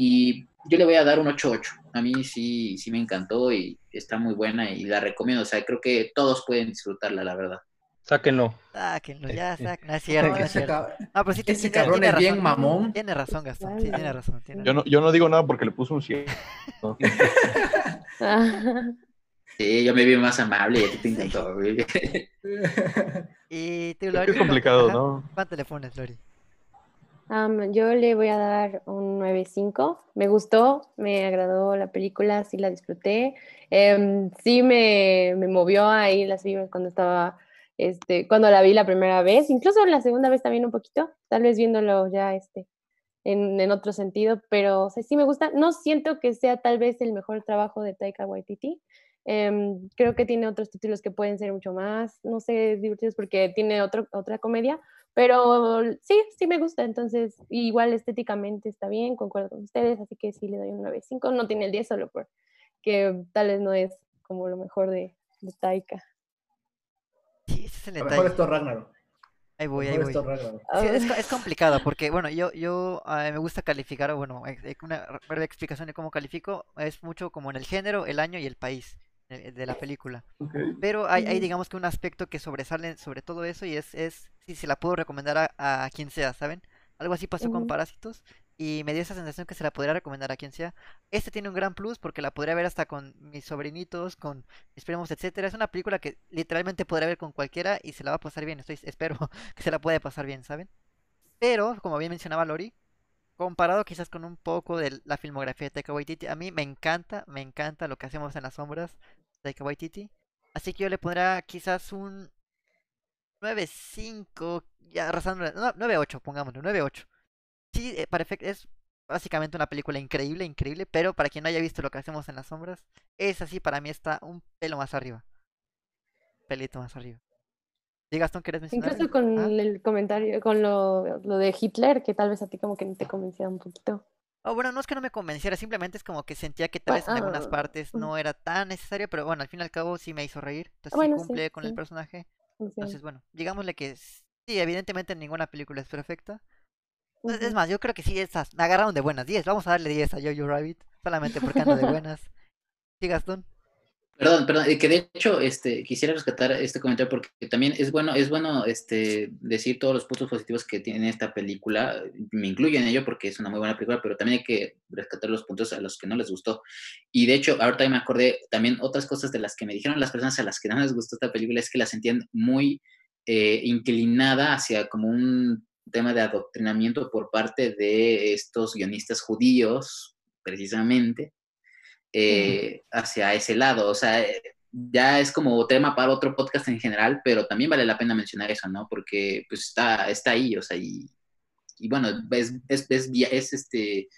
Y yo le voy a dar un 8-8. A mí sí, sí me encantó y está muy buena y la recomiendo. O sea, creo que todos pueden disfrutarla, la verdad. Sáquenlo. Sáquenlo, ya, sáquenlo. es cierto, es cierto. Ah, pues sí, Ese cabrón es bien mamón. Tiene razón, Gastón. Sí, tiene razón. yo, no, yo no digo nada porque le puso un 100. Sí, yo me vi más amable y a ti te encantó. y tú, Lori. Es complicado, ¿no? ¿Cuánto le pones, Lori? Yo le voy a dar un 9.5. Me gustó, me agradó la película, sí la disfruté. Em, sí me, me, movió ahí las vibras cuando estaba, este, cuando la vi la primera vez, incluso la segunda vez también un poquito, tal vez viéndolo ya este, en, en otro sentido, pero sí me gusta. No siento que sea tal vez el mejor trabajo de Taika Waititi, Em, creo que tiene otros títulos que pueden ser mucho más, no sé, divertidos porque tiene otro, otra comedia, pero sí, sí me gusta, entonces igual estéticamente está bien, concuerdo con ustedes, así que sí le doy un 9.5, no tiene el 10 solo porque tal vez no es como lo mejor de, de Taika. Sí, ese es el A lo mejor detalle. esto es Ragnarok. Ahí voy, ahí voy. esto es Ragnarok. Sí, es, es complicado porque, bueno, yo, yo ah, me gusta calificar, o bueno, una breve explicación de cómo califico es mucho como en el género, el año y el país de la película. Pero hay, hay digamos que un aspecto que sobresale sobre todo eso y es, es si se la puedo recomendar a, a quien sea, ¿saben? Algo así pasó con. Parásitos y me dio esa sensación que se la podría recomendar a quien sea. Este tiene un gran plus porque la podría ver hasta con mis sobrinitos, con mis primos, etcétera. Es una película que literalmente podría ver con cualquiera y se la va a pasar bien. Estoy, espero que se la pueda pasar bien, ¿saben? Pero, como bien mencionaba Lori, comparado quizás con un poco de la filmografía de Taika Waititi, a mí me encanta, me encanta lo que hacemos en las sombras Taika Waititi. Así que yo le pondría quizás un 9.5, ya arrasando, no, 9.8, pongámoslo, 9.8. Sí, eh, para efect- es básicamente una película increíble, increíble, pero para quien no haya visto lo que hacemos en las sombras, es así, para mí está un pelo más arriba. Pelito más arriba. ¿Sí, Gastón, quieres mencionar? Incluso con Ah. el comentario, con lo, lo de Hitler, que tal vez a ti como que no te convencía un poquito. Oh, bueno, no es que no me convenciera, simplemente es como que sentía que tal vez en algunas ah, partes no era tan necesario, pero bueno, al fin y al cabo sí me hizo reír, entonces sí bueno, sí, cumple con el personaje. Entonces, bueno, digámosle que sí, evidentemente ninguna película es perfecta. Es- Es más, yo creo que sí, esas me agarraron de buenas. 10, vamos a darle 10 a Jojo Rabbit, solamente porque ando de buenas. Sí, Gastón. Perdón, perdón, eh, que de hecho este, quisiera rescatar este comentario porque también es bueno, es bueno este, decir todos los puntos positivos que tiene esta película. Me incluyo en ello porque es una muy buena película, pero también hay que rescatar los puntos a los que no les gustó. Y de hecho, ahorita me acordé también otras cosas de las que me dijeron las personas a las que no les gustó esta película es que la sentían muy eh, inclinada hacia como un tema de adoctrinamiento por parte de estos guionistas judíos, precisamente eh, hacia ese lado. O sea, eh, ya es como tema para otro podcast en general, pero también vale la pena mencionar eso, ¿no? Porque pues está, está ahí, o sea, y, y bueno, es, es, es, este,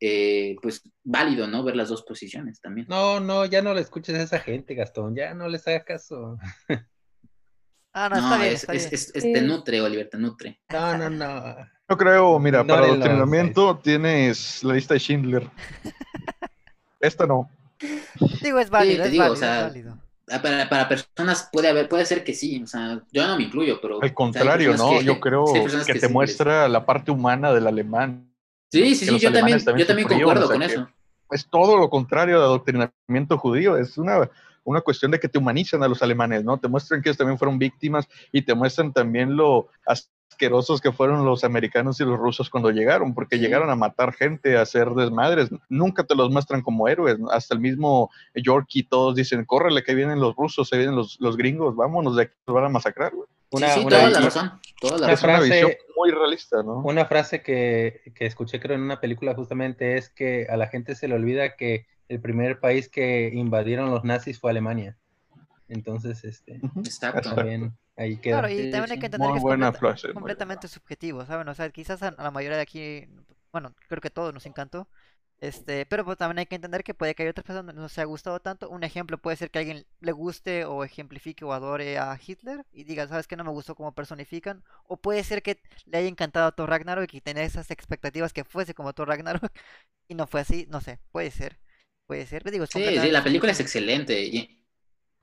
eh, pues válido, ¿no? Ver las dos posiciones también. No, no, ya no le escuches a esa gente, Gastón, ya no les hagas caso. Ah, no, No, está bien, es, está es, bien. es- es- Sí. te nutre, Oliver, te nutre. No, no, no. Yo creo, mira, para Ignórenlos, adoctrinamiento tienes la lista de Schindler. Esta no. Digo, es válido, te es digo, o válido, es sea, válido. Para, para personas puede haber, puede ser que sí, o sea, yo no me incluyo, pero... o Al contrario, ¿no? que- Yo creo que te sí les- muestra la parte humana del alemán. Sí, sí, sí, yo también, yo también sufrieron, concuerdo o sea, con eso. Es todo lo contrario de adoctrinamiento judío. Es una, una cuestión de que te humanizan a los alemanes, ¿no? Te muestran que ellos también fueron víctimas y te muestran también lo asquerosos que fueron los americanos y los rusos cuando llegaron, porque Sí. llegaron a matar gente, a hacer desmadres. Nunca te los muestran como héroes. Hasta el mismo Yorkie, todos dicen, córrele, que vienen los rusos, se vienen los, los gringos, vámonos de aquí, nos van a masacrar. güey". Una, sí, sí, una- toda la razón, toda la una una frase- visión muy realista, ¿no? Una frase que, que escuché creo en una película justamente es que a la gente se le olvida que el primer país que invadieron los nazis fue Alemania. Entonces, este. Exacto. también ahí queda. Claro, y también hay que entender Muy que es buena completa- completamente subjetivo, ¿saben? O sea, quizás a, la mayoría de aquí, bueno, creo que a todos nos encantó, este, pero pues también hay que entender que puede que haya otras personas que no se ha gustado tanto. Un ejemplo puede ser que alguien le guste o ejemplifique o adore a Hitler y diga, ¿sabes qué? No me gustó cómo personifican. O puede ser que le haya encantado a Thor Ragnarok y que tenía esas expectativas que fuese como Thor Ragnarok y no fue así, no sé, puede ser, puede ser. Pero digo, Sí, sí, la película es excelente y,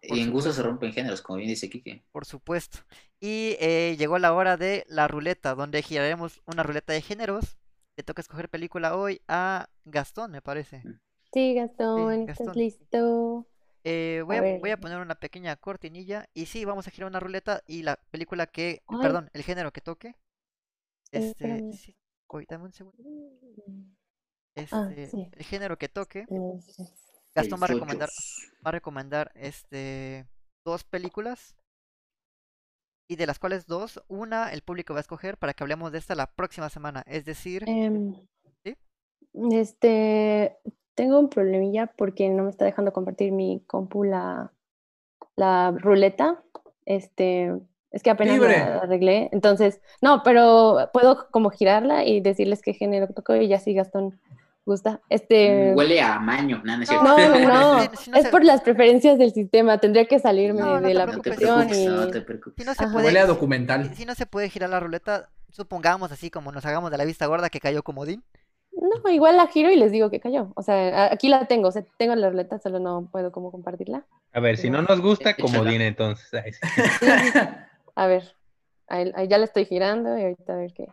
y en gusto se rompen géneros, como bien dice Kike. Por supuesto. Y eh, llegó la hora de la ruleta, donde giraremos una ruleta de géneros. Le toca escoger película hoy a Gastón, me parece. Sí, Gastón, Gastón. ¿estás listo? Eh, voy, A voy a poner una pequeña cortinilla. Y sí, vamos a girar una ruleta y la película que... Ay. Perdón, el género que toque. Este... sí, dame un segundo. Ah, Este, sí. el género que toque. Sé. Gastón va a recomendar, va a recomendar este dos películas. Y de las cuales dos, una el público va a escoger para que hablemos de esta la próxima semana. Es decir, Em, ¿Sí? Este, tengo un problemilla porque no me está dejando compartir mi compu la, la ruleta. Este, es que apenas Libre. la arreglé. Entonces, no, pero puedo como girarla y decirles qué género tocó y ya si Gastón gusta. Este... Huele a maño, no, no es No, no, es por las preferencias del sistema. Tendría que salirme de la aplicación. Y... No te preocupes. Si no se puede, Huele a documental. Si no se puede girar la ruleta, supongamos así como nos hagamos de la vista gorda que cayó comodín. No, igual la giro y les digo que cayó. O sea, aquí la tengo, o sea, tengo la ruleta, solo no puedo como compartirla. A ver, si no nos gusta, comodín entonces. Sí. A ver, ahí, ahí ya la estoy girando y ahorita a ver qué.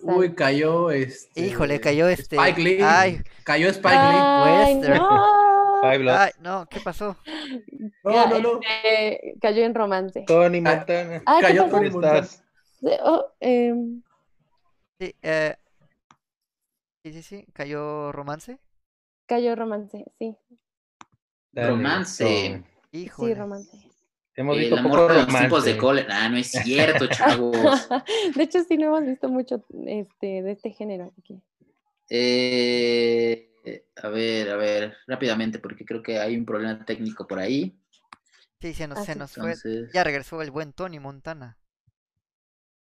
Uy, cayó este. Híjole, cayó este. Spike Lee. Ay, Cayó Spike Lee. Ay, Western. no. Ay, no, ¿qué pasó? No, no, no. Este, cayó en romance. Tony Montana. Ah, ¿qué Cayó pasó? Tony ¿Cómo Montana. estás? Oh, em, Sí, eh, sí, sí, sí, cayó romance. cayó romance, sí. Dale, Romance. Híjole. Sí, romance. Hemos El visto amor poco de los romance. tipos de cólera. Ah, no es cierto, chavos. de hecho, sí, no hemos visto mucho este, de este género aquí. Eh, a ver, a ver, rápidamente, porque creo que hay un problema técnico por ahí. Sí, se nos, Ah, se nos fue. Ya regresó el buen Tony Montana.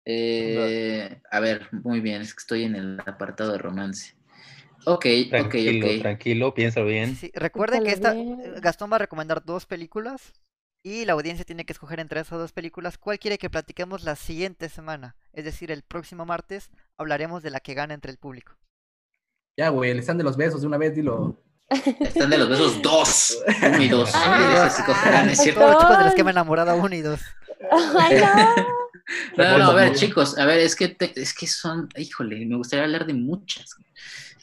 eh, a ver, muy bien, es que estoy en el apartado de romance. Ok, ok, Tranquilo, ok. tranquilo, piénsalo bien. Sí, recuerden que esta. Gastón va a recomendar dos películas y la audiencia tiene que escoger entre esas dos películas cuál quiere que platiquemos la siguiente semana. Es decir, el próximo martes hablaremos de la que gana entre el público. Ya, güey, el stand de los besos, de una vez dilo. Están de los besos dos, uno y dos. Ah. Esas se cogerán, es cierto. Los chicos de los que me he enamorado uno y dos. Ay, no. No, no, a ver, chicos, a ver, es que te- es que son, híjole, me gustaría hablar de muchas.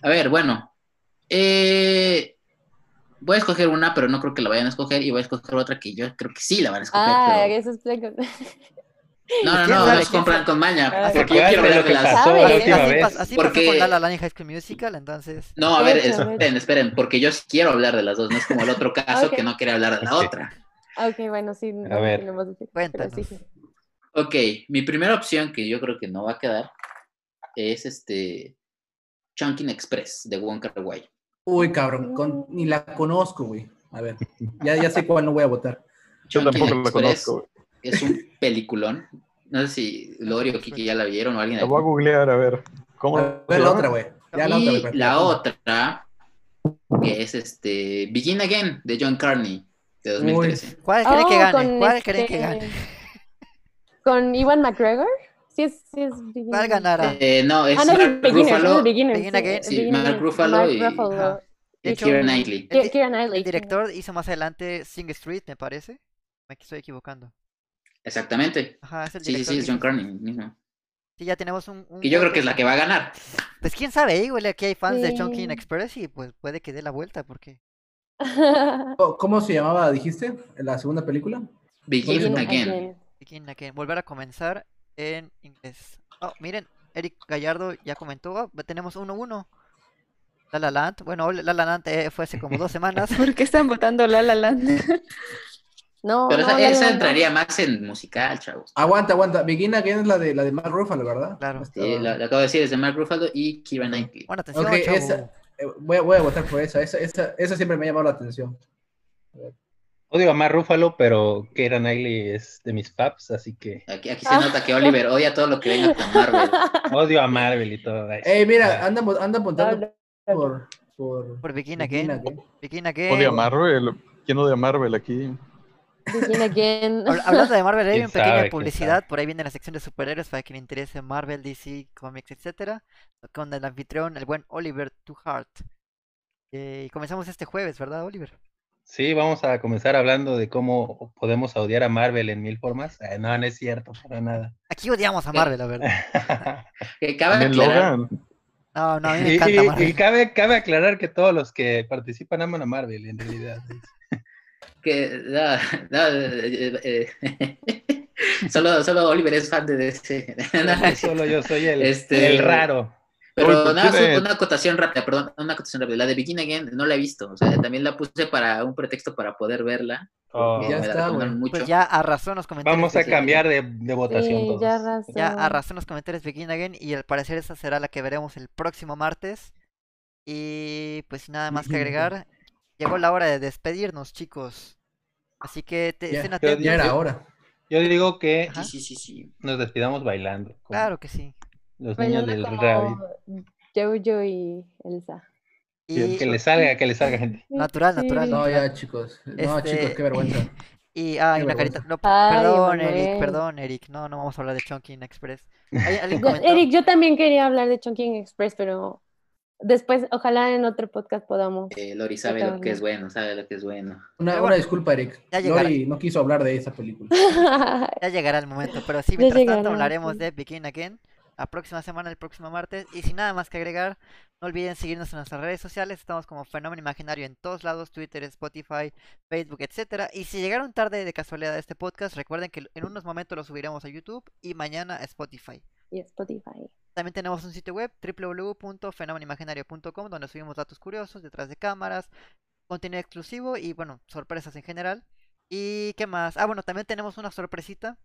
A ver, bueno, eh, voy a escoger una, pero no creo que la vayan a escoger, y voy a escoger otra que yo creo que sí la van a escoger. Ah, pero- eso es plan- No, no, ¿Quién no, los ¿Quién compran con maña, Ah, porque yo quiero hablar lo de que las... pasó la Así última Así, vez. pas- así pasó con La High School Musical, entonces... No, a ver, esperen, esperen, porque yo sí quiero hablar de las dos, no es como el otro caso que no quiere hablar de la otra. Ah, Ok, bueno, sí. no ver. pero Cuéntanos. sí. Ok, mi primera opción, que yo creo que no va a quedar, es este Chunkin Express de Wong Kar Wai. Uy, cabrón, con- ni la conozco, güey. A ver, ya, ya sé cuál no voy a votar. Yo tampoco la conozco. Es un peliculón. No sé si Lori o Kiki ya la vieron o alguien. La voy a googlear, a ver. ¿Cómo A se ver, la otra, güey. Ya la otra, y güey. la otra, que es este Begin Again de John Carney de 2013. ¿Cuál creen que Oh, gane? ¿Cuál creen que este- gane? ¿Con Iwan McGregor? Sí, es. Sí es beginner. ¿Cuál ganará? Eh, no, es Ah, no, es Mark Beginner, Ruffalo es Beginner. Begin Again, sí. Mark Ruffalo Mark y- Ruffalo y hecho, Keira Knightley. El, el director hizo más adelante Sing Street, me parece. Me estoy equivocando. Exactamente. Ajá, es el Sí, sí, sí, que es John Carney mismo. Sí, ya tenemos un... un Y yo creo que es la que va a ganar. Pues quién sabe, igual aquí hay fans de Chunkin Sí. Express y pues puede que dé la vuelta porque... ¿Cómo se llamaba, dijiste? ¿En la segunda película? Begin Begin Again. Again. Begin Again, volver a comenzar en inglés. Oh, miren, Eric Gallardo ya comentó, oh, tenemos 1-1. La La Land, bueno, La La Land eh, fue hace como dos semanas. ¿Por qué están votando La La Land? No, Pero no, esa, La La esa no. entraría más en musical, chavos. Aguanta, aguanta. Begin Again es la de, la de Mark Ruffalo, ¿verdad? Claro. Sí, la, la acabo de decir, es de Mark Ruffalo y Keira Knightley. Bueno, atención, Ok, chavo. esa- eh, voy, a, voy a votar por esa. Esa, esa. esa siempre me ha llamado la atención. Odio a Mar Rúfalo, pero Keira Knightley es de mis paps, así que Aquí, aquí se nota que Oliver odia todo lo que venga con Marvel. odio a Marvel y todo eso. Ey, mira, anda, anda apuntando por, por, Por Again. Begin Again. Odia a Marvel. ¿Quién odia a Marvel aquí? Begin Again. Hab- Hablando de Marvel, hay ¿Quién una pequeña publicidad. Por ahí viene la sección de superhéroes para le interese Marvel, DC, Comics, etcétera. Con el anfitrión, el buen Oliver Tuhart. Eh, y comenzamos este jueves, ¿verdad, Oliver? Sí, vamos a comenzar hablando de cómo podemos odiar a Marvel en mil formas. Eh, no, no es cierto, para nada. Aquí odiamos a Marvel, la verdad. Que cabe aclarar, Logan. No, no, a mí me Y, encanta y- Marvel. y cabe, cabe aclarar que todos los que participan aman a Marvel, en realidad. que no, no, eh, eh, solo, solo Oliver es fan de DC. Solo yo soy el, Este- el raro. Pero Uy, pues nada, más tiene- una acotación rápida, perdón, una acotación rápida. La de Begin Again no la he visto, o sea, también la puse para un pretexto para poder verla. Oh. Ya está, güey. mucho. Pues ya arrasó en los comentarios. Vamos a sí, cambiar de, de votación Sí, todos. ya razón. Ya arrasó en los comentarios Begin Again y al parecer esa será la que veremos el próximo martes. Y pues nada más que agregar, llegó la hora de despedirnos, chicos. Así que te, Ya, estén yo- atentos. Ya era hora. Yo digo que. Sí, sí, sí, sí. nos despidamos bailando. como Claro que sí. Los niños Bailando del Rabbit. Jojo y Elsa. Y... Que le salga, que le salga, gente. Natural, natural. No, ya, chicos. No, este, chicos, qué vergüenza. Y, ah, una carita. No, perdón, Eric, perdón, Eric. No, no vamos a hablar de Chunking Express. Eric, yo también quería hablar de Chunking Express, pero después, ojalá en otro podcast podamos. Eh, Lori sabe lo que es bueno, sabe lo que es bueno. Una, una disculpa, Eric. Lori no quiso hablar de esa película. ya llegará el momento, pero sí, mientras tanto hablaremos de Begin Again la próxima semana, el próximo martes. Y sin nada más que agregar, no olviden seguirnos en nuestras redes sociales. Estamos como Fenómeno Imaginario en todos lados: Twitter, Spotify, Facebook, etcétera. Y si llegaron tarde de casualidad a este podcast, recuerden que en unos momentos lo subiremos a YouTube y mañana a Spotify. Y Spotify. También tenemos un sitio web www.fenomenimaginario.com donde subimos datos curiosos, detrás de cámaras, contenido exclusivo y bueno, sorpresas en general. ¿Y qué más? Ah, bueno, también tenemos una sorpresita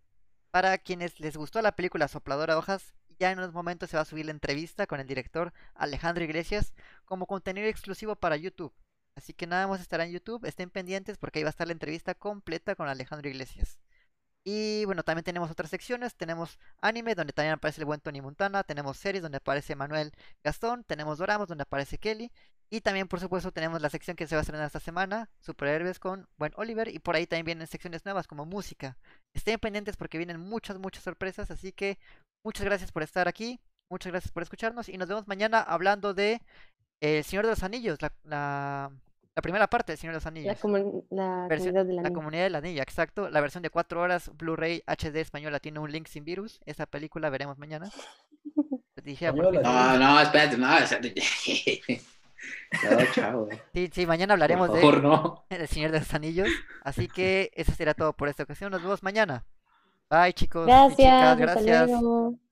para quienes les gustó la película Sopladora de Hojas ya en unos momentos se va a subir la entrevista con el director Alejandro Iglesias como contenido exclusivo para YouTube. Así que nada más estará en YouTube, estén pendientes porque ahí va a estar la entrevista completa con Alejandro Iglesias. Y bueno, también tenemos otras secciones. Tenemos anime, donde también aparece el buen Tony Montana. Tenemos series, donde aparece Manuel Gastón. Tenemos doramas, donde aparece Kelly. Y también, por supuesto, tenemos la sección que se va a estrenar esta semana, Superhéroes con Buen Oliver. Y por ahí también vienen secciones nuevas como música. Estén pendientes porque vienen muchas, muchas sorpresas. Así que muchas gracias por estar aquí. Muchas gracias por escucharnos. Y nos vemos mañana hablando de El Señor de los Anillos, la la primera parte del Señor de los Anillos. La, comunidad de la, la comunidad del anillo, exacto. La versión de 4 horas Blu-ray HD española tiene un link sin virus. Esa película veremos mañana. Dije, no, no, espérate, no. no chao. Sí, sí, mañana hablaremos por favor, de no. El Señor de los Anillos. Así que eso será todo por esta ocasión. Nos vemos mañana. Bye, chicos. Gracias. chicas, gracias. Hasta luego.